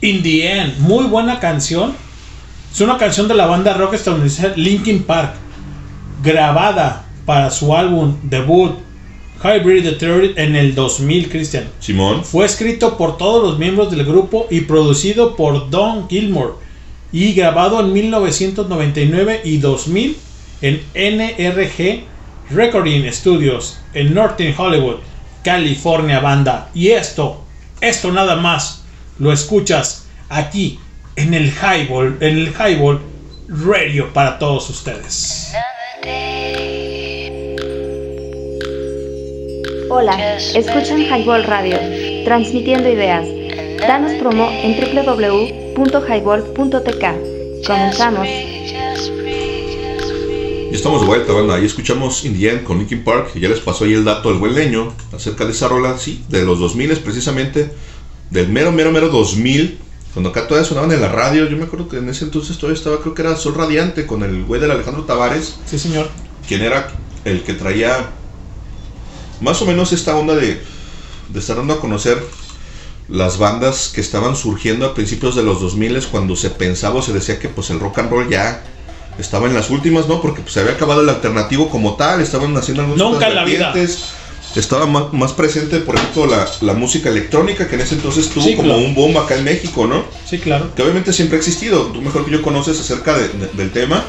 In the End, muy buena canción. Es una canción de la banda rock estadounidense Linkin Park, grabada para su álbum debut Hybrid Theory en el 2000, Cristian. Simón. Fue escrito por todos los miembros del grupo y producido por Don Gilmore y grabado en 1999 y 2000 en NRG Recording Studios en Northern Hollywood, California, banda. Y esto, esto nada más, lo escuchas aquí en el Highball, en el Highball Radio para todos ustedes. Hola, escuchan Highball Radio, transmitiendo ideas. Danos promo en www.highball.tk. Comenzamos. Y estamos de vuelta, banda. Ahí escuchamos In the End con Linkin Park. Y ya les pasó ahí el dato del buen leño acerca de esa rola, sí, de los 2000 precisamente. Del mero, mero, mero 2000. Cuando acá todavía sonaban en la radio. Yo me acuerdo que en ese entonces todavía estaba, creo que era Sol Radiante con el güey del Alejandro Tavares. Sí, señor. Quien era el que traía más o menos esta onda de, de estar dando a conocer las bandas que estaban surgiendo a principios de los 2000 cuando se pensaba o se decía que pues el rock and roll ya estaba en las últimas, ¿no? Porque pues, se había acabado el alternativo como tal, estaban haciendo algunas Nunca en la vida. Estaba más, más presente, por ejemplo, la, la música electrónica, que en ese entonces tuvo Sí, como claro. un boom acá en México, ¿no? Sí, claro. Que obviamente siempre ha existido. Tú mejor que yo conoces acerca de- de- del tema.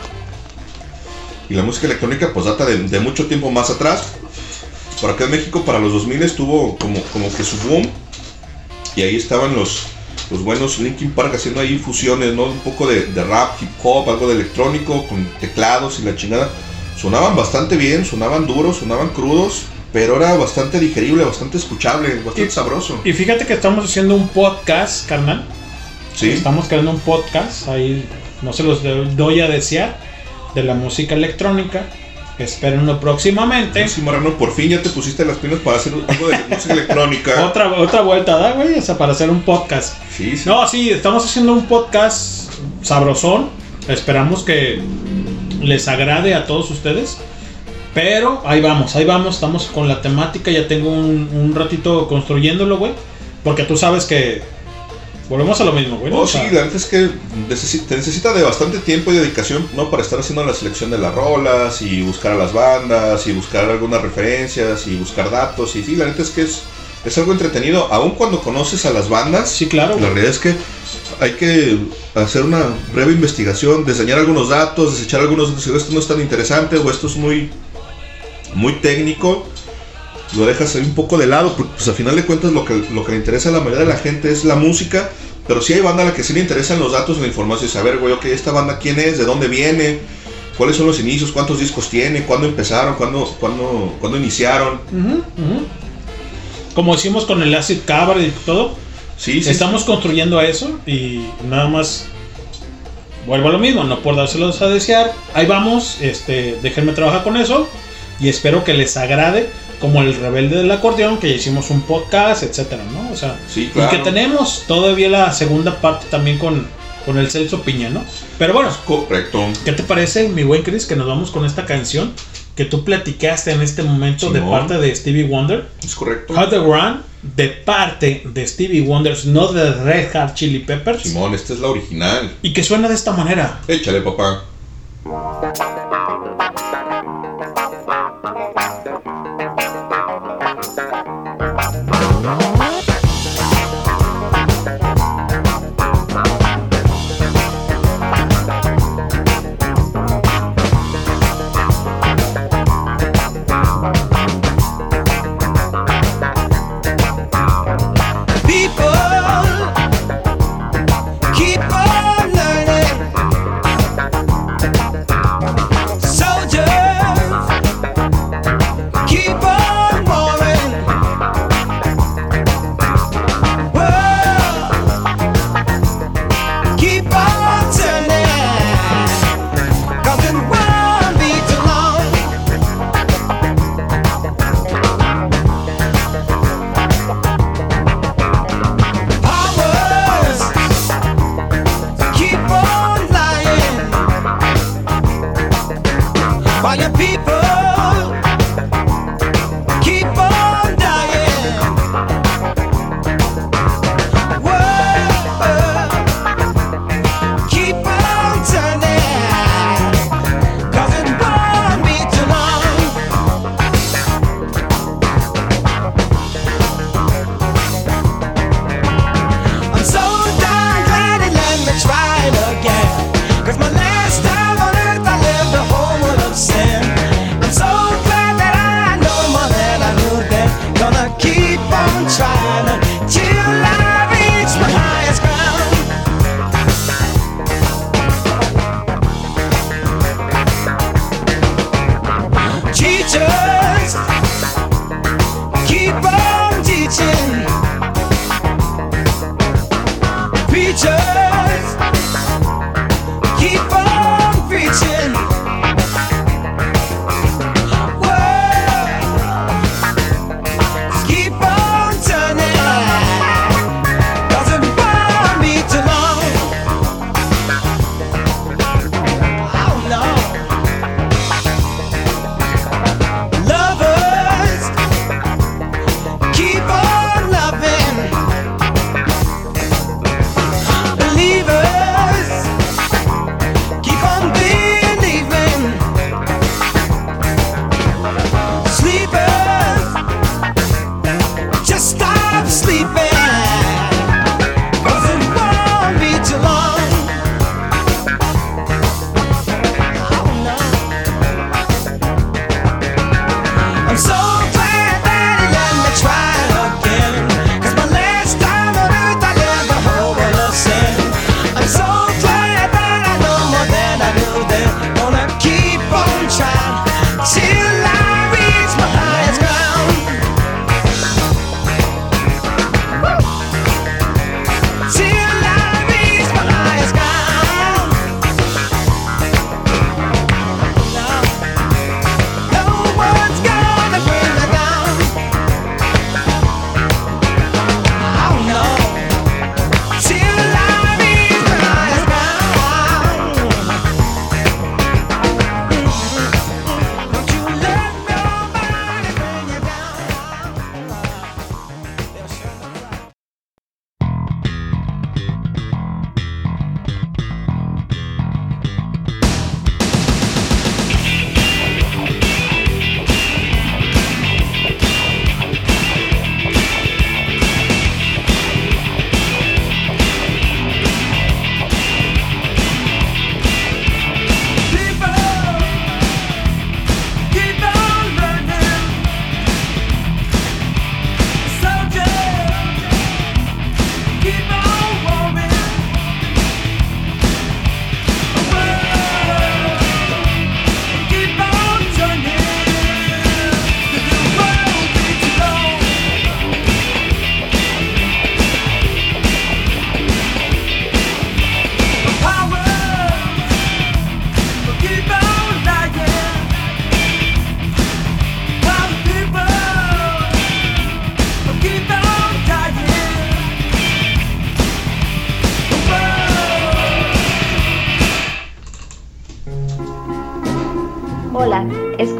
Y la música electrónica pues data de, de mucho tiempo más atrás. Por acá en México para los 2000 tuvo como, como que su boom. Y ahí estaban los, los buenos Linkin Park haciendo ahí fusiones, ¿no? Un poco de, de rap, hip hop, algo de electrónico, con teclados y la chingada. Sonaban bastante bien, sonaban duros, sonaban crudos. Pero era bastante digerible, bastante escuchable, bastante sabroso. Y fíjate que estamos haciendo un podcast, carnal. Sí. Estamos creando un podcast, ahí no se los doy a desear, de la música electrónica. Espérenlo próximamente. Sí, Marrano, por fin ya te pusiste las pilas para hacer algo de música electrónica. Otra, otra vuelta, ¿da, güey? O sea, para hacer un podcast. Sí, sí. No, sí, estamos haciendo un podcast sabrosón. Esperamos que les agrade a todos ustedes. Pero ahí vamos, ahí vamos, estamos con la temática. Ya tengo un, un ratito construyéndolo, güey. Porque tú sabes que volvemos a lo mismo, güey. ¿no? Oh, O sea, sí, la neta es que te necesita de bastante tiempo y dedicación, ¿no? Para estar haciendo la selección de las rolas y buscar a las bandas y buscar algunas referencias y buscar datos. Y sí, la neta es que es, es algo entretenido, aun cuando conoces a las bandas. Sí, claro. La realidad es que hay que hacer una breve investigación, diseñar algunos datos, desechar algunos datos. Si esto no es tan interesante o esto es muy, muy técnico, lo dejas ahí un poco de lado, porque pues a final de cuentas lo que, lo que le interesa a la mayoría de la gente es la música, pero si hay banda a la que sí le interesan los datos, la información, saber, güey, ok, esta banda quién es, de dónde viene, cuáles son los inicios, cuántos discos tiene, cuándo empezaron, cuándo, cuándo, cuándo iniciaron. Como hicimos con el Acid Cabra y todo. Sí, sí, Estamos construyendo a eso y nada más vuelvo a lo mismo, no por dárselos a desear. Ahí vamos, este, déjenme trabajar con eso y espero que les agrade como el rebelde del acordeón que ya hicimos un podcast, etcétera, ¿no? O sea, Sí, y claro. que tenemos todavía la segunda parte también con con el Celso Piña, ¿no? Pero bueno, correcto. ¿Qué te parece, mi buen Chris, que nos vamos con esta canción que tú platicaste en este momento de Simón. parte de Stevie Wonder? Es correcto. How the Run de parte de Stevie Wonder, no de Red Hot Chili Peppers. Simón, esta es la original. Y que suena de esta manera. Échale, papá.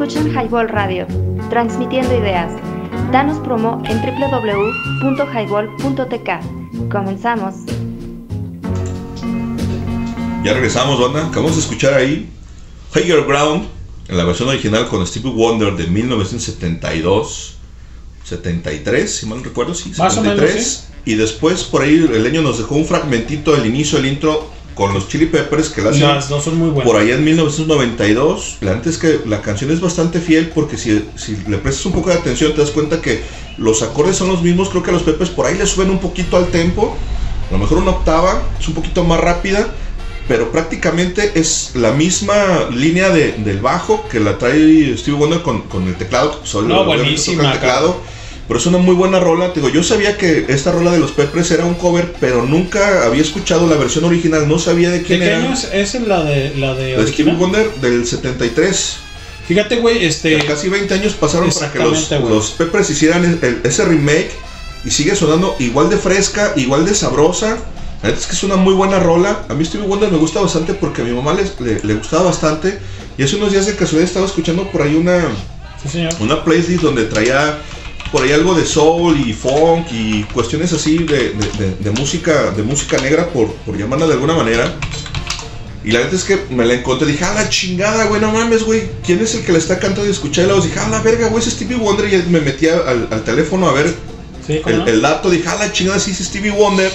Escuchan Highball Radio, transmitiendo ideas. Danos promo en www.highball.tk. Comenzamos. Ya regresamos, banda. Acabamos de escuchar ahí Higher Ground en la versión original con Stevie Wonder de 1972, 73, si mal no recuerdo, sí, Más o menos, 73. Y después por ahí el leño nos dejó un fragmentito del inicio del intro con los Chili Peppers que la hacen Las dos son muy buenas. por allá en 1992. La neta es que la canción es bastante fiel porque si, si le prestas un poco de atención te das cuenta que los acordes son los mismos. Creo que a los Peppers por ahí le suben un poquito al tempo. A lo mejor una octava es un poquito más rápida. Pero prácticamente es la misma línea de- del bajo que la trae Steve Wonder con, con el teclado. Solo No, buenísima, el teclado. Pero es una muy buena rola. Te digo, yo sabía que esta rola de los Peppers era un cover, pero nunca había escuchado la versión original. No sabía de ¿De quién qué era. año es, es la de la de De Stevie? Wonder del 73. Fíjate, güey, este. Casi 20 años pasaron para que los, los Peppers hicieran el- el- ese remake y sigue sonando igual de fresca, igual de sabrosa. La es que es una muy buena rola. A mí Stevie Wonder me gusta bastante porque a mi mamá les- le, le gustaba bastante. Y hace unos días de casualidad estaba escuchando por ahí una, Sí, señor. una playlist donde traía por ahí algo de soul y funk y cuestiones así de, de- de- de música de música negra por, por llamarla de alguna manera. Y la neta es que me la encontré, dije, a la chingada, güey, no mames, güey, ¿quién es el que la está cantando? Y escuché la voz, dije, a la verga, güey, es Stevie Wonder. Y me metí al, al teléfono a ver Sí, ¿cómo el, no? el dato, dije, a la chingada, sí es Stevie Wonder.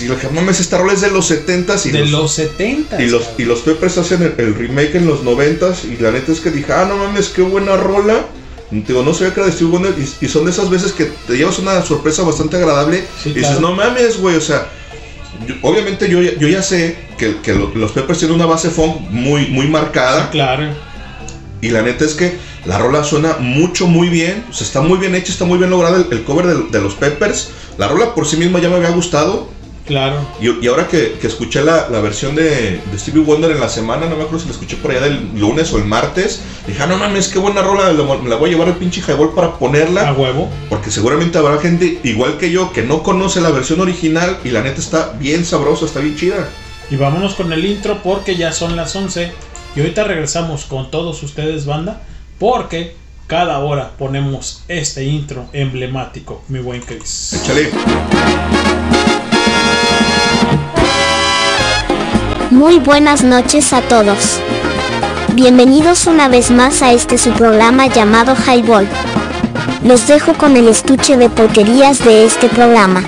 Y dije, mames, esta rola es de los 70s y de los, los 70. y los, y los Peppers hacen el, el remake en los 90s. Y la neta es que dije, ah, no mames, qué buena rola. Digo, no sabía que era de Stevie Wonder y, y son de esas veces que te llevas una sorpresa bastante agradable Sí, y dices, no mames, güey, o sea, yo- obviamente yo, ya- yo ya sé que, que lo- los Peppers tienen una base funk muy, muy marcada. Claro. Y la neta es que la rola suena mucho, muy bien. O sea, está muy bien hecha, está muy bien lograda el, el cover de, de los Peppers. La rola por sí misma ya me había gustado. Claro. Y, y ahora que, que escuché la, la versión de, de Stevie Wonder en la semana, no me acuerdo si la escuché por allá del lunes o el martes, dije, ah, no mames, qué buena rola, la, me la voy a llevar al pinche highball para ponerla. A huevo. Porque seguramente habrá gente igual que yo que no conoce la versión original y la neta está bien sabrosa, está bien chida. Y vámonos con el intro porque ya son las 11. Y ahorita regresamos con todos ustedes, banda. Porque cada hora ponemos este intro emblemático, mi buen Chris. Échale. Muy buenas noches a todos. Bienvenidos una vez más a este su programa llamado Highball. Los dejo con el estuche de porquerías de este programa.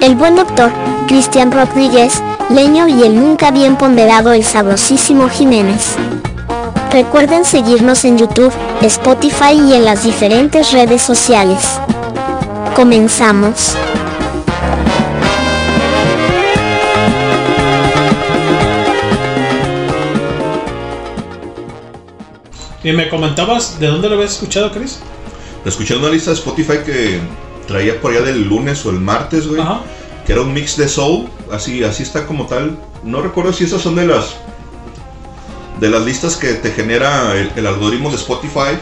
El buen doctor, Cristian Rodríguez, Leño y el nunca bien ponderado el sabrosísimo Jiménez. Recuerden seguirnos en YouTube, Spotify y en las diferentes redes sociales. Comenzamos. Y me comentabas de dónde lo habías escuchado, Chris. Escuché una lista de Spotify que traía por allá del lunes o el martes, güey. Ajá. Que era un mix de soul. Así, así está como tal. No recuerdo si esas son de las. De las listas que te genera el, el algoritmo de Spotify.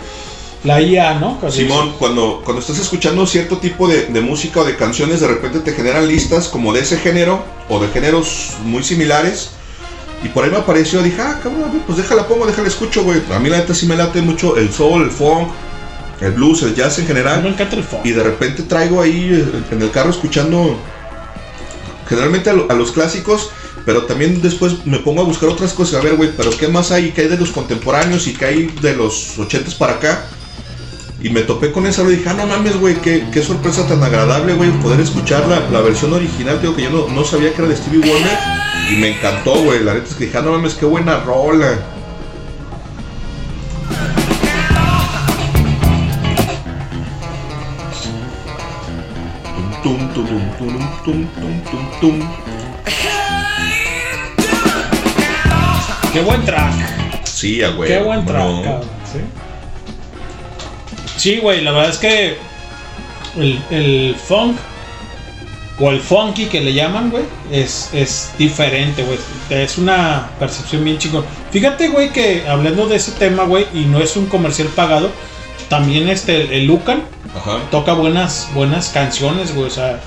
La IA, ¿no? Casi. Simón, cuando, cuando estás escuchando cierto tipo de, de música o de canciones, de repente te generan listas como de ese género o de géneros muy similares. Y por ahí me apareció, dije, ah, cabrón, pues déjala pongo, déjala escucho, güey. A mí la neta sí me late mucho el soul, el funk, el blues, el jazz en general. Me encanta el funk. Y de repente traigo ahí eh, en el carro escuchando generalmente a, lo- a los clásicos, pero también después me pongo a buscar otras cosas. A ver, güey, pero ¿qué más hay? ¿Qué hay de los contemporáneos y qué hay de los 80s para acá? Y me topé con esa, y dije, ah, no mames, güey, qué, qué sorpresa tan agradable, güey, poder escuchar la, la versión original. Digo que yo no, no sabía que era de Stevie Wonder y me encantó, güey. La neta es que dije, ah, no mames, qué buena rola. Tum, tum, tum. Qué buen track. Sí, güey. Qué buen track, cabrón. Sí. Sí, güey, la verdad es que el, el funk o el funky que le llaman, güey, es, es diferente, güey. Es una percepción bien chingón. Fíjate, güey, que hablando de ese tema, güey, y no es un comercial pagado, también este, el Lucan Ajá. toca buenas, buenas canciones, güey. O sea,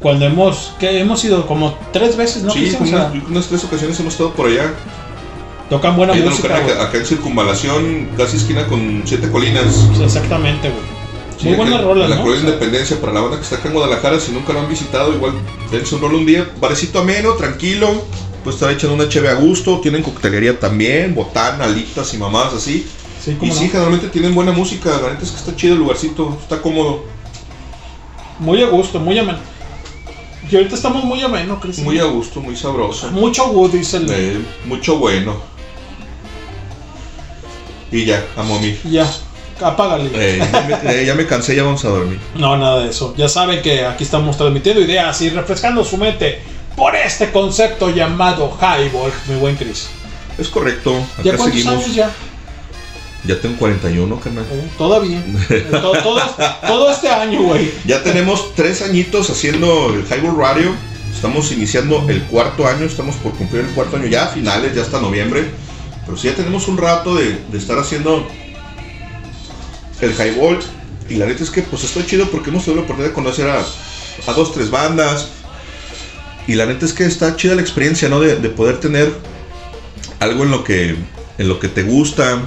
cuando hemos, que hemos ido como tres veces, ¿no? Sí, unas tres ocasiones hemos estado por allá. Tocan buena música, acá, en Circunvalación, casi esquina con siete colinas. Exactamente, güey. Sí, Muy en rolas, La ¿no? Independencia, para la banda que está acá en Guadalajara, si nunca lo han visitado, igual dense un rol un día. Parecito ameno, tranquilo. Puede estar echando una cheve a gusto. Tienen coctelería también, botana, alitas y mamás así. Sí, y sí, generalmente tienen buena música. La neta es que está chido el lugarcito, está cómodo. Muy a gusto, muy ameno. Y ahorita estamos muy ameno, Cristian. Muy a gusto, muy sabroso. Mucho wood, dice el. Eh, mucho bueno. Y ya, a mommy. Ya, apágale. Eh, ya, me, eh, ya me cansé, ya vamos a dormir. No, nada de eso. Ya saben que aquí estamos transmitiendo ideas y refrescando su mente por este concepto llamado Highball, mi buen Chris. Es correcto, ¿Ya cuántos seguimos. años ya? Ya tengo 41, carnal. Eh, Todavía. Todo, todo, todo este año, güey. Ya tenemos tres añitos haciendo el Highball Radio. Estamos iniciando el cuarto año, estamos por cumplir el cuarto año ya a finales, ya hasta noviembre. Pero sí ya tenemos un rato de, de estar haciendo el Highball. Y la neta es que pues está chido porque hemos tenido la oportunidad de conocer a, a dos, tres bandas. Y la neta es que está chida la experiencia, ¿no? De, de poder tener algo en lo que, en lo que te gusta,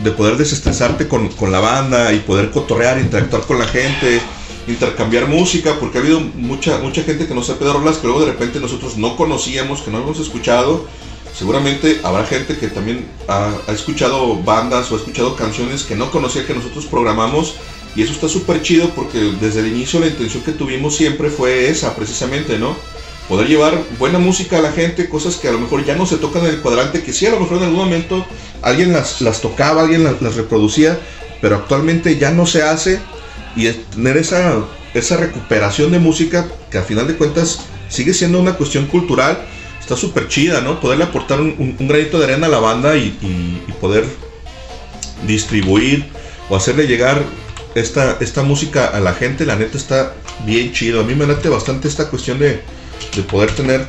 de poder desestresarte con, con la banda y poder cotorrear, interactuar con la gente, intercambiar música, porque ha habido mucha, mucha gente que nos ha pedido rolas que luego de repente nosotros no conocíamos, que no hemos escuchado. Seguramente habrá gente que también ha, ha escuchado bandas o ha escuchado canciones que no conocía que nosotros programamos. Y eso está súper chido porque desde el inicio la intención que tuvimos siempre fue esa, precisamente, ¿no? Poder llevar buena música a la gente, cosas que a lo mejor ya no se tocan en el cuadrante, que sí a lo mejor en algún momento alguien las, las tocaba, alguien las, reproducía, pero actualmente ya no se hace y tener esa, esa recuperación de música que al final de cuentas sigue siendo una cuestión cultural, está súper chida, ¿no? Poderle aportar un, un- granito de arena a la banda y, y- y poder distribuir o hacerle llegar esta, esta música a la gente, la neta está bien chido. A mí me late bastante esta cuestión de, de poder tener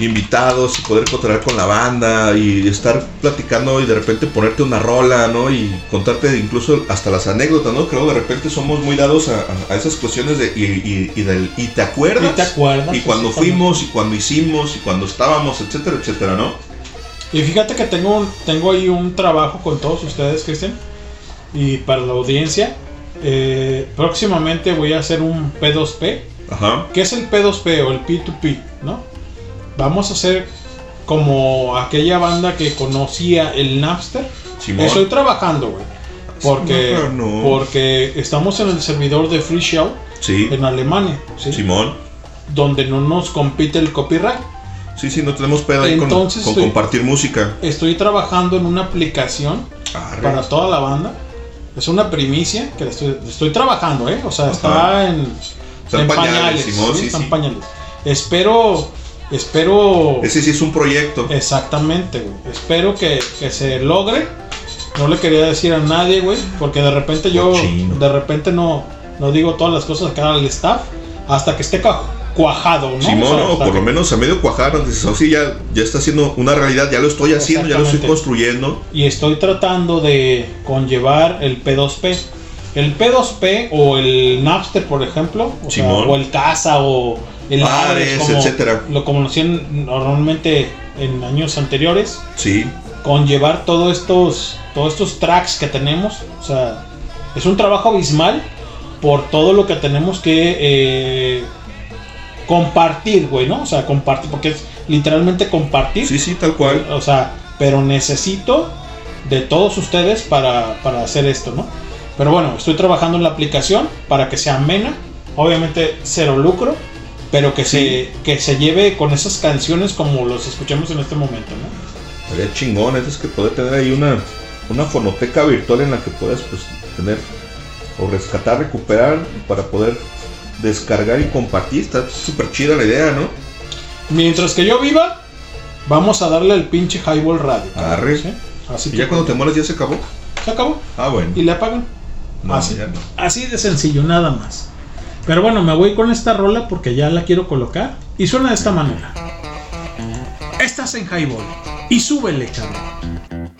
invitados y poder cotorrear con la banda y estar platicando y de repente ponerte una rola, ¿no? Y contarte incluso hasta las anécdotas, ¿no? Creo que de repente somos muy dados a, esas cuestiones de y, y- y del y te acuerdas Y te acuerdas, y cuando fuimos y cuando hicimos y cuando estábamos, etcétera, etcétera, ¿no? Y fíjate que tengo, tengo ahí un trabajo con todos ustedes, Cristian. Y para la audiencia, eh, próximamente voy a hacer un P2P. Ajá. ¿Qué es el P2P o el P2P? ¿No? Vamos a hacer como aquella banda que conocía el Napster. Simón. Estoy trabajando, güey. Porque, No, no. porque estamos en el servidor de Free Show Sí. en Alemania. ¿sí? Simón. Donde no nos compite el copyright. Sí, sí, no tenemos pedo ahí con, Entonces con estoy- compartir música. Estoy trabajando en una aplicación Arre. para toda la banda. Es una primicia que estoy, estoy trabajando, ¿eh? O sea, está en, Está en pañales, Simón, sí, está en sí. pañales. Espero, espero. Ese sí es un proyecto. Exactamente, güey. Espero que, que se logre. No le quería decir a nadie, güey, porque de repente yo, de repente no, no digo todas las cosas acá al staff hasta que esté cuajado, ¿no? Simón, O sea, o hasta por lo que- menos a medio cuajar, dices, oh, sí, ya, ya está haciendo una realidad, ya lo estoy haciendo, ya lo estoy construyendo. y estoy tratando de conllevar el P2P. El P2P o el Napster, por ejemplo, o, sea, Simón. o el Casa o el Ares, como etcétera. lo conocían normalmente en años anteriores, Sí, conllevar todos estos, todos estos tracks que tenemos. O sea, es un trabajo abismal por todo lo que tenemos que eh, compartir, güey, ¿no? O sea, compartir, porque es literalmente compartir. Sí, sí, tal cual. O sea, pero necesito de todos ustedes para, para hacer esto, ¿no? Pero bueno, estoy trabajando en la aplicación para que sea amena, obviamente cero lucro, pero que, se, que se lleve con esas canciones como los escuchamos en este momento, ¿no? Sería chingón, es que poder tener ahí una, una fonoteca virtual en la que puedas pues, tener o rescatar, recuperar para poder descargar y compartir. Está súper chida la idea, ¿no? Mientras que yo viva, vamos a darle el pinche Highball Radio. Arre. ¿sí? Así ¿Y que ya cuando te mueras ya se acabó? se acabó Ah, bueno. y le apagan. No, así, ya no. así de sencillo, nada más. Pero bueno, me voy con esta rola porque ya la quiero colocar y suena de esta manera. Estás en Highball y súbele, cabrón.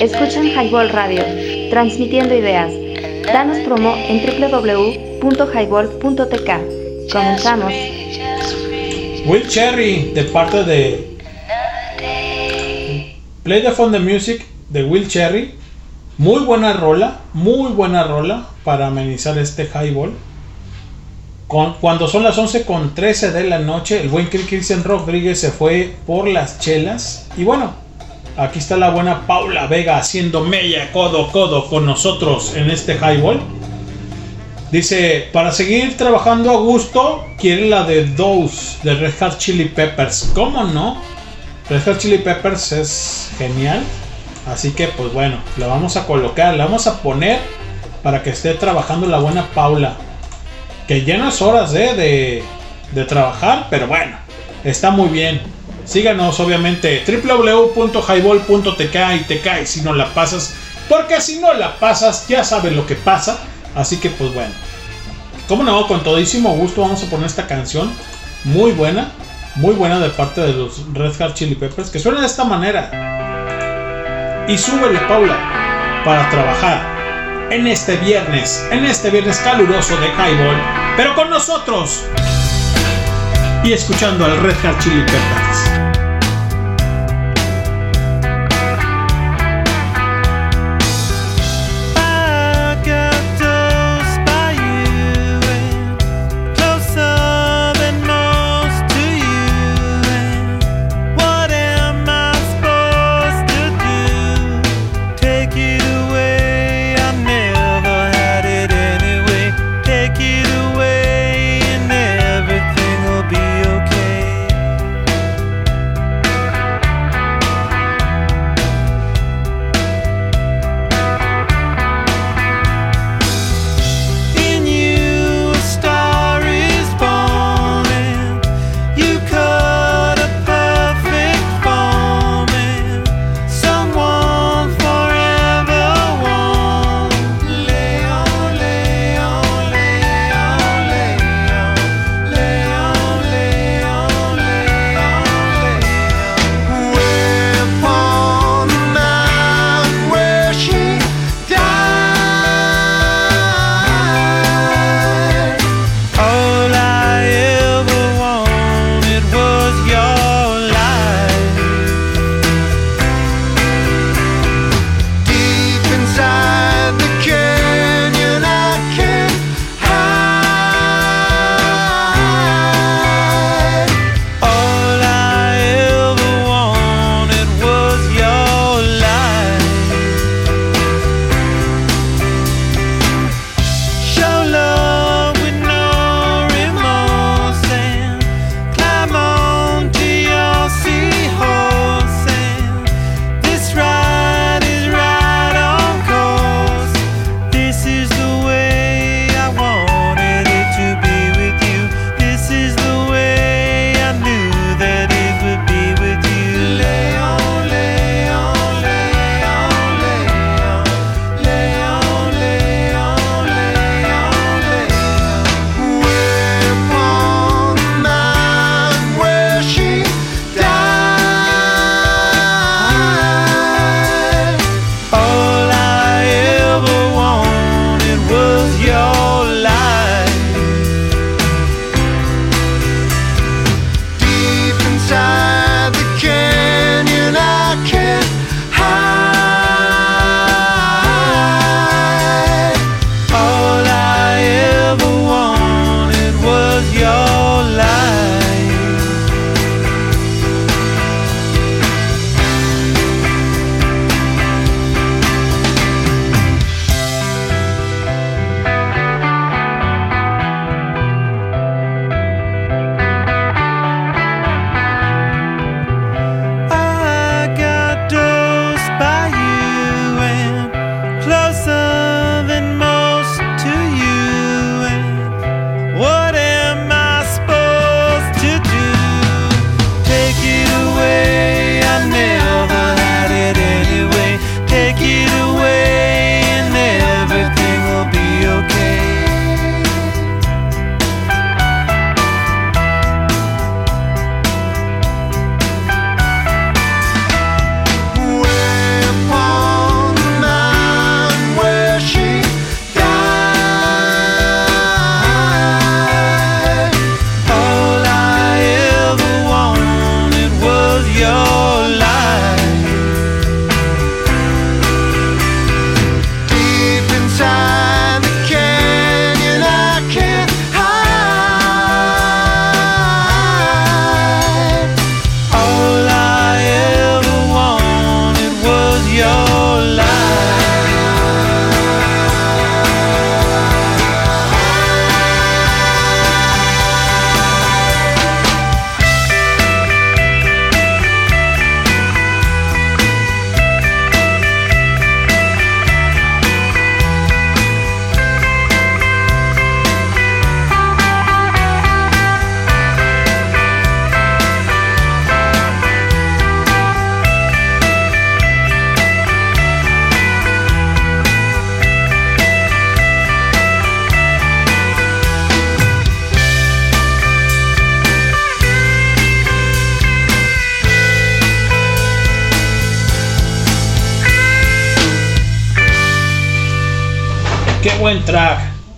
Hola, escuchan Highball Radio, transmitiendo ideas. Danos promo en www.highball.tk. Comenzamos. Will Cherry, de parte de Play the Phone the Music de Will Cherry. Muy buena rola, muy buena rola para amenizar este highball. Con- cuando son las 11 con 13 de la noche, el buen Cristian Rodríguez se fue por las chelas. Y bueno, aquí está la buena Paula Vega haciendo mella codo codo con nosotros en este highball. Dice, para seguir trabajando a gusto, quiere la de Dose de Red Hot Chili Peppers. ¿Cómo no? Red Hot Chili Peppers es genial. Así que pues bueno, la vamos a colocar, la vamos a poner para que esté trabajando la buena Paula. Que es horas eh, de, de trabajar, pero bueno, está muy bien. Síganos obviamente www.highball.tk y te caes si no la pasas. Porque si no la pasas, ya sabes lo que pasa. Así que pues bueno. Como no, con todísimo gusto vamos a poner esta canción. Muy buena. Muy buena de parte de los Red Hot Chili Peppers. Que suena de esta manera. Y súbele, Paula. Para trabajar. En este viernes. En este viernes caluroso de Highball. Pero con nosotros. Y escuchando al Red Hot Chili Peppers.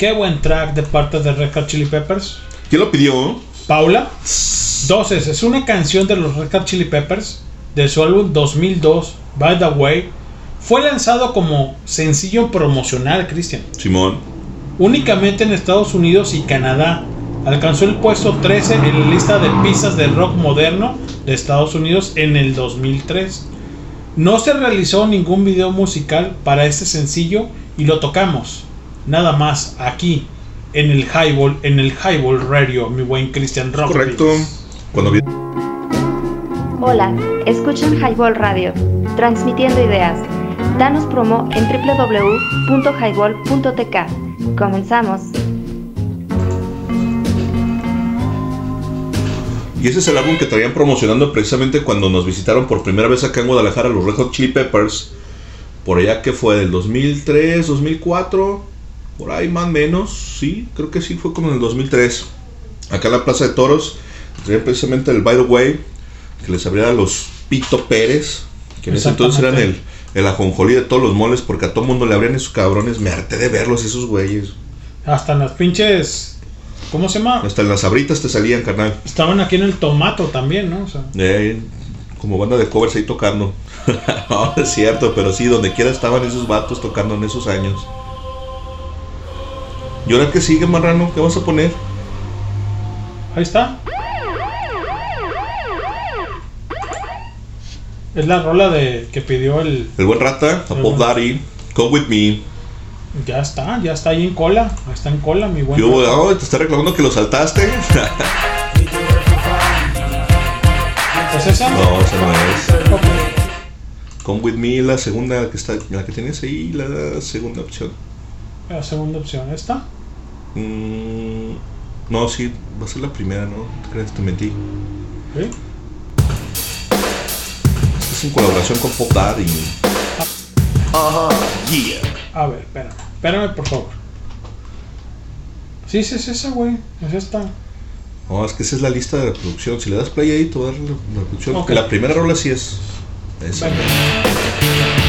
Qué buen track de parte de Red Hot Chili Peppers. ¿Quién lo pidió? Paula. Entonces, es una canción de los Red Hot Chili Peppers de su álbum 2002, By the Way. Fue lanzado como sencillo promocional, Cristian. Simón. Únicamente en Estados Unidos y Canadá. Alcanzó el puesto 13 en la lista de pistas de rock moderno de Estados Unidos en el 2003. No se realizó ningún video musical para este sencillo y lo tocamos. Nada más aquí en el Highball, en el Highball Radio, mi buen Christian Rock. Correcto. Cuando vi- Hola, escuchan Highball Radio, transmitiendo ideas. Danos promo en www.highball.tk. Comenzamos. Y ese es el álbum que traían promocionando precisamente cuando nos visitaron por primera vez acá en Guadalajara los Red Hot Chili Peppers. Por allá que fue del 2003, 2004, por ahí más o menos, sí, creo que sí fue como en el 2003. Acá en la Plaza de Toros, traían precisamente el By the Way, que les abría a los Pito Pérez, que en ese entonces eran el, el ajonjolí de todos los moles, porque a todo mundo le abrían esos cabrones. Me harté de verlos, esos güeyes. Hasta en las pinches. ¿Cómo se llama? Hasta en las abritas te salían, carnal. Estaban aquí en el tomato también, ¿no? O sea, Eh, como banda de covers ahí tocando. no, es cierto, pero sí, donde quiera estaban esos vatos tocando en esos años. ¿Y ahora qué sigue, marrano? ¿Qué vas a poner? ahí está. Es la rola de que pidió el. El buen rata, a Pop Daddy, Come With Me. Ya está, ya está ahí en cola. Está en cola, mi buen. Rata. Oh, te está reclamando que lo saltaste. ¿Es esa? no, esa no es. Come With Me, la segunda que está, la que tienes ahí, la segunda opción. La segunda opción, ¿esta? Mm, no, sí, va a ser la primera, ¿no? ¿Te crees? Te mentí. ¿Sí? Es en colaboración con Pop Daddy. Uh-huh, yeah. A ver, espérame. Espérame, por favor. Sí, sí, es esa, güey. Es esta. No, es que esa es la lista de reproducción. Si le das play ahí, te va a dar la, reproducción. Ok. La primera rola sí es. Esa. Venga.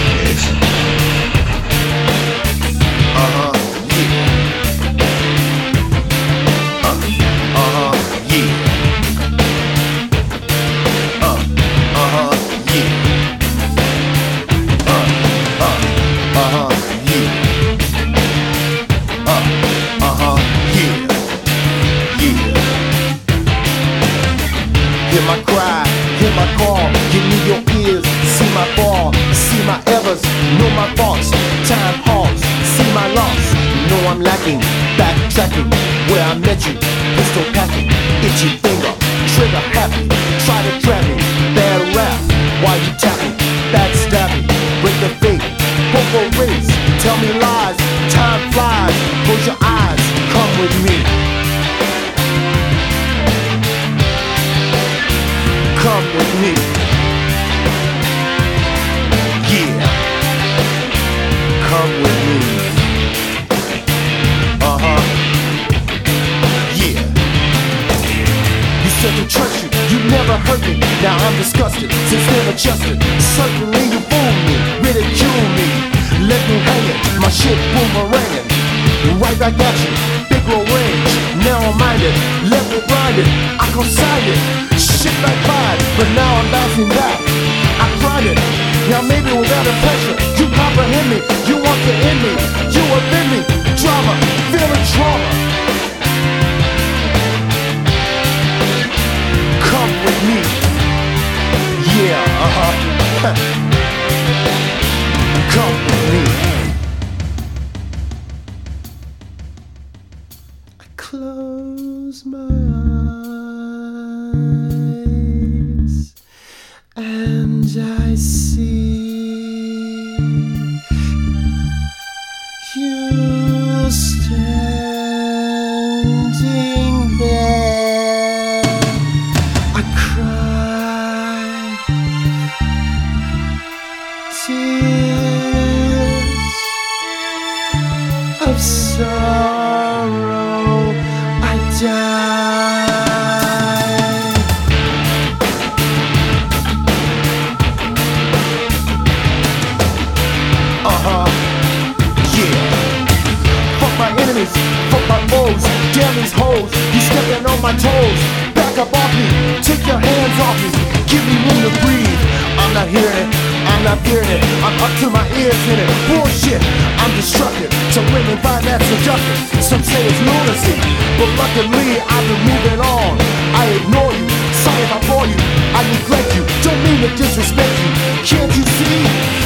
Luckily I've been moving on. I ignore you, sorry if I bore you. I neglect you, don't mean to disrespect you. Can't you see?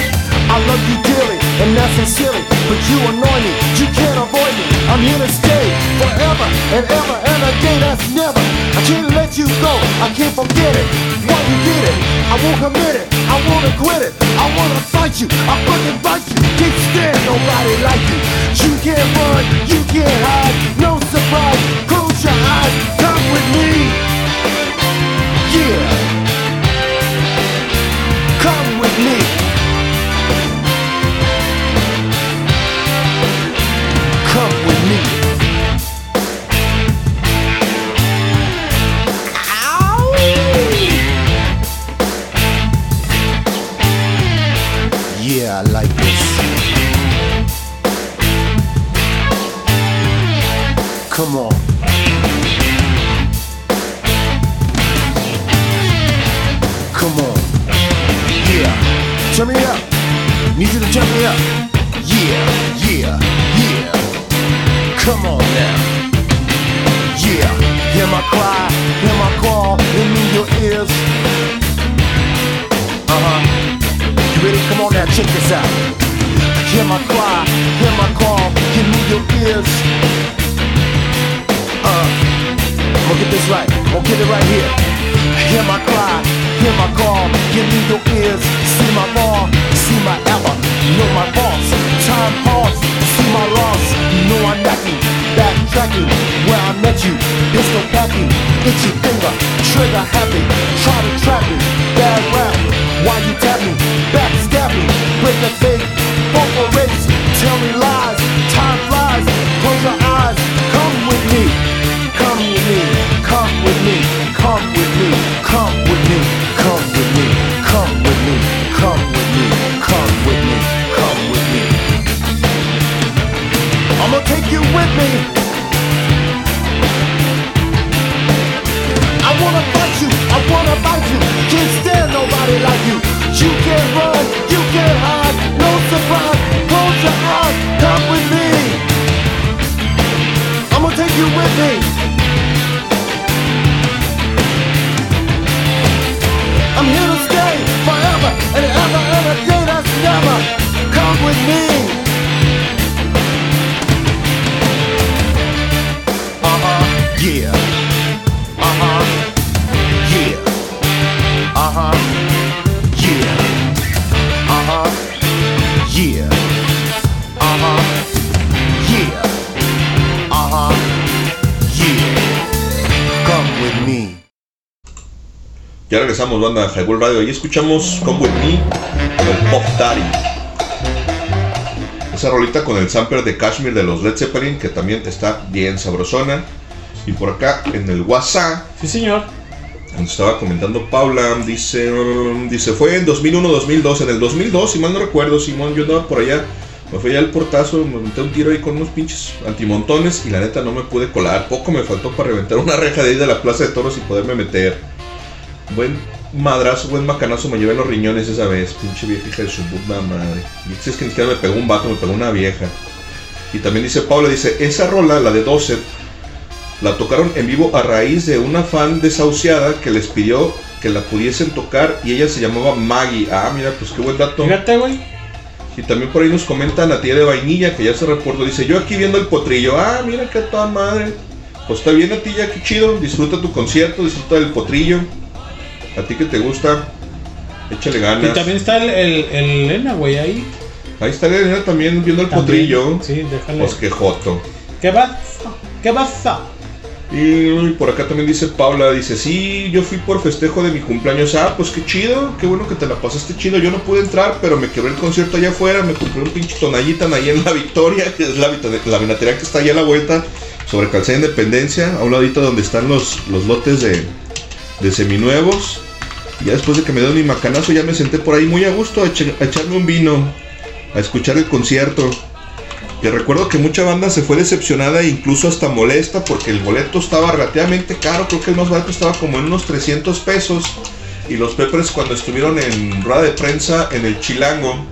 I love you dearly, and that's sincerely, but you annoy me, you can't avoid me. I'm here to stay forever and ever and a day that's never. I can't let you go, I can't forget it. Why you did it? I won't commit it, I wanna quit it. I wanna fight you, I fucking fight you. Can't stand nobody like you. You can't run, you can't hide, no Close your eyes, come with me. Yeah. Come with me. Regresamos, banda Highball Radio. Ahí escuchamos Come With Me con Pop Daddy. Esa rolita con el sampler de Kashmir de los Led Zeppelin, que también está bien sabrosona. Y por acá en el WhatsApp. Sí, señor. Nos estaba comentando Paula, dice, dice, fue en 2001-2002, en el 2002, si mal no recuerdo, Simón, yo andaba por allá, me fui allá al portazo, me monté un tiro ahí con unos pinches antimontones y la neta no me pude colar, poco me faltó para reventar una reja de ahí de la Plaza de Toros y poderme meter. Buen madrazo, buen macanazo me llevé los riñones esa vez, pinche vieja hija de su puta madre. Y si es que ni siquiera me pegó un vato, me pegó una vieja. Y también dice Paula, dice, esa rola, la de 12, la tocaron en vivo a raíz de una fan desahuciada que les pidió que la pudiesen tocar y ella se llamaba Maggie. Ah, mira, pues qué buen dato. Fíjate, güey. Y también por ahí nos comenta Natia de Vainilla, que ya se reportó, dice, yo aquí viendo el potrillo. Ah, mira qué toda madre. Pues está bien, Natilla, qué chido. Disfruta tu concierto, disfruta del potrillo. A ti que te gusta, échale ganas. Y también está el, el, el Elena, güey, ahí. Ahí está Elena también viendo el También, potrillo. Sí, déjale. Pues qué joto. ¿Qué pasa? ¿Qué pasa? Y por acá también dice Paula, dice, sí, yo fui por festejo de mi cumpleaños. Ah, pues qué chido, qué bueno que te la pasaste chido. Yo no pude entrar, pero me quedé el concierto allá afuera, me compré un pinche tonallitan ahí en la Victoria, que es la, la vinatería que está allá a la vuelta, sobre Calzada Independencia, a un ladito donde están los, los lotes de, de seminuevos. Ya después de que me dio mi macanazo, ya me senté por ahí muy a gusto a, a echarme un vino, a escuchar el concierto. Que recuerdo que mucha banda se fue decepcionada e incluso hasta molesta porque el boleto estaba relativamente caro, creo que el más barato estaba como en unos 300 pesos. Y los Peppers cuando estuvieron en rueda de prensa en el Chilango,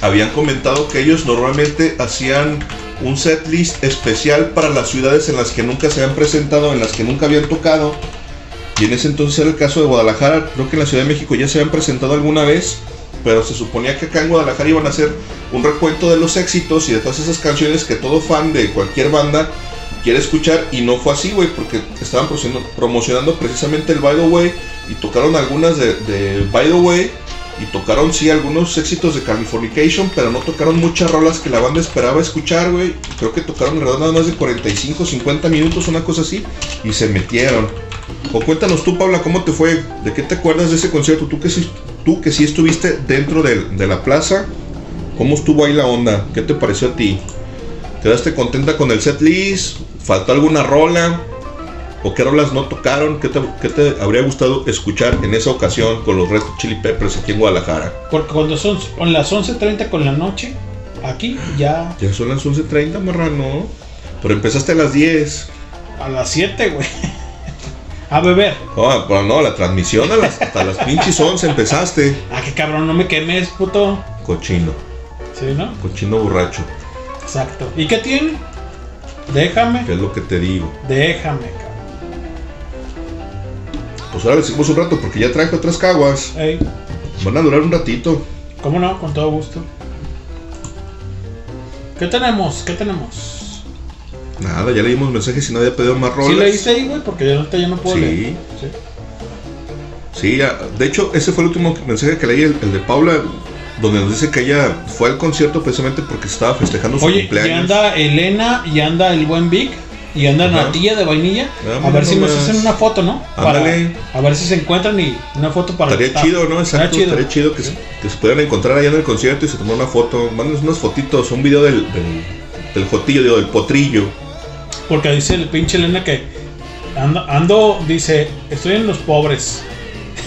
habían comentado que ellos normalmente hacían un set list especial para las ciudades en las que nunca se habían presentado, en las que nunca habían tocado. Y en ese entonces era el caso de Guadalajara, creo que en la Ciudad de México ya se habían presentado alguna vez, pero se suponía que acá en Guadalajara iban a hacer un recuento de los éxitos y de todas esas canciones que todo fan de cualquier banda quiere escuchar y no fue así, güey, porque estaban promocionando, precisamente el By the Way y tocaron algunas de, de By the Way y tocaron sí algunos éxitos de Californication, pero no tocaron muchas rolas que la banda esperaba escuchar, güey. Creo que tocaron alrededor nada más de 45, 50 minutos, una cosa así, y se metieron. O cuéntanos tú, Paula, ¿cómo te fue? ¿De qué te acuerdas de ese concierto? Tú que sí, tú que sí estuviste dentro de, la plaza, ¿cómo estuvo ahí la onda? ¿Qué te pareció a ti? ¿Quedaste contenta con el set list? ¿Faltó alguna rola? ¿O qué rolas no tocaron? ¿Qué te, qué te habría gustado escuchar en esa ocasión con los Red Chili Peppers aquí en Guadalajara? Porque cuando son con las 11.30 con la noche, aquí ya Ya son las 11.30, marrano. Pero empezaste a las 10. a las 7, güey. A beber. No, pero no, la transmisión a las, hasta las pinches 11 empezaste. Ah, qué cabrón, no me quemes, puto. Cochino, Sí, ¿no? cochino borracho. Exacto. ¿Y qué tiene? Déjame, ¿Qué es lo que te digo? déjame, cabrón. Pues ahora le seguimos un rato porque ya traje otras caguas. Ey, Van a durar un ratito. ¿Cómo no? Con todo gusto. ¿Qué tenemos? ¿Qué tenemos? Nada, ya leímos mensajes y nadie ha pedido más rolas. ¿Sí leíste ahí, güey? Porque yo no, ya no puedo Sí. leer. Sí. Sí, ya- de hecho, ese fue el último mensaje que leí, el, el de Paula, donde nos dice que ella fue al concierto precisamente porque estaba festejando su Oye, y cumpleaños. anda Elena y anda el buen Vic y anda Ajá. Natilla de vainilla. Ah, a ver si nos hacen una foto, ¿no? Para- Ándale. a ver si se encuentran y una foto para Estaría chido, ¿no? Exacto, Estaría chido. estaría chido que, se, que se pudieran encontrar allá en el concierto y se tomar una foto. Mándenos unas fotitos, un video del, del, del jotillo, digo, del potrillo. Porque dice el pinche Elena que ando, ando, dice, estoy en los pobres.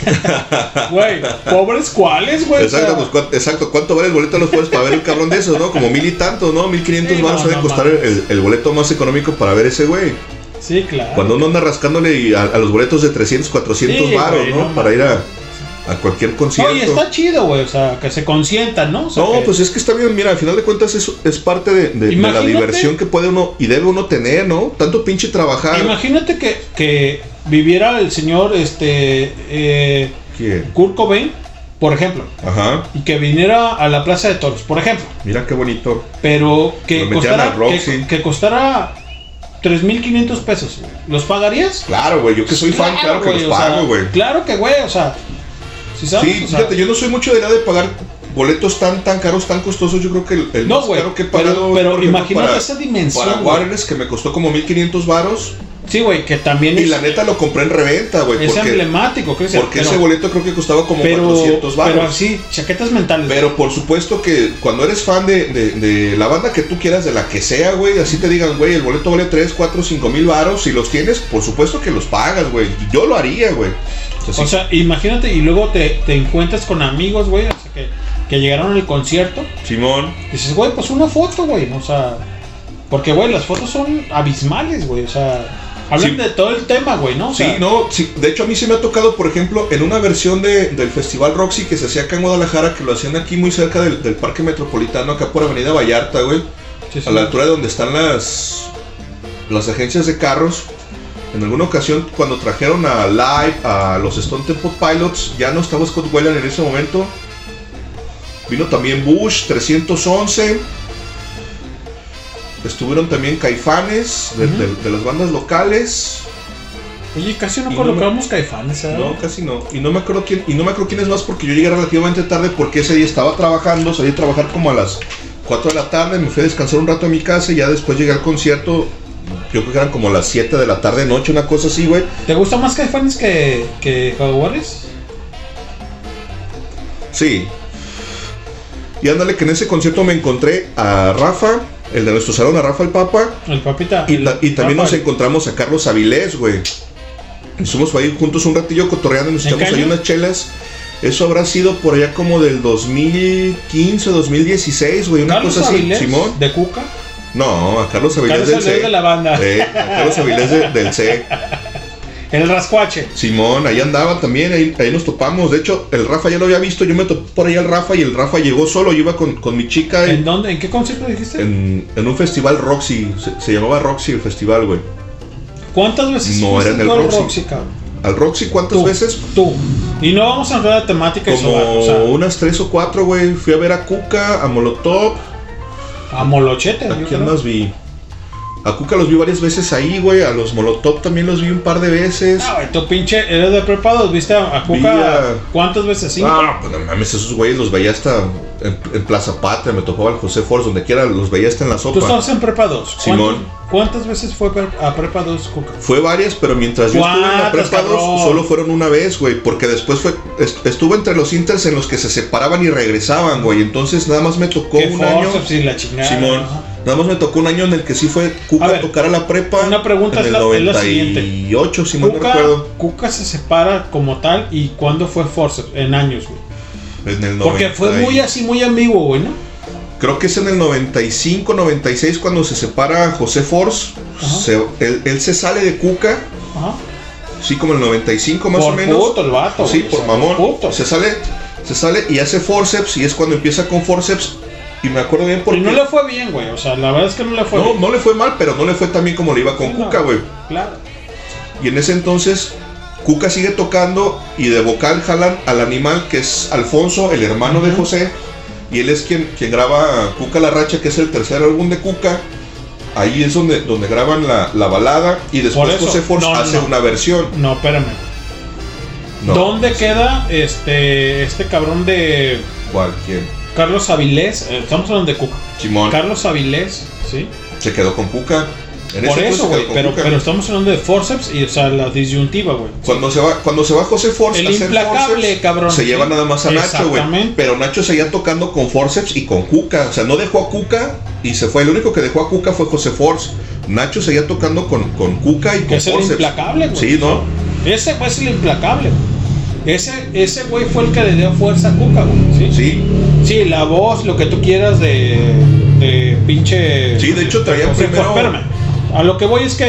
Güey, ¿pobres cuáles, güey? Exacto, pues, cuánto, exacto, ¿cuánto vale el boleto a los pobres para ver un cabrón de esos, no? Como mil y tantos, ¿no? Mil quinientos Sí, baros no, debe no costar el, el boleto más económico para ver ese güey. Sí, claro. Cuando uno anda rascándole a, a los boletos de 300, 400 Sí, varos, ¿no? no para ir a, a cualquier concierto. Oye, está chido, güey. O sea, que se consientan, ¿no? O sea, No, que- pues es que está bien, mira, al final de cuentas es, es parte de, de- de la diversión que puede uno y debe uno tener, ¿no? Tanto pinche trabajar. Imagínate que, que viviera el señor este eh, ¿Quién? Kurt Cobain, por ejemplo, Ajá, y que viniera a la Plaza de Toros, por ejemplo, mira qué bonito. pero que costara, que, que costara 3.500 pesos. ¿Los pagarías? Claro, güey, yo que soy fan, claro que los pago, güey. Claro que, güey, o sea, sabes, Sí, O sea, fíjate, yo no soy mucho de idea de pagar boletos tan tan caros, tan costosos. Yo creo que el, el No, más caro que he pero- pagado. pero imagínate para- esa dimensión, Para que me costó como 1500 varos. Sí, güey, que también Y es, la neta lo compré en reventa, güey. es porque emblemático, Cristian. porque pero- ese boleto creo que costaba como pero, 400 varos. pero así, chaquetas mentales. Pero por supuesto que cuando eres fan de, de- de la banda que tú quieras, de la que sea, güey, así te digan, güey, el boleto vale 3, 4, 5 mil varos. Si los tienes, por supuesto que los pagas, güey. Yo lo haría, güey. O sea, sí- O sea, imagínate y luego te, te encuentras con amigos, güey, o sea, que, que llegaron al concierto. Simón. Dices, güey, pues una foto, güey, o sea, porque, güey, las fotos son abismales, güey, o sea, hablan Sí. de todo el tema, güey, ¿no? O Sí, sea, no, sí, de hecho a mí se me ha tocado, por ejemplo, en una versión de, del Festival Roxy que se hacía acá en Guadalajara, que lo hacían aquí muy cerca del, del Parque Metropolitano, acá por Avenida Vallarta, güey, Sí, sí. a la altura de donde están las, las agencias de carros. En alguna ocasión, cuando trajeron a Live, a los Stone Temple Pilots, ya no estaba Scott Weiland en ese momento. Vino también Bush, 311. Estuvieron también Caifanes, de, de- de las bandas locales. Oye, casi no colocamos caifanes, ¿eh? No, casi no. Y no me acuerdo quién, y no me acuerdo quién es más porque yo llegué relativamente tarde porque ese día estaba trabajando, salí a trabajar como a las 4 de la tarde, me fui a descansar un rato a mi casa y ya después llegué al concierto yo creo que eran como las 7 de la tarde, noche, una cosa así, güey. ¿Te gusta más Caifanes que, que Jaguares? Sí. Y ándale que en ese concierto me encontré a Rafa, el de nuestro salón, a Rafa el Papa. El papita. Y, ta- y también Rafa, nos encontramos a Carlos Avilés, güey. Estuvimos ahí juntos un ratillo cotorreando, nos ¿En echamos ahí unas chelas. Eso habrá sido por allá como del 2015, 2016, güey, una Carlos cosa así. Avilés, Simón. ¿De Cuca? No, a Carlos Avilés Carlos del C. de la banda. Eh, a Carlos Avilés de- del C. El rascuache. Simón, ahí andaba también, ahí, ahí nos topamos. De hecho, el Rafa ya lo había visto, yo me topé por ahí al Rafa y el Rafa llegó solo, yo iba con, con mi chica ¿En en, dónde? ¿En qué concierto dijiste? en, en un festival Roxy, se, se llamaba Roxy el festival, güey. ¿Cuántas veces No, era en el Roxy. cabrón? Al Roxy, ¿cuántas Tú, veces? Tú. Y no vamos a entrar a temática y Como sobar, o sea, unas tres o cuatro, güey. Fui a ver a Cuca, a Molotov. a Molochete. ¿A quién más vi? A Cuca los vi varias veces ahí, güey. A los Molotov también los vi un par de veces. Ah, güey, tu pinche, eres de prepa 2, ¿viste a, Cuca a- cuántas veces? ¿Cinco? Ah, pues no mames, esos güeyes los veía hasta en, en Plaza Patria, me tocaba el José Force, donde quiera los veía hasta en la Tú sopa. estabas en prepa 2. Simón. ¿Cuántas veces fue a prepa 2 Cuca? Fue varias, pero mientras yo estuve en la ¿Cuántas, prepa 2, cabrón? solo fueron una vez, güey. Porque después fue, est- estuve entre los inters en los que se separaban y regresaban, güey. Entonces nada más me tocó ¿Qué un año. la chingada? Simón. Ajá. Nada más me tocó un año en el que sí fue Cuca A ver, tocar a la prepa. una pregunta en es el la- es la siguiente. 98, si mal no Cuca, recuerdo. Cuca se separa como tal y ¿cuándo fue forceps? En años, güey. En el Porque fue 90 muy así, muy ambiguo, güey, ¿no? Creo que es en el 95, 96 cuando se separa José Force. Se- él, él se sale de Cuca. Ajá. Sí, como el 95 más Por o menos. puto el vato, Sí, güey, por mamón. puto. Se sale, se sale y hace forceps y es cuando empieza con forceps. Y me acuerdo bien porque Y no le fue bien, güey. O sea, la verdad es que no le fue no, bien. no le fue mal, pero no le fue tan bien como le iba con Sí. Cuca, güey. Claro. Y en ese entonces Cuca sigue tocando y de vocal jalan al animal que es Alfonso, el hermano de José. Y él es quien, quien graba Cuca la Racha, que es el tercer álbum de Cuca. Ahí es donde, donde graban la, la balada y después eso. José Force No, hace una versión. No, espérame. No, ¿Dónde queda este este cabrón de ¿Cuál? ¿Quién? Carlos Avilés? Eh, Estamos hablando de Cuca. Simón. Carlos Avilés, ¿sí? Se quedó con Cuca. En Por eso, güey. Pero, Cuca. pero estamos hablando de forceps y, o sea, la disyuntiva, güey. Cuando se va, cuando se va José Force El a hacer implacable, forceps, cabrón, se lleva nada más a Nacho, güey. Pero Nacho seguía tocando con forceps y con Cuca. O sea, no dejó a Cuca y se fue. El único que dejó a Cuca fue José Force. Nacho seguía tocando con, con Cuca y con es el forceps. implacable, güey. Sí, ¿no? Ese güey es el implacable, güey. Ese, ese güey fue el que le dio fuerza a Cuca, güey. ¿sí? Sí. Sí, la voz, lo que tú quieras de, de pinche. Sí, de hecho traía primero-. Espérame. A lo que voy es que.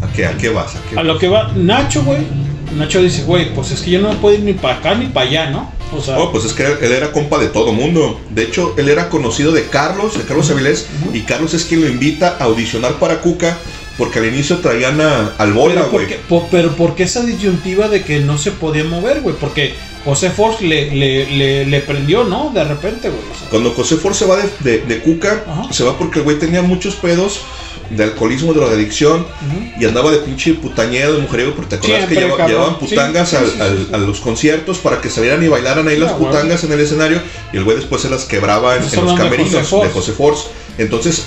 ¿A qué, a qué vas? ¿A qué A lo que va. Nacho, güey. Nacho dice, güey, pues es que yo no puedo ir ni para acá ni para allá, ¿no? O sea. No, pues es que él era compa de todo mundo. De hecho, él era conocido de Carlos, de Carlos Avilés, y Carlos es quien lo invita a audicionar para Cuca, porque al inicio traían a, al Bola, pero, ¿por güey. po- pero ¿por qué esa disyuntiva de que no se podía mover, güey? Porque José Force le, le, le, le prendió, ¿no? De repente, güey. O sea, Cuando José Force se va de, de- de Cuca, se va porque el güey tenía muchos pedos de alcoholismo, de drogadicción, y andaba de pinche putañero, de mujeriego, porque te acuerdas que lleva- llevaban putangas Sí, al- sí, sí, al- sí. a los conciertos para que salieran y bailaran ahí las bueno. putangas en el escenario, y el güey después se las quebraba en, los de camerinos José de. José Force. Entonces,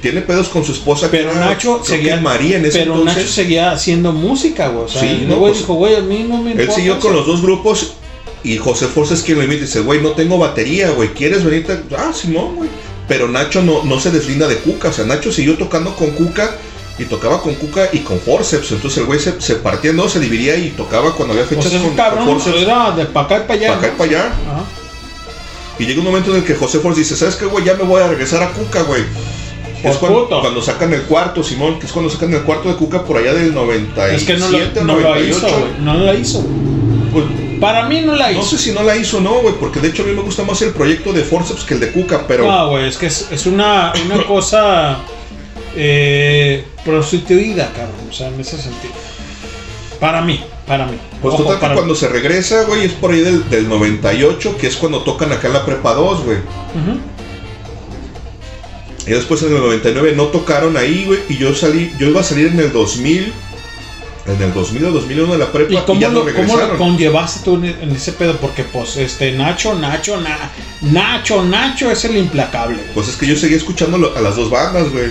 tiene pedos con su esposa, Pero que era, Nacho seguía. María en ese pero entonces. Nacho seguía haciendo música, güey. O sea, Sí, no, güey pues, dijo, güey, a mí no me importa. Él siguió con eso". los dos grupos y José Force es quien lo invita y dice, güey, no tengo batería, güey, ¿quieres venirte? Ah, no, güey. Pero Nacho no, no se deslinda de Cuca, o sea, Nacho siguió tocando con Cuca y tocaba con Cuca y con Forceps. Entonces el güey se, se partía dos, se dividía y tocaba cuando había O fechas sea, con, cabrón con Forceps. era de para acá y para allá. Pa' acá y ¿no? pa' allá. Ajá. Y llega un momento en el que José Force dice, ¿sabes qué, güey? Ya me voy a regresar a Cuca, güey. Es cuando, cuando sacan el cuarto, Simón, que es cuando sacan el cuarto de Cuca por allá del 97, Es que no lo, no lo 98. hizo, güey. No la hizo. Pues, Para mí no la hizo. No sé si no la hizo o no, güey, porque de hecho a mí me gusta más el proyecto de Forceps que el de Cuca, pero... No, güey, es que es, es una, una cosa eh, prostituida, cabrón. O sea, en ese sentido. Para mí, para mí. Pues Ojo, total que cuando se regresa, güey, es por ahí del, del 98, que es cuando tocan acá en la prepa 2, güey. Ujú. Y después en el 99 no tocaron ahí, güey, y yo salí, yo iba a salir en el 2000, en el 2000 o 2001 de la prepa, ¿Y y, cómo ya no lo, cómo lo conllevaste tú en, en ese pedo? Porque, pues, este, Nacho, Nacho, Na- Nacho, Nacho es el implacable. güey. Pues es que yo seguía escuchando a las dos bandas, güey.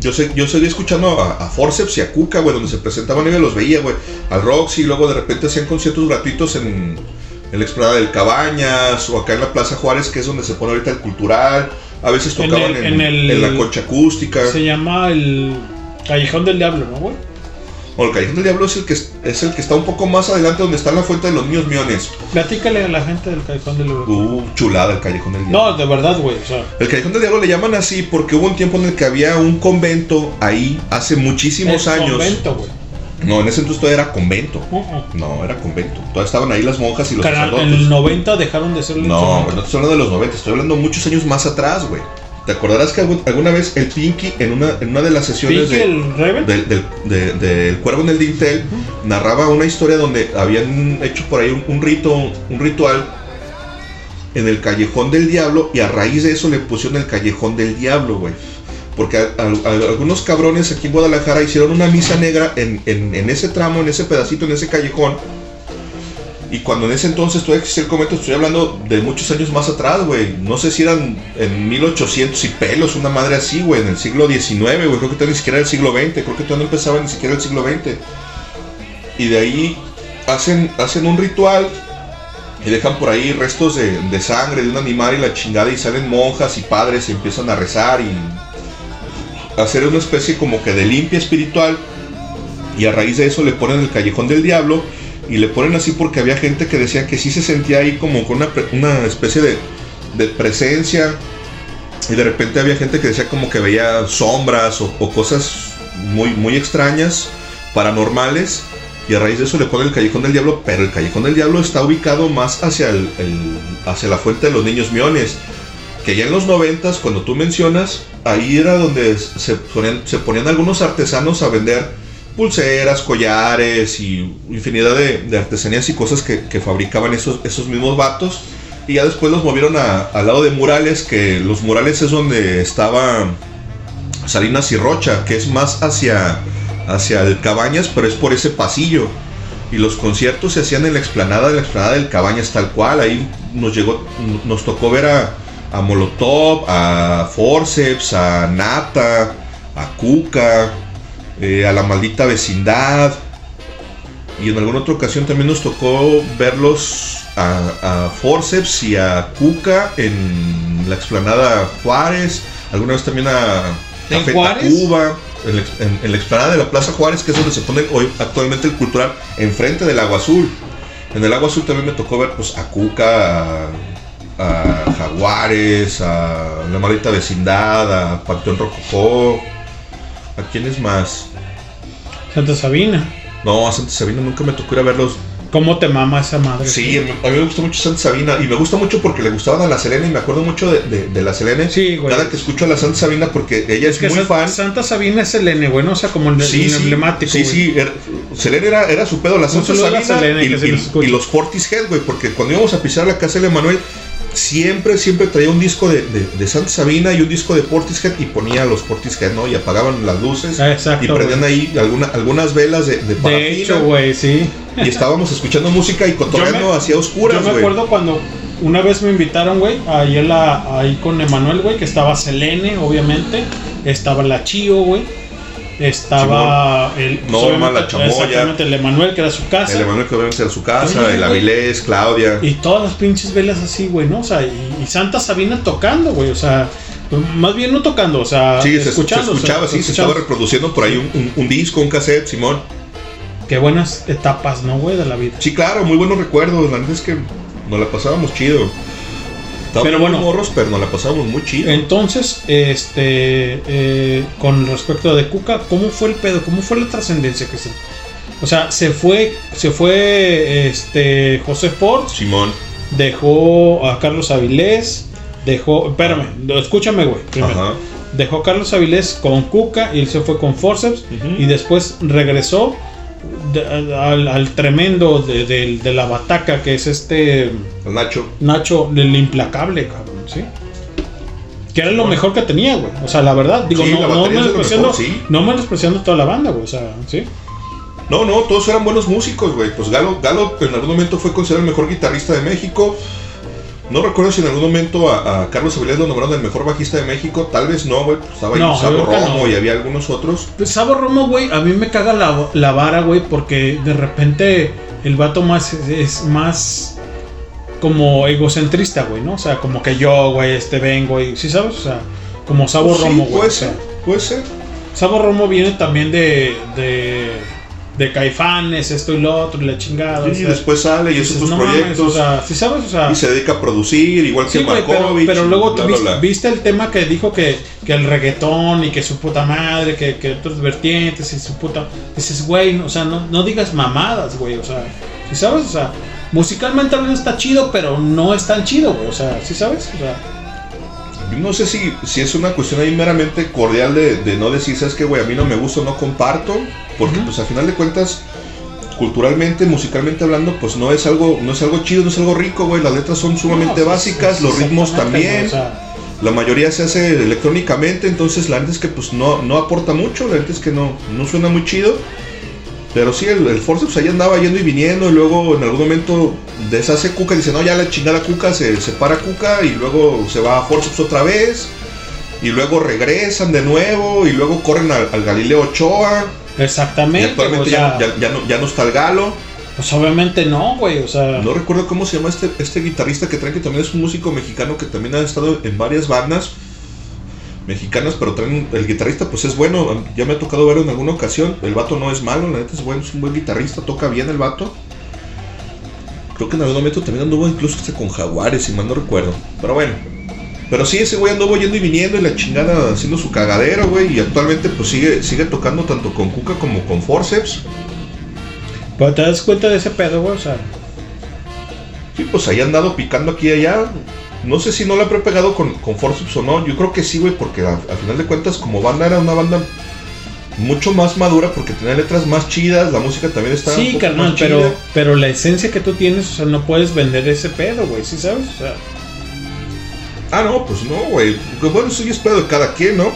Yo, sé, yo seguía escuchando a, a Forceps y a Cuca, güey, donde se presentaban y me los veía, güey. Al Roxy, luego de repente hacían conciertos gratuitos en, en la explanada del Cabañas o acá en la Plaza Juárez, que es donde se pone ahorita el cultural. A veces En tocaban el- en, en el- en la concha acústica. Se llama el Callejón del Diablo, ¿no, güey? O el Callejón del Diablo es el, que, es el que está un poco más adelante donde está la fuente de los niños miones. Platícale a la gente del Callejón del Diablo. Uh, chulada el Callejón del Diablo. No, de verdad, güey. O sea, El Callejón del Diablo le llaman así porque hubo un tiempo en el que había un convento ahí hace muchísimos el años. convento, güey. No, en ese entonces todavía era convento. Uh-uh. No, era convento. Todavía estaban ahí las monjas y los Carnal, en sacerdotes. el 90 dejaron de ser No, no estoy hablando de los 90, estoy hablando muchos años más atrás, güey. ¿Te acordarás que alguna vez el Pinky en una, en una de las sesiones ¿Pinky de, el del, del, de- del Cuervo en el Dintel narraba una historia donde habían hecho por ahí un, un rito, un ritual en el Callejón del Diablo y a raíz de eso le pusieron el Callejón del Diablo, güey. Porque a- a- a- algunos cabrones aquí en Guadalajara hicieron una misa negra en, en- en ese tramo, en ese pedacito, en ese callejón. Y cuando en ese entonces todavía existía el convento, estoy hablando de muchos años más atrás, güey. No sé si eran en 1800 y pelos, una madre así, güey, en el siglo XIX, güey. Creo que todavía ni siquiera era el siglo XX, creo que todavía no empezaba ni siquiera el siglo XX. Y de ahí hacen, hacen un ritual y dejan por ahí restos de, de sangre de un animal y la chingada y salen monjas y padres y empiezan a rezar y hacer una especie como que de limpia espiritual y a raíz de eso le ponen el callejón del diablo y le ponen así porque había gente que decía que sí se sentía ahí como con una, una especie de, de presencia y de repente había gente que decía como que veía sombras o, cosas muy, muy extrañas, paranormales y a raíz de eso le ponen el callejón del diablo, pero el callejón del diablo está ubicado más hacia, el, hacia la fuente de los niños miones que ya en los noventas, cuando tú mencionas, ahí era donde se ponían algunos artesanos a vender pulseras, collares y infinidad de, artesanías y cosas que, que fabricaban esos, esos mismos vatos. Y ya después los movieron a- al lado de murales, que los murales es donde estaba Salinas y Rocha, que es más hacia, hacia el Cabañas, pero es por ese pasillo. Y los conciertos se hacían en la explanada, en la explanada del Cabañas tal cual. Ahí nos llegó, nos tocó ver a, a Molotov, a Forceps, a Nata, a Cuca, eh, a la maldita vecindad. Y en alguna otra ocasión también nos tocó verlos a, a Forceps y a Cuca en la explanada Juárez. Alguna vez también a, a. Cuba. En la, en- en la explanada de la Plaza Juárez, que es donde se pone hoy actualmente el cultural, enfrente del Agua Azul. En el Agua Azul también me tocó ver pues, a Cuca, a, a Jaguares, a la maldita vecindad, a Panteón Rococó. ¿A quiénes más? Santa Sabina. No, a Santa Sabina nunca me tocó ir a verlos. ¿Cómo te mama esa madre? Sí, a mí me gusta mucho Santa Sabina y me gusta mucho porque le gustaban a la Selena y me acuerdo mucho de, de- de la Selena. Sí, güey. Cada que escucho a la Santa Sabina porque ella es, Es que muy fan. Santa Sabina es el N, güey, ¿no? O sea, como el, Sí, el sí, emblemático. Sí, güey. sí, era- Selena era, era su pedo, la Santa la Sabina Selena, y, y- y los Portishead, güey, porque cuando íbamos a pisar la casa de Emanuel, siempre, siempre traía un disco de, de- de Santa Sabina y un disco de Portishead y ponía los Portishead, ¿no? Y apagaban las luces exacto, y prendían ahí alguna- algunas velas de, de De hecho, güey, sí. Y estábamos escuchando música y cotorreando hacia oscuras, Yo me acuerdo cuando una vez me invitaron, güey, ahí, ahí con Emanuel, güey, que estaba Selene, obviamente. Estaba la Chío, güey. Estaba el. pues, Norma, la Chamoya. Exactamente, el Emanuel, que era su casa. El Emanuel que obviamente era su casa, el. Avilés, Claudia. Y todas las pinches velas así, güey, ¿no? O sea, y, y Santa Sabina tocando, güey, o sea, más bien no tocando, o sea, Sí, se, se escuchando. o sea, escuchaba, sí, se escuchando. estaba reproduciendo por ahí un, un- un disco, un cassette, Simón. Qué buenas etapas, ¿no, güey, de la vida. Sí, claro, muy buenos recuerdos. La neta es que nos la pasábamos chido. Pero bueno. morros, pero nos la pasábamos muy chido. Entonces, este, eh, con respecto de Cuca, ¿cómo fue el pedo? ¿Cómo fue la trascendencia que se, o sea, se fue, se fue, este, José Ford, Simón. dejó a Carlos Avilés, dejó, espérame, escúchame, güey, primero. Ajá. Dejó a Carlos Avilés con Cuca y él se fue con Forceps y después regresó al, al tremendo de, de- de la bataca que es este Nacho. Nacho, el implacable, cabrón, ¿sí? Que era lo mejor que tenía, güey. O sea, la verdad, digo, Sí, no, no menospreciando, sí. no menospreciando toda la banda, güey. O sea, ¿sí? No, no, todos eran buenos músicos, güey. Pues Galo, Galo en algún momento fue considerado el mejor guitarrista de México. No recuerdo si en algún momento a, a Carlos Avilés lo nombraron el mejor bajista de México. Tal vez no, güey. pues estaba ahí No, Romo no. y había algunos otros. Pues Sabo Romo, güey, a mí me caga la, la vara, güey, porque de repente el vato más es, más como egocentrista, güey, ¿no? O sea, como que yo, güey, este vengo y, ¿sí sabes? O sea, como Sabo Pues sí, Romo, güey. puede o sea. ser, puede ser. Sabo Romo viene también de, de, de Caifanes, esto y lo otro, y la chingada. Sí, o sea, después sale y hace otros no mames, proyectos. o sea, ¿sí sabes? O sea, y se dedica a producir, igual Sí, que pero, Markovich. pero luego bla, viste el tema que dijo que, que el reggaetón y que su puta madre, que, que otras vertientes y su puta. Dices, güey, o sea, no, no digas mamadas, güey, o sea, ¿sí sabes? O sea, musicalmente hablando está chido, pero no es tan chido, güey, o sea, ¿sí sabes? O sea, Yo No sé si, si es una cuestión ahí meramente cordial de, de no decir, sabes que, güey, a mí no me gusta, no comparto, porque pues a final de cuentas, culturalmente, musicalmente hablando, pues no es algo, no es algo chido, no es algo rico, güey, las letras son sumamente No, básicas, los ritmos también, güey, o sea, la mayoría se hace electrónicamente, entonces la neta es que pues no, no aporta mucho, la neta es que no, no suena muy chido. Pero sí, el, el Forceps ahí andaba yendo y viniendo, y luego en algún momento deshace Cuca y dice, no, ya la chingada Cuca, se separa Cuca, y luego se va a Forceps otra vez, y luego regresan de nuevo, y luego corren al, al Galileo Ochoa, y exactamente, actualmente o sea, ya, ya- ya no, ya no está el Galo. pues obviamente no, güey, o sea, No recuerdo cómo se llama este, este guitarrista que trae, que también es un músico mexicano que también ha estado en varias bandas mexicanas, pero traen, el guitarrista pues es bueno, ya me ha tocado verlo en alguna ocasión, el vato no es malo, la neta es bueno, es un buen guitarrista, toca bien el vato. Creo que en algún momento también anduvo incluso este con Jaguares, si mal no recuerdo. Pero bueno. Pero sí, ese güey anduvo yendo y viniendo y la chingada haciendo su cagadero, güey. Y actualmente pues sigue, sigue tocando tanto con Cuca como con Forceps. pero te das cuenta de ese pedo, güey, o sea, Sí, pues ahí andado picando aquí y allá. No sé si no la habré pegado con, con Forceps o no. Yo creo que sí, güey, porque a- al final de cuentas, como banda, era una banda mucho más madura porque tenía letras más chidas. La música también estaba un sí, poco carnal, más pero, chida. pero la esencia que tú tienes, o sea, no puedes vender ese pedo, güey, ¿sí sabes? O sea, Ah, no, pues no, güey. Bueno, eso ya es pedo de cada quien, ¿no?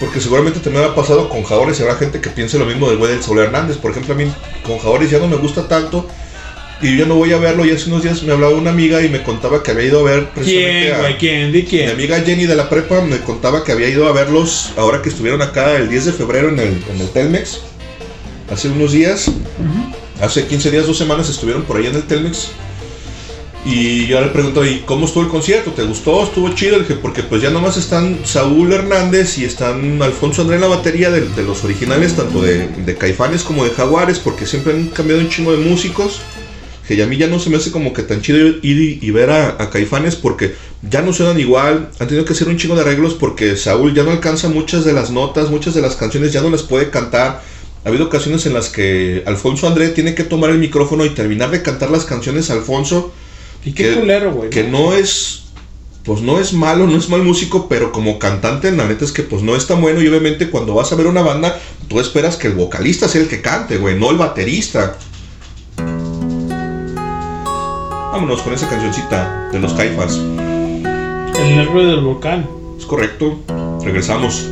Porque seguramente también ha pasado con Jaores y habrá gente que piense lo mismo del güey del Saúl Hernández. Por ejemplo, a mí con Jaores ya no me gusta tanto. Y yo no voy a verlo. Y hace unos días me hablaba una amiga y me contaba que había ido a ver ¿quién, a- güey? ¿Quién? ¿Di Mi quién? amiga Jenny de la prepa me contaba que había ido a verlos ahora que estuvieron acá el 10 de febrero en el, en el Telmex. Hace unos días, hace 15 días, dos semanas estuvieron por ahí en el Telmex. Y yo le pregunto, ¿y cómo estuvo el concierto? ¿Te gustó? ¿Estuvo chido? Le dije, porque pues ya nomás están Saúl Hernández y están Alfonso André en la batería de, de los originales, tanto de, de Caifanes como de Jaguares, porque siempre han cambiado un chingo de músicos que ya a mí ya no se me hace como que tan chido ir y, y ver a, a Caifanes porque ya no suenan igual, han tenido que hacer un chingo de arreglos porque Saúl ya no alcanza muchas de las notas, muchas de las canciones ya no las puede cantar. Ha habido ocasiones en las que Alfonso André tiene que tomar el micrófono y terminar de cantar las canciones a Alfonso. Y qué que- culero, güey. Que no es, pues no es malo, no es mal músico, pero como cantante la neta es que pues no es tan bueno y obviamente cuando vas a ver una banda tú esperas que el vocalista sea el que cante, güey, no el baterista. Vámonos con esa cancioncita de los Caifas. El nervio del volcán. Es correcto. Regresamos.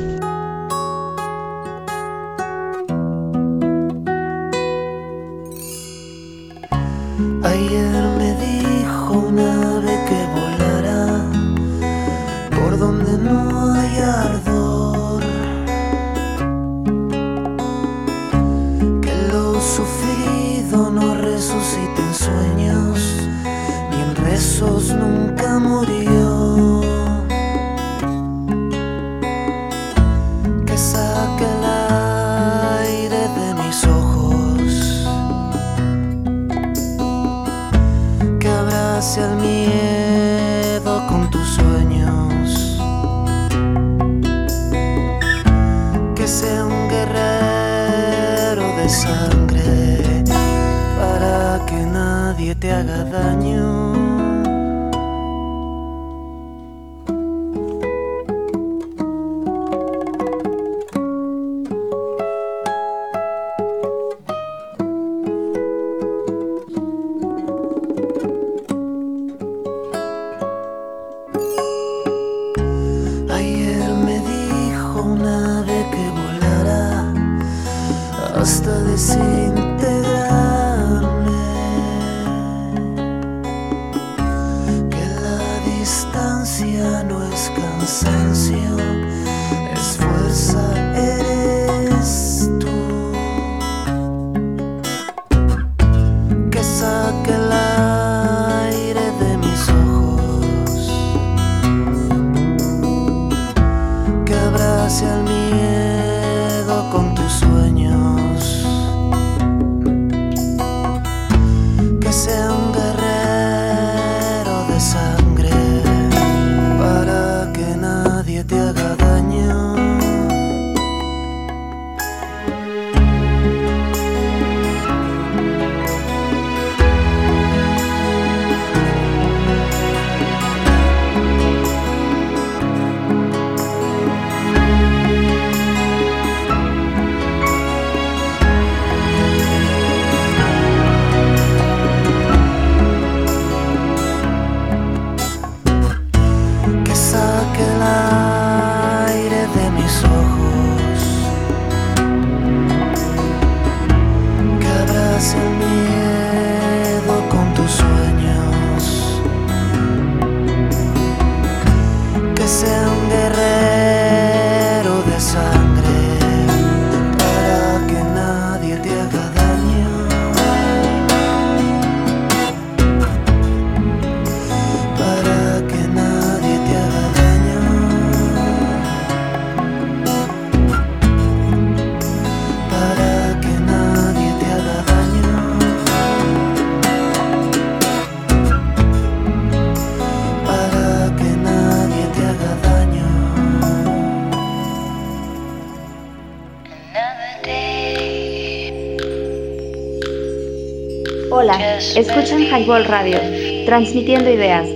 Escuchan Highball Radio, transmitiendo ideas.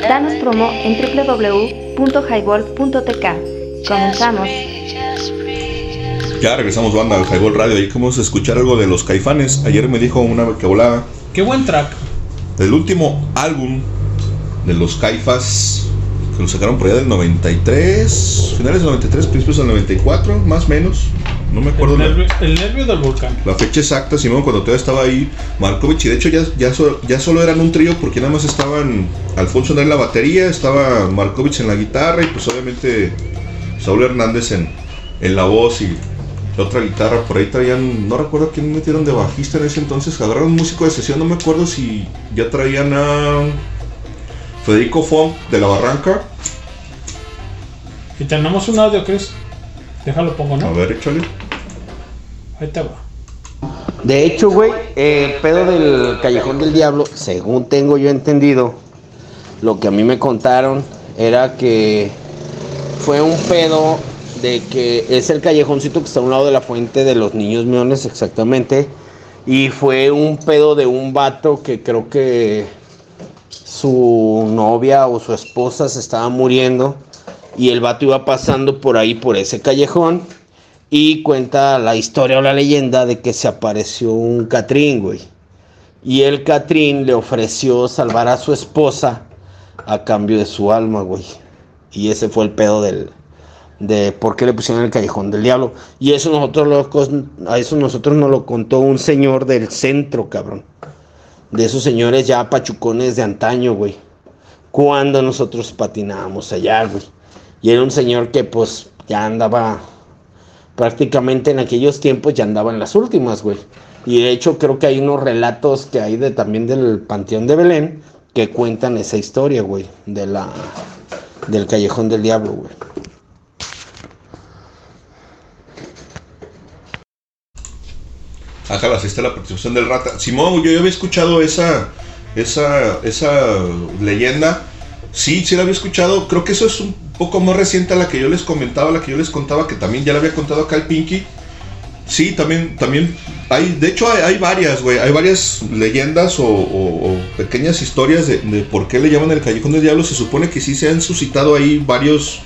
Danos promo en www.highball.tk. Comenzamos. Ya regresamos banda al Highball Radio y vamos a escuchar algo de los caifanes. Ayer me dijo una que volaba. Qué buen track. Del último álbum de los caifas que lo sacaron por allá del 93, finales del 93, principios del 94, más o menos. No me acuerdo El la, nervio, el nervio del volcán. la fecha exacta, Simón, cuando todavía estaba ahí Markovich. Y de hecho ya, ya, so- ya solo eran un trío porque nada más estaban Alfonso en la batería, estaba Markovich en la guitarra y pues obviamente Saúl Hernández en, en la voz y la otra guitarra. Por ahí traían, no recuerdo quién metieron de bajista en ese entonces. Agarraron un músico de sesión, no me acuerdo si ya traían a Federico Font de la Barranca. Y tenemos un audio, Chris. Déjalo pongo, ¿no? A ver, échale. Ahí te va. De hecho, güey, el pedo del Callejón del Diablo, según tengo yo entendido, lo que a mí me contaron era que fue un pedo de que es el callejoncito que está a un lado de la fuente de los niños miones, exactamente. Y fue un pedo de un vato que creo que su novia o su esposa se estaba muriendo. Y el vato iba pasando por ahí, por ese callejón. Y cuenta la historia o la leyenda de que se apareció un Catrín, güey. Y el Catrín le ofreció salvar a su esposa a cambio de su alma, güey. Y ese fue el pedo del, de por qué le pusieron el callejón del diablo. Y eso nosotros lo, a eso nosotros nos lo contó un señor del centro, cabrón. De esos señores ya pachucones de antaño, güey. Cuando nosotros patinábamos allá, güey. Y era un señor que pues ya andaba prácticamente en aquellos tiempos ya andaba en las últimas, güey. Y de hecho creo que hay unos relatos que hay de también del Panteón de Belén que cuentan esa historia, güey, de la del Callejón del Diablo, güey. Ajá, así está la participación del rata. Simón, yo ya había escuchado esa, esa, esa leyenda. Sí, sí la había escuchado. Creo que eso es un poco más reciente a la que yo les comentaba, la que yo les contaba, que también ya la había contado acá el Pinky. Sí, también, también hay, de hecho hay, varias, güey, hay varias leyendas o, pequeñas historias de, por qué le llaman el Callejón del Diablo. Se supone que sí se han suscitado ahí varios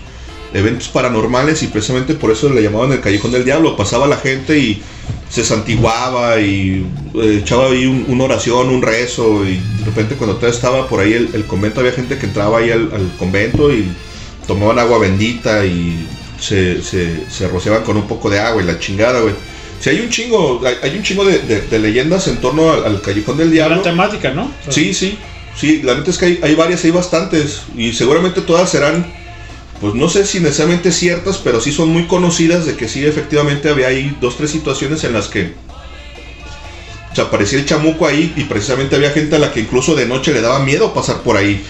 eventos paranormales y precisamente por eso le llamaban el Callejón del Diablo. Pasaba la gente y se santiguaba y eh, echaba ahí un- una oración, un rezo y de repente cuando estaba por ahí el, convento había gente que entraba ahí al convento y tomaban agua bendita y se, se, se rociaban con un poco de agua y la chingada, güey. Si hay un chingo, hay, hay un chingo de, de- de leyendas en torno al, al Callejón del Diablo. La temática, ¿no? Sí, sí, sí, la neta es que hay, hay varias, hay bastantes y seguramente todas serán pues no sé si necesariamente ciertas, pero sí son muy conocidas de que sí efectivamente había ahí dos, tres situaciones en las que se aparecía el chamuco ahí y precisamente había gente a la que incluso de noche le daba miedo pasar por ahí.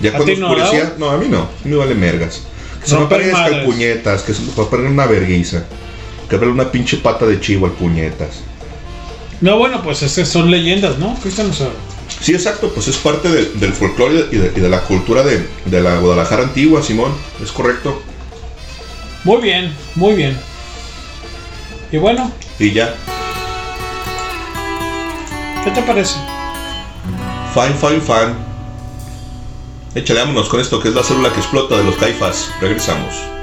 Ya ¿A cuando no, oscurecía, no, a mí no, a mí me vale mergas. Que se me aparezca el puñetas, que se me aparezca una verguiza. Que verle una pinche pata de chivo al puñetas. No, bueno, pues esas son leyendas, ¿no? Cristian, o sea, Sí, exacto, pues es parte del- del folclore y de, y de la cultura de, de la Guadalajara antigua, Simón, es correcto. muy bien, muy bien. Y bueno, Y ya, ¿qué te parece? fine, fine, fine. Échale, vámonos con esto que es la célula que explota de los caifas. Regresamos.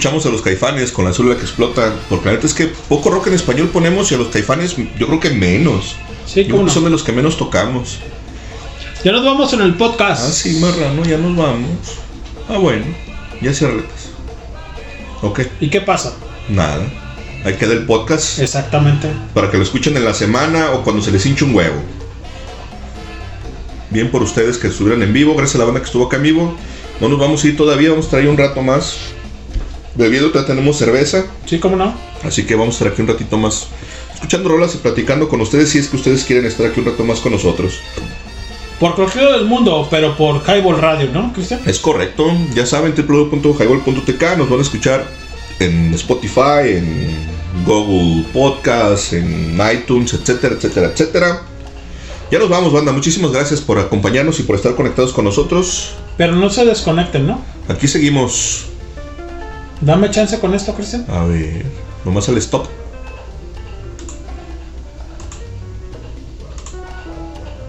Escuchamos a los caifanes con la célula que explota. Porque la neta es que poco rock en español ponemos y a los caifanes yo creo que menos. Sí, yo creo que son de los que menos tocamos. Ya nos vamos en el podcast. Ah, sí, marrano, ya nos vamos. Ah, bueno, ya se. Ok, ¿Y qué pasa? nada. Ahí queda el podcast Exactamente. para que lo escuchen en la semana o cuando se les hinche un huevo. Bien por ustedes que estuvieron en vivo, gracias a la banda que estuvo acá en vivo. No nos vamos a ir todavía, vamos a traer un rato más bebiendo, tenemos cerveza. Sí, cómo no. Así que vamos a estar aquí un ratito más escuchando rolas y platicando con ustedes si es que ustedes quieren estar aquí un rato más con nosotros. Por cualquier del mundo, pero por Highball Radio, ¿no, Cristian? Es correcto. Ya saben, www.highball.tk nos van a escuchar en Spotify, en Google Podcast, en iTunes, etcétera, etcétera, etcétera. Ya nos vamos, banda. Muchísimas gracias por acompañarnos y por estar conectados con nosotros. Pero no se desconecten, ¿no? Aquí seguimos. Dame chance con esto, Cristian. A ver, nomás el stop.